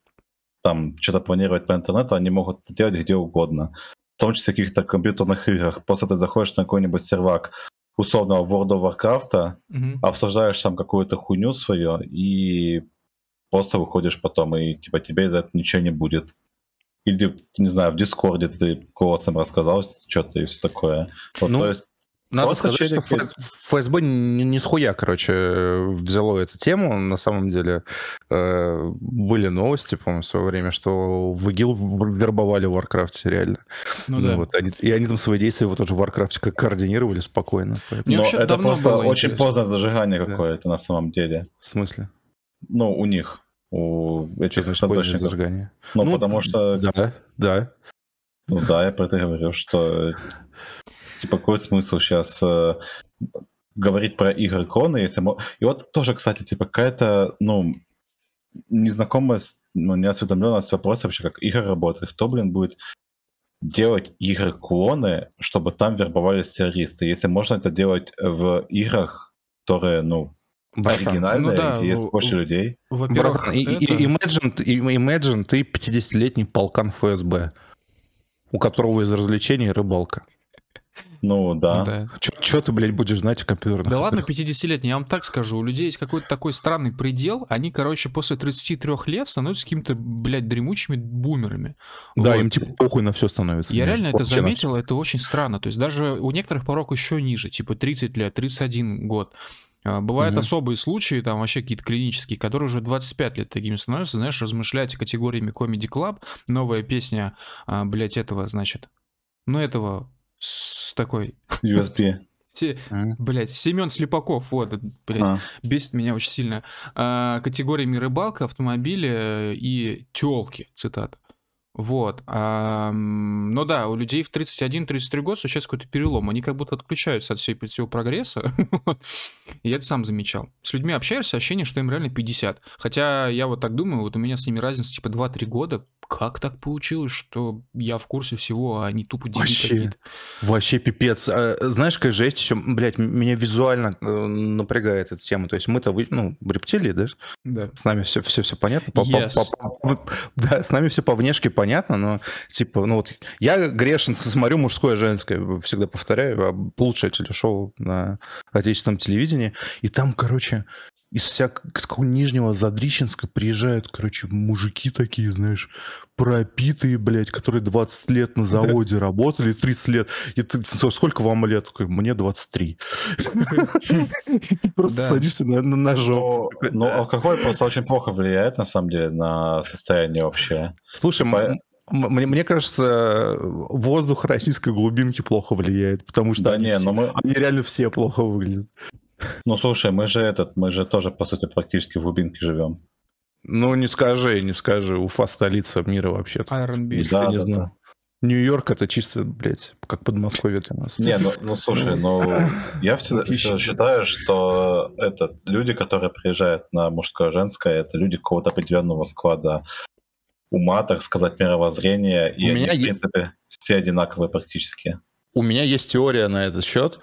там что-то планировать по интернету, они могут это делать где угодно. В том числе в каких-то компьютерных играх. Просто ты заходишь на какой-нибудь сервак условного World of Warcraft, Мгм. обсуждаешь там какую-то хуйню свою и просто выходишь потом, и типа тебе за это ничего не будет. Или, не знаю, в Дискорде ты голосом рассказал что-то и все такое. Вот, Ну, то есть, Надо Просто сказать, что челики- Ф- ФСБ не, не с хуя, короче, взяло эту тему. На самом деле э, были новости, по-моему, в свое время, что в ИГИЛ вербовали в Варкрафте, реально. Ну да. вот, они- и они там свои действия вот уже в Варкрафте как координировали спокойно. Поэтому- Мне но это давно просто было очень интересно. поздно зажигание Да. какое-то на самом деле. В смысле? Ну, у них, у этих позднее ФСБшников. зажигание? Ну, потому что, Да, да. ну да, я про это говорю, что типа какой смысл сейчас говорить про игры клоны, если... И вот тоже, кстати, типа какая-то, ну, незнакомость, ну, неосведомленность вопроса вообще, как игры работают. Кто, блин, будет делать игры-клоны, чтобы там вербовались террористы, если можно это делать в играх, которые, ну, Братан, оригинальные, ну да, где есть больше людей. Во-первых, это- imagine, imagine ты 50-летний полкан ФСБ, у которого из развлечений рыбалка. Ну, да. Да. Че ты, блядь, будешь знать о компьютерных Да ладно, играх? 50-летний, я вам так скажу, у людей есть какой-то такой странный предел, они, короче, после 33 лет становятся какими-то, блядь, дремучими бумерами. Да, Вот. им типа похуй на все становится. Я реально это заметил, это очень странно. То есть даже у некоторых порог еще ниже, типа 30 лет, 31 год. А, Бывают Мгм. особые случаи, там вообще какие-то клинические, которые уже 25 лет такими становятся, знаешь, размышляете категориями Comedy Club, новая песня, а, блядь, этого, значит, ну этого с такой USB. *laughs* Все, блядь, Семен Слепаков, вот, блядь, а. бесит меня очень сильно. А, категориями рыбалка, автомобили и телки, цитата. Вот. А, ну да, у людей в 31-33 года сейчас какой-то перелом. Они как будто отключаются от всей, всего прогресса. *laughs* я это сам замечал. С людьми общаешься, ощущение, что им реально 50. Хотя я вот так думаю, вот у меня с ними разница типа 2-3 года. Как так получилось, что я в курсе всего, а они тупо дети вообще, какие-то? Вообще пипец. А, знаешь, какая жесть еще, блядь, меня визуально э, напрягает эта тема. То есть мы-то, ну, рептилии, да? Да. С нами все, все, все понятно. Yes. По, по, по, да, с нами все по внешке понятно, но типа, ну вот я грешен, *laughs* смотрю мужское, женское, всегда повторяю, а лучшее телешоу на отечественном телевидении, и там, короче, из всякого с какого нижнего Задрищенска приезжают, короче, мужики такие, знаешь, пропитые, блядь, которые 20 лет на заводе работали, 30 лет. И ты, сколько вам лет? Мне 23. *laughs* Просто садишься на ножом. Ну, алкоголь просто очень плохо влияет, на самом деле, на состояние общее. Слушай, мне, мне кажется, воздух российской глубинки плохо влияет, потому что да они, не, все, но мы... они реально все плохо выглядят. Ну слушай, мы же этот, мы же тоже, по сути, практически в глубинке живем. Ну, не скажи, не скажи. Уфа столица мира вообще-то. R&B. Да, не да, знаю. Да. Нью-Йорк это чисто, блядь, как Подмосковье для нас. Не, ну, ну слушай, ну я всегда, всегда считаю, что этот люди, которые приезжают на мужское женское, это люди какого-то определенного склада ума, так сказать, мировоззрения, и У они, меня в принципе, есть... все одинаковые практически. У меня есть теория на этот счет.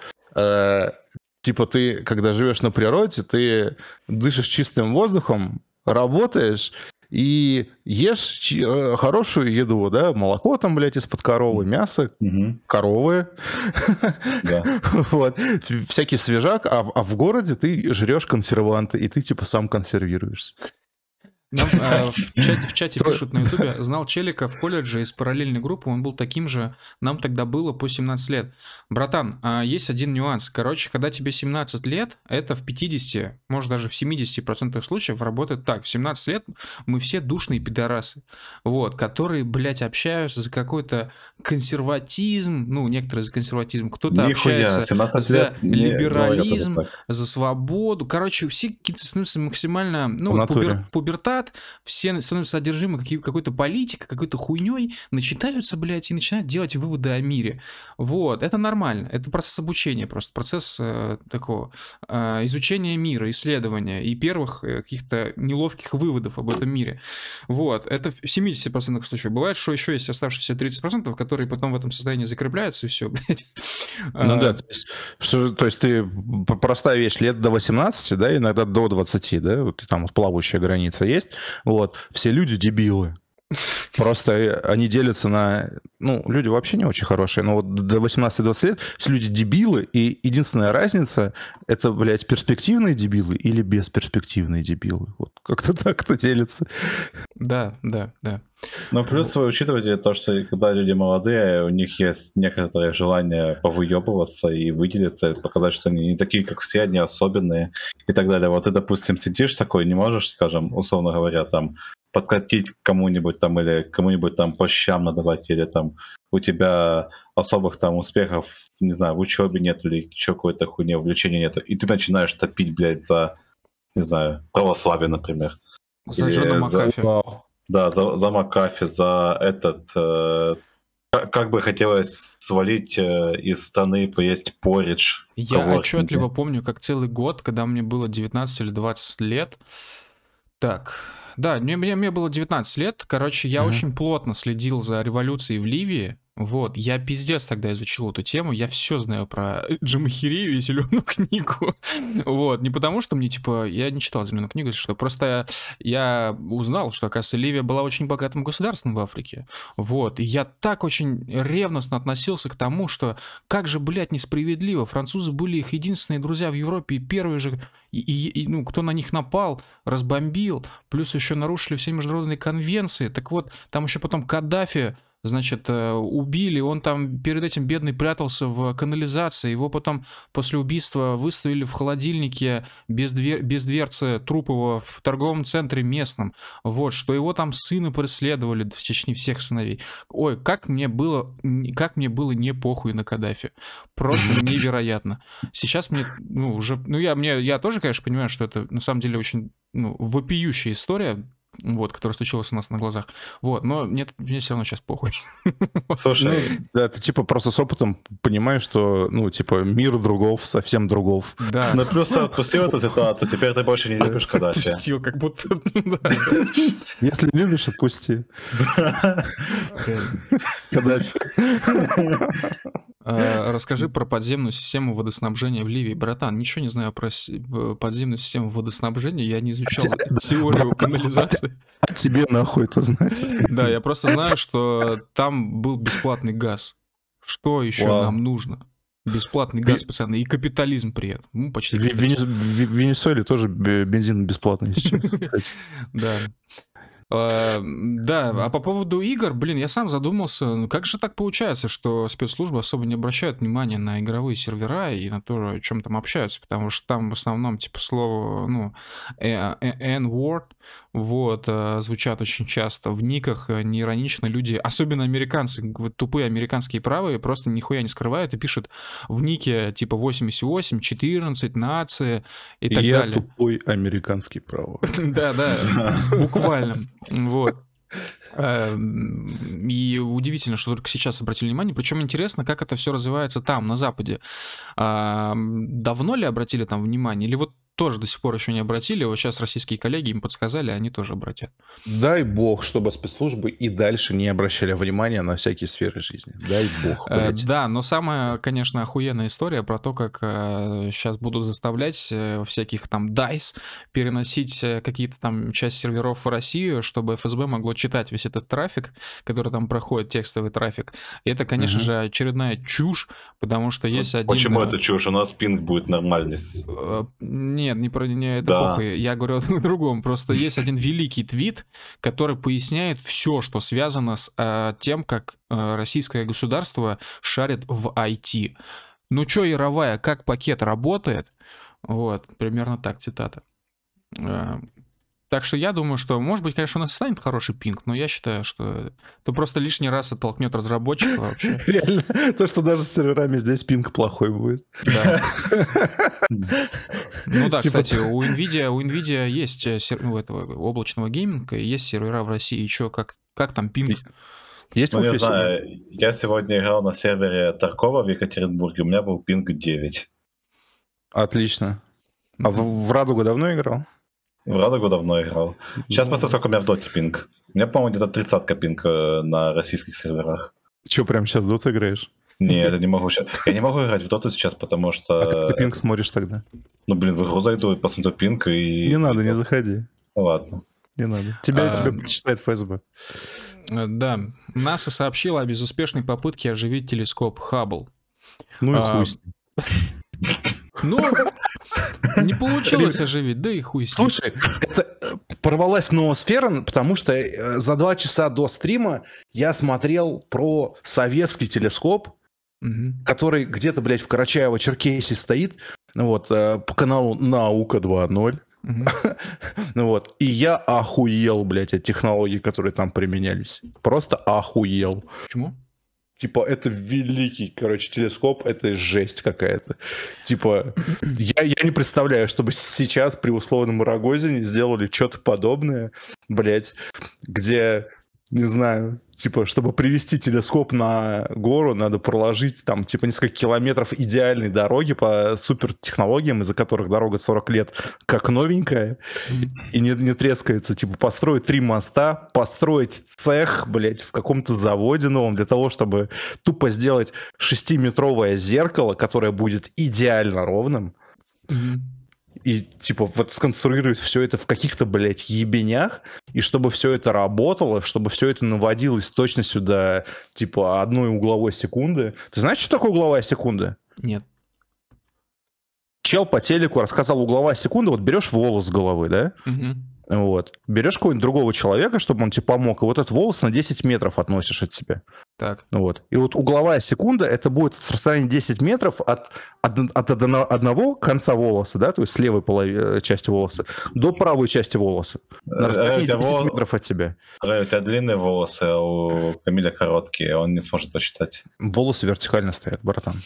Типа ты, когда живешь на природе, ты дышишь чистым воздухом, работаешь и ешь э, хорошую еду, да, молоко там, блядь, из-под коровы, мясо, угу. коровы, да. *laughs* вот, всякий свежак, а, а в городе ты жрешь консерванты, и ты типа сам консервируешься. Нам, *laughs* э, в чате, в чате пишут на ютубе, *laughs* знал Челика в колледже из параллельной группы, он был таким же, нам тогда было по 17 лет. Братан, э, есть один нюанс. Короче, когда тебе 17 лет, это в 50, может даже в 70% случаев работает так. В 17 лет мы все душные пидорасы, вот, которые, блядь, общаются за какой-то консерватизм, ну, некоторые за консерватизм, кто-то общается за либерализм, за свободу. Короче, все какие-то становятся максимально, ну, пубер, пубертат назад, все становятся одержимы какой-то политикой, какой-то хуйней, начитаются, блядь, и начинают делать выводы о мире. Вот, это нормально. Это процесс обучения, просто процесс э, такого э, изучения мира, исследования и первых э, каких-то неловких выводов об этом мире. Вот, это в 70% случаев. Бывает, что еще есть оставшиеся 30%, которые потом в этом состоянии закрепляются, и все, *laughs* блядь. Ну а, да, то есть, что, то есть ты простая вещь, лет до 18, да, иногда до 20, да, вот там вот плавающая граница есть, есть. Вот. Все люди дебилы. Просто они делятся на... Ну, люди вообще не очень хорошие, но вот до 18-20 лет все люди дебилы, и единственная разница — это, блядь, перспективные дебилы или бесперспективные дебилы. Вот как-то *laughs* так-то делится. Да, да, да. Но плюс вы учитываете то, что когда люди молодые, у них есть некоторое желание повыебываться и выделиться, показать, что они не такие, как все, они особенные и так далее. Вот ты, допустим, сидишь такой, не можешь, скажем, условно говоря, там, подкатить кому-нибудь там или кому-нибудь там по щам надавать, или там у тебя особых там успехов, не знаю, в учебе нет или еще какой-то хуйни, увлечения нет, и ты начинаешь топить, блядь, за, не знаю, православие, например. За Джона Макафи. За, да, за, за Макафи, за этот... Э, как бы хотелось свалить э, из страны, поесть поридж. Я отчетливо помню, как целый год, когда мне было 19 или 20 лет, так, да, мне, мне, мне было 19 лет. Короче, я mm-hmm. очень плотно следил за революцией в Ливии. Вот, я пиздец тогда изучил эту тему, я все знаю про *laughs* Джамахирию и зеленую книгу. *laughs* вот, не потому что мне, типа, я не читал зеленую книгу, что просто я узнал, что, оказывается, Ливия была очень богатым государством в Африке. Вот, и я так очень ревностно относился к тому, что как же, блядь, несправедливо, французы были их единственные друзья в Европе, и первые же, и, и, ну, кто на них напал, разбомбил, плюс еще нарушили все международные конвенции. Так вот, там еще потом Каддафи значит, э, убили, он там перед этим бедный прятался в канализации, его потом после убийства выставили в холодильнике без, двер... без дверцы труп его в торговом центре местном, вот, что его там сына преследовали в Чечне всех сыновей. Ой, как мне было, как мне было не похуй на Каддафи. Просто *laughs* невероятно. Сейчас мне, ну, уже, ну, я, мне, я тоже, конечно, понимаю, что это на самом деле очень ну, вопиющая история, вот, который случился у нас на глазах. Вот, но нет, мне все равно сейчас похуй. *laughs* Слушай, ну, да, ты типа просто с опытом понимаешь, что, ну, типа, мир другов, совсем другов. Да. Ну, плюс отпустил эту ситуацию, теперь ты больше не любишь Каддафи. Отпустил, как будто... *laughs* Если любишь, отпусти. Каддафи. *laughs* А, расскажи про подземную систему водоснабжения в Ливии. Братан, ничего не знаю про подземную систему водоснабжения, я не изучал теорию канализации. А тебе нахуй это знать? Да, я просто знаю, что там был бесплатный газ. Что еще нам нужно? Бесплатный газ, пацаны, и капитализм при этом. Ну, почти. В, Венесуэле тоже бензин бесплатный сейчас. *laughs* Да. А, да, а по поводу игр, блин, я сам задумался, ну как же так получается, что спецслужбы особо не обращают внимания на игровые сервера и на то, о чем там общаются, потому что там в основном, типа, слово, ну, э, э, N-word, вот, э, звучат очень часто в никах, не иронично люди, особенно американцы, вот тупые американские правые, просто нихуя не скрывают и пишут в нике, типа, 88, 14, нация и так я далее. Я тупой американский правый. *laughs* Да, да, *laughs* буквально. Вот. Эм, и удивительно, что только сейчас обратили внимание. Причем интересно, как это все развивается там, на Западе. Давно ли обратили там внимание? Или вот тоже до сих пор еще не обратили. Вот сейчас российские коллеги им подсказали, они тоже обратят. Дай бог, чтобы спецслужбы и дальше не обращали внимания на всякие сферы жизни. Дай бог. Э, блядь. Да, но самая, конечно, охуенная история про то, как сейчас э, будут заставлять э, всяких там DICE переносить какие-то там часть серверов в Россию, чтобы ФСБ могло читать весь этот трафик, который там проходит, текстовый трафик. И это, конечно угу. же, очередная чушь, потому что есть Почему один... Почему это чушь? У нас пинг будет нормальный. Нет, нет, не про не, это да. похуй. Я говорю о *laughs* другом. Просто есть один великий твит, который поясняет все, что связано с э, тем, как э, российское государство шарит в IT. Ну чё, Яровая, как пакет работает? Вот, примерно так цитата. Так что я думаю, что, может быть, конечно, у нас станет хороший пинг, но я считаю, что это просто лишний раз оттолкнет разработчика вообще. *laughs* Реально, то, что даже с серверами здесь пинг плохой будет. Да. Ну да, типа кстати, у NVIDIA, у NVIDIA есть э, ну, этого облачного гейминга, есть сервера в России, и что, как, как там пинг? Есть ну, не знаю, я сегодня играл на сервере Таркова в Екатеринбурге, у меня был пинг 9. Отлично. А в, в Радугу давно играл? В Радугу давно играл. Сейчас просто сколько у меня в доте пинг. У меня, по-моему, где-то 30 пинг э, на российских серверах. Че, прям сейчас в доту играешь? Нет, я не могу сейчас. Я не могу играть в доту сейчас, потому что... А как ты пинг смотришь тогда? Ну, блин, в игру зайду, посмотрю пинг и... Не надо, не заходи. Ну, ладно. Не надо. Тебя, а... тебя прочитает ФСБ. Э, да. НАСА сообщила о безуспешной попытке оживить телескоп Хаббл. Ну и а... хуй *laughs* Ну, не *laughs* получилось оживить, да и хуй с ним. Слушай, это э, порвалась ноосфера, потому что э, за два часа до стрима я смотрел про советский телескоп, угу. который где-то, блядь, в Карачаево-Черкесии стоит, вот, э, по каналу Наука 2.0. Угу. *laughs* вот. И я охуел, блядь, от технологий, которые там применялись. Просто охуел. Почему? Типа, это великий, короче, телескоп, это жесть какая-то. Типа, я, я не представляю, чтобы сейчас при условном Рогозине сделали что-то подобное, блядь, где не знаю, типа, чтобы привести телескоп на гору, надо проложить там, типа, несколько километров идеальной дороги по супер технологиям, из-за которых дорога 40 лет как новенькая, и не, не трескается. Типа, построить три моста, построить цех, блядь, в каком-то заводе новом для того, чтобы тупо сделать шестиметровое зеркало, которое будет идеально ровным. Mm-hmm и типа вот сконструировать все это в каких-то, блядь, ебенях, и чтобы все это работало, чтобы все это наводилось точностью до типа одной угловой секунды. Ты знаешь, что такое угловая секунда? Нет. Чел по телеку рассказал угловая секунда, вот берешь волос с головы, да? Угу. Вот. Берешь какого-нибудь другого человека, чтобы он тебе помог, и вот этот волос на 10 метров относишь от себя. Так. Вот. И вот угловая секунда, это будет с расстояния 10 метров от, от, от одно- одного конца волоса, да, то есть с левой полови- э, части волоса, до правой части волоса. На Э, расстоянии у тебя 10 вол- метров от тебя. Рэй, у тебя длинные волосы, а у Камиля короткие, он не сможет посчитать. Волосы вертикально стоят, братан.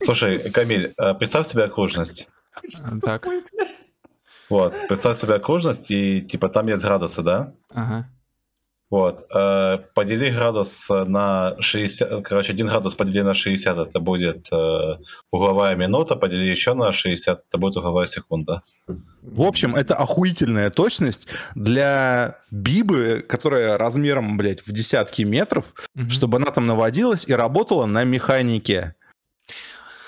Слушай, Камиль, э, представь себе окружность. Так. Вот, представь себе окружность, и типа там есть градусы, да? Ага. Вот. э, Подели градус на 60, короче, 1 градус подели на 60, это будет э, угловая минута, подели еще на 60, это будет угловая секунда. В общем, это охуительная точность для бибы, которая размером, блядь, в десятки метров, Мгм. чтобы она там наводилась и работала на механике.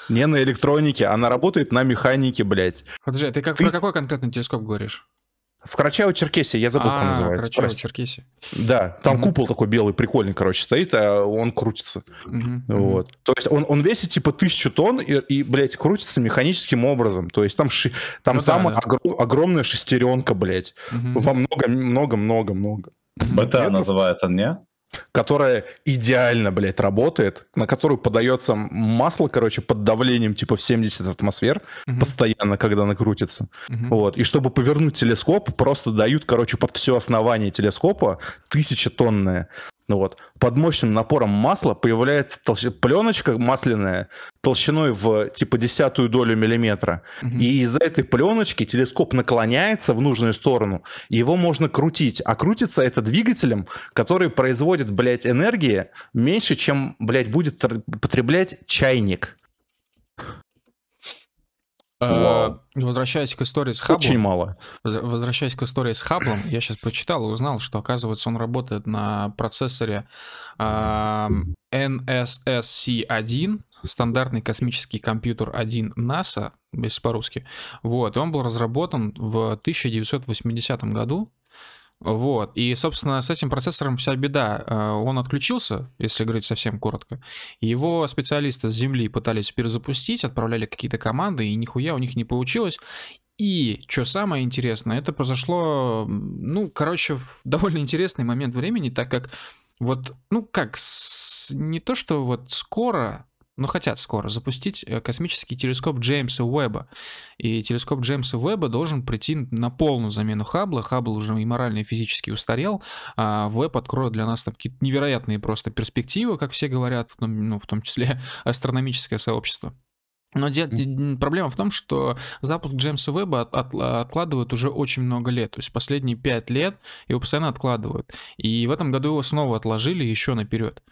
Не на электронике, она работает на механике, блядь. Подожди, а ты как Ты- про какой конкретный телескоп говоришь? В Карачаево-Черкесии, я забыл, как он А, называется. Карачаево, прости. Черкесия. Да, там Мгм. купол такой белый, прикольный, короче, стоит, а он крутится. Мгм. Вот. То есть он, он весит типа тысячу тонн и, и, блядь, крутится механическим образом. То есть там, ши- там Ну да, самая да. огром- огромная шестеренка, блядь. Мгм. Во много-много-много-много. БТА Метров? называется, не? Которая идеально, блядь, работает, на которую подается масло, короче, под давлением типа в 70 атмосфер Мгм, постоянно, когда она крутится. мгм. Вот. И чтобы повернуть телескоп, просто дают, короче, под все основание телескопа тысячетонное. Ну вот. Под мощным напором масла появляется толщ- пленочка масляная толщиной в типа десятую долю миллиметра. Мгм. И из-за этой пленочки телескоп наклоняется в нужную сторону, и его можно крутить. А крутится это двигателем, который производит, блядь, энергии меньше, чем, блядь, будет тр- потреблять чайник. Э. Возвращаясь к истории с Хабблом, Очень мало. Воз- Возвращаясь к истории с Хабблом, я сейчас прочитал и узнал, что, оказывается, он работает на процессоре ам, NSSC-1, стандартный космический компьютер 1 НАСА, если по-русски. Вот, и он был разработан в 1980 году. Вот, и, собственно, с этим процессором вся беда. Э, Он отключился, если говорить совсем коротко. Его специалисты с Земли пытались перезапустить, отправляли какие-то команды, и нихуя у них не получилось. И, что самое интересное, это произошло, ну, короче, в довольно интересный момент времени, так как вот, ну, как, с- не то, что вот скоро, но хотят скоро запустить э, космический телескоп Джеймса Уэбба. И телескоп Джеймса Уэбба должен прийти на полную замену Хаббла. Хаббл уже и морально, и физически устарел. А Веб откроет для нас там какие-то невероятные просто перспективы, как все говорят, в том- ну, в том числе *laughs* астрономическое сообщество. Но де- проблема в том, что запуск Джеймса Веба от- от- откладывают уже очень много лет. То есть последние пять лет его постоянно откладывают. И в этом году его снова отложили еще наперед.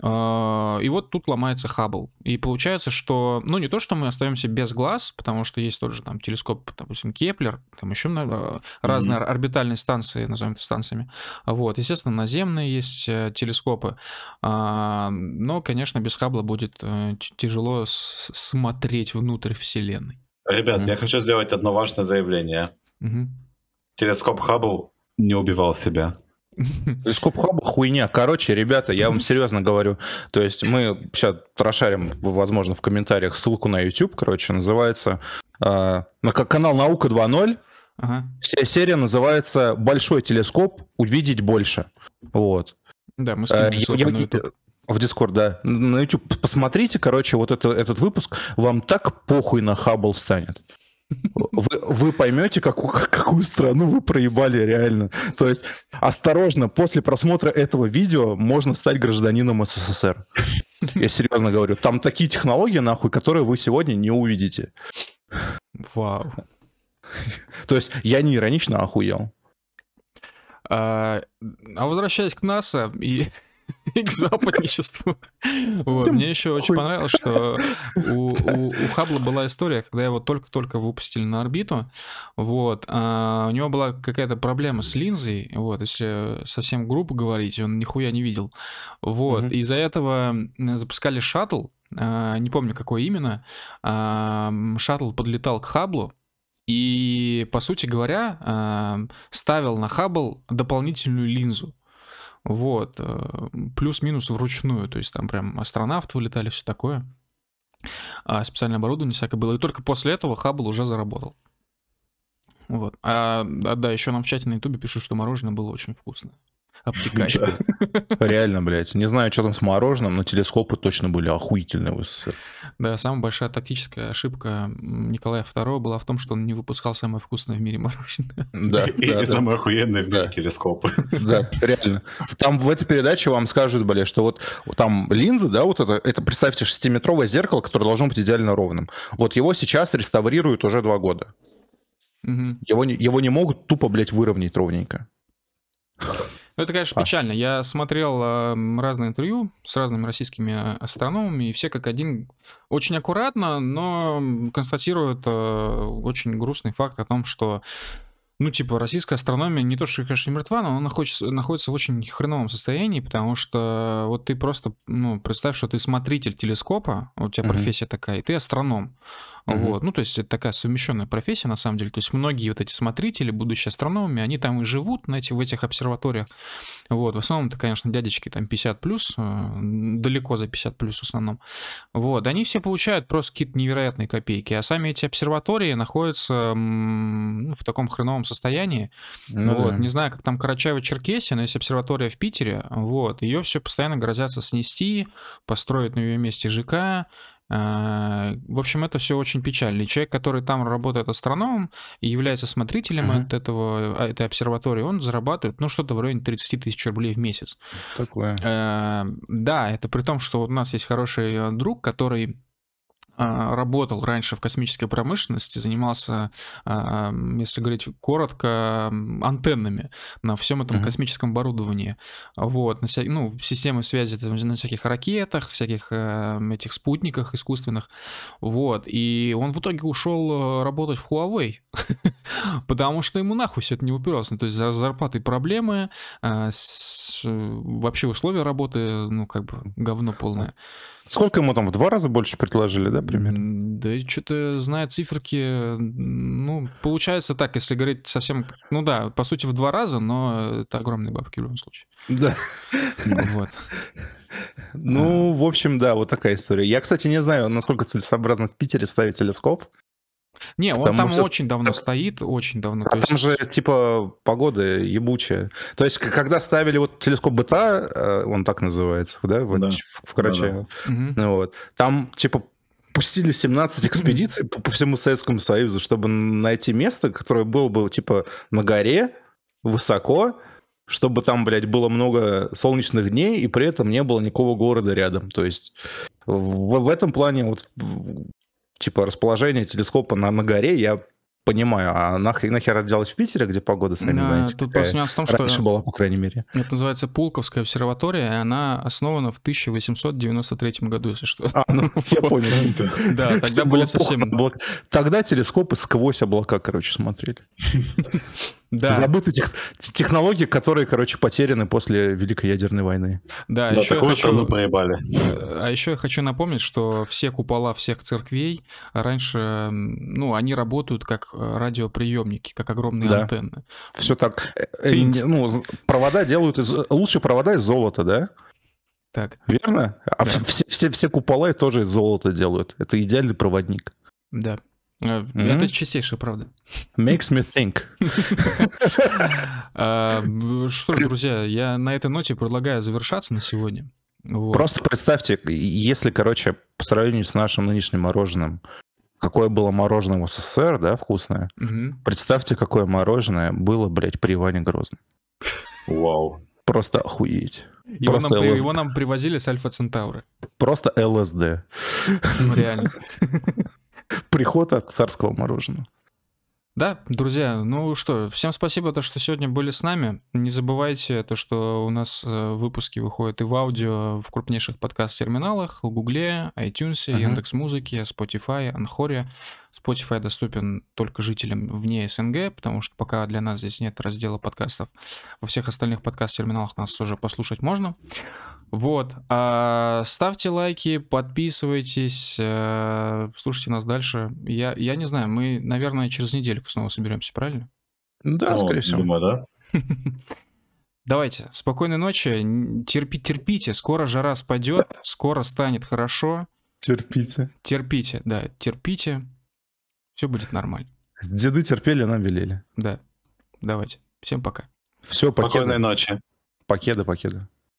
А, И вот тут ломается Хаббл. И получается, что, ну, не то, что мы остаемся без глаз, потому что есть тот же там телескоп, допустим, Кеплер, там еще много- разные орбитальные станции, назовем это станциями. Вот, естественно, наземные есть э, телескопы. А, Но, конечно, без Хаббла будет э, тяжело смотреть внутрь Вселенной. Ребят, Мгм. я хочу сделать одно важное заявление. Мгм. Телескоп Хаббл не убивал себя. Телескоп Хаббл хуйня. Короче, ребята, я вам серьезно говорю. То есть мы сейчас прошарим, возможно, в комментариях ссылку на YouTube, короче, называется э, канал Наука 2.0. Ага. Вся серия называется «Большой телескоп. Увидеть больше». Вот. Да, мы Э, скинем я- на YouTube. В Discord, да. На YouTube посмотрите, короче, вот это, этот выпуск. Вам так похуй на Хаббл станет. Вы, вы поймете, какую, какую страну вы проебали реально. То есть, осторожно, после просмотра этого видео можно стать гражданином СССР. Я серьезно говорю. Там такие технологии, нахуй, которые вы сегодня не увидите. Вау. То есть, я не иронично охуел. А, а возвращаясь к НАСА и, *laughs* и к западничеству, вот, мне еще очень понравилось, что *laughs* у, у, у Хаббла была история, когда его только-только выпустили на орбиту, вот, а у него была какая-то проблема с линзой, вот, если совсем грубо говорить, он нихуя не видел, вот, Мгм. из-за этого запускали шаттл, а, не помню какой именно, а, шаттл подлетал к Хабблу, и, по сути говоря, а, ставил на Хаббл дополнительную линзу. Вот, э, плюс-минус вручную, то есть там прям астронавты вылетали, все такое. А специальное оборудование всякое было. И только после этого Хаббл уже заработал. Вот. А, а да, еще нам в чате на ютубе пишут, что мороженое было очень вкусное. Обтекаемое. Реально, блядь. Не знаю, что там с мороженым, но телескопы точно были охуительные в СССР. Да, самая большая тактическая ошибка Николая II была в том, что он не выпускал самое вкусное в мире мороженое. Да, И самые охуенные в мире телескопы. Да, реально. Там в этой передаче вам скажут, бля, что вот там линзы, да, вот это, это представьте, шестиметровое зеркало, которое должно быть идеально ровным. Вот его сейчас реставрируют уже два года. Мгм. Его не, его не могут тупо, блядь, выровнять ровненько. Ну, это, конечно, А. печально. Я смотрел э, разные интервью с разными российскими э, астрономами, и все как один очень аккуратно, но констатируют э, очень грустный факт о том, что ну, типа, российская астрономия не то, что, конечно, мертва, но она находится, находится в очень хреновом состоянии, потому что вот ты просто, ну, представь, что ты смотритель телескопа, у тебя Мгм. профессия такая, и ты астроном. Мгм. Вот, ну, то есть это такая совмещенная профессия, на самом деле. То есть многие вот эти смотрители, будущие астрономами, они там и живут на этих, в этих обсерваториях. Вот, в основном это, конечно, дядечки там 50 плюс, э, далеко за 50 плюс в основном. Вот, они все получают просто какие-то невероятные копейки, а сами эти обсерватории находятся ну, в таком хреновом состоянии. Ну вот, да. не знаю, как там Карачаево-Черкесия, но есть обсерватория в Питере, вот, ее все постоянно грозятся снести, построить на ее месте ЖК, В общем, это все очень печально. И человек, который там работает астрономом и является смотрителем Мгм. от этого, а, этой обсерватории, он зарабатывает, ну, что-то в районе 30 тысяч рублей в месяц. Такое. Э, Да, это при том, что у нас есть хороший э, друг, который работал раньше в космической промышленности, занимался, а, если говорить коротко, антеннами на всем этом космическом оборудовании. Вот, на вся... ну, системы связи там, на всяких ракетах, всяких э, этих спутниках искусственных. Вот, и он в итоге ушел э, работать в Huawei, *laughs* потому что ему нахуй все это не упиралось. Ну, То есть за зарплатой проблемы, а, вообще условия работы, ну, как бы говно полное. Сколько ему там в два раза больше предложили, да, примерно? Да, что-то, зная циферки, ну, получается так, если говорить совсем, ну да, по сути в два раза, но это огромные бабки в любом случае. Да. Вот. Ну, в общем, да, вот такая история. Я, кстати, не знаю, насколько целесообразно в Питере ставить телескоп. Не, он Потому там что- очень давно стоит, очень давно. А есть- там же, типа, погода ебучая. То есть, когда ставили вот телескоп БТА, э, он так называется, да, в, Да. в- в Карачаево, Мгм. ну вот, там, типа, пустили 17 экспедиций по, по всему Советскому Союзу, чтобы найти место, которое было бы, типа, на горе, высоко, чтобы там, блядь, было много солнечных дней, и при этом не было никакого города рядом. То есть в, в этом плане вот типа расположение телескопа на, на горе я понимаю, а нахер, нахер делать в Питере, где погода, сами Да, знаете, Тут какая просто в том, что раньше была, по крайней мере. это называется Пулковская обсерватория, и она основана в 1893 году, если что. А, ну, *laughs* я понял. Да, тогда были совсем... Тогда телескопы сквозь облака, короче, смотрели. *laughs* Да, Забыты тех- технологии, которые, короче, потеряны после Великой ядерной войны. да, Да, еще такую страну хочу... проебали. Э, А еще я хочу напомнить, что все купола всех церквей раньше, ну, они работают как радиоприемники, как огромные Да. антенны. Все так. э, Пинг. Ну, провода делают из... Лучше провода из золота, да? Так, Верно? А Да. все, все, все купола тоже из золота делают. Это идеальный проводник. да. Э. Это чистейшая правда. Makes me think. Б- *laughs* Что ж, друзья, я на этой ноте предлагаю завершаться на сегодня. Вот. Просто представьте, если, короче, по сравнению с нашим нынешним мороженым, какое было мороженое в СССР, да, вкусное, представьте, какое мороженое было, блядь, при Иване Грозном. Вау. Просто охуеть. Его нам, Просто при- ЛС его нам привозили с Альфа Центавры. Просто ЛСД. Ну, реально. *laughs* *laughs* Приход от царского мороженого. Да, друзья, ну что, всем спасибо, то, что сегодня были с нами. Не забывайте, то, что у нас э, выпуски выходят и в аудио в крупнейших подкаст-терминалах, в Гугле, iTunes, Мгм. Яндекс.Музыке, Spotify, Анхоре. Spotify доступен только жителям вне СНГ, потому что пока для нас здесь нет раздела подкастов. Во всех остальных подкаст-терминалах нас тоже послушать можно. Вот. А, ставьте лайки, подписывайтесь, э, слушайте нас дальше. Я, я не знаю, мы, наверное, через недельку снова соберемся, правильно? Да, Ну, скорее всего. Думаю, да. *laughs* Давайте, спокойной ночи, терпи, терпите, скоро жара спадет, скоро станет хорошо. Терпите. Терпите, да, терпите, все будет нормально. Деды терпели, нам велели. Да. Давайте. Всем пока. Все, Спокойной покеда. ночи. Покеда, покеда.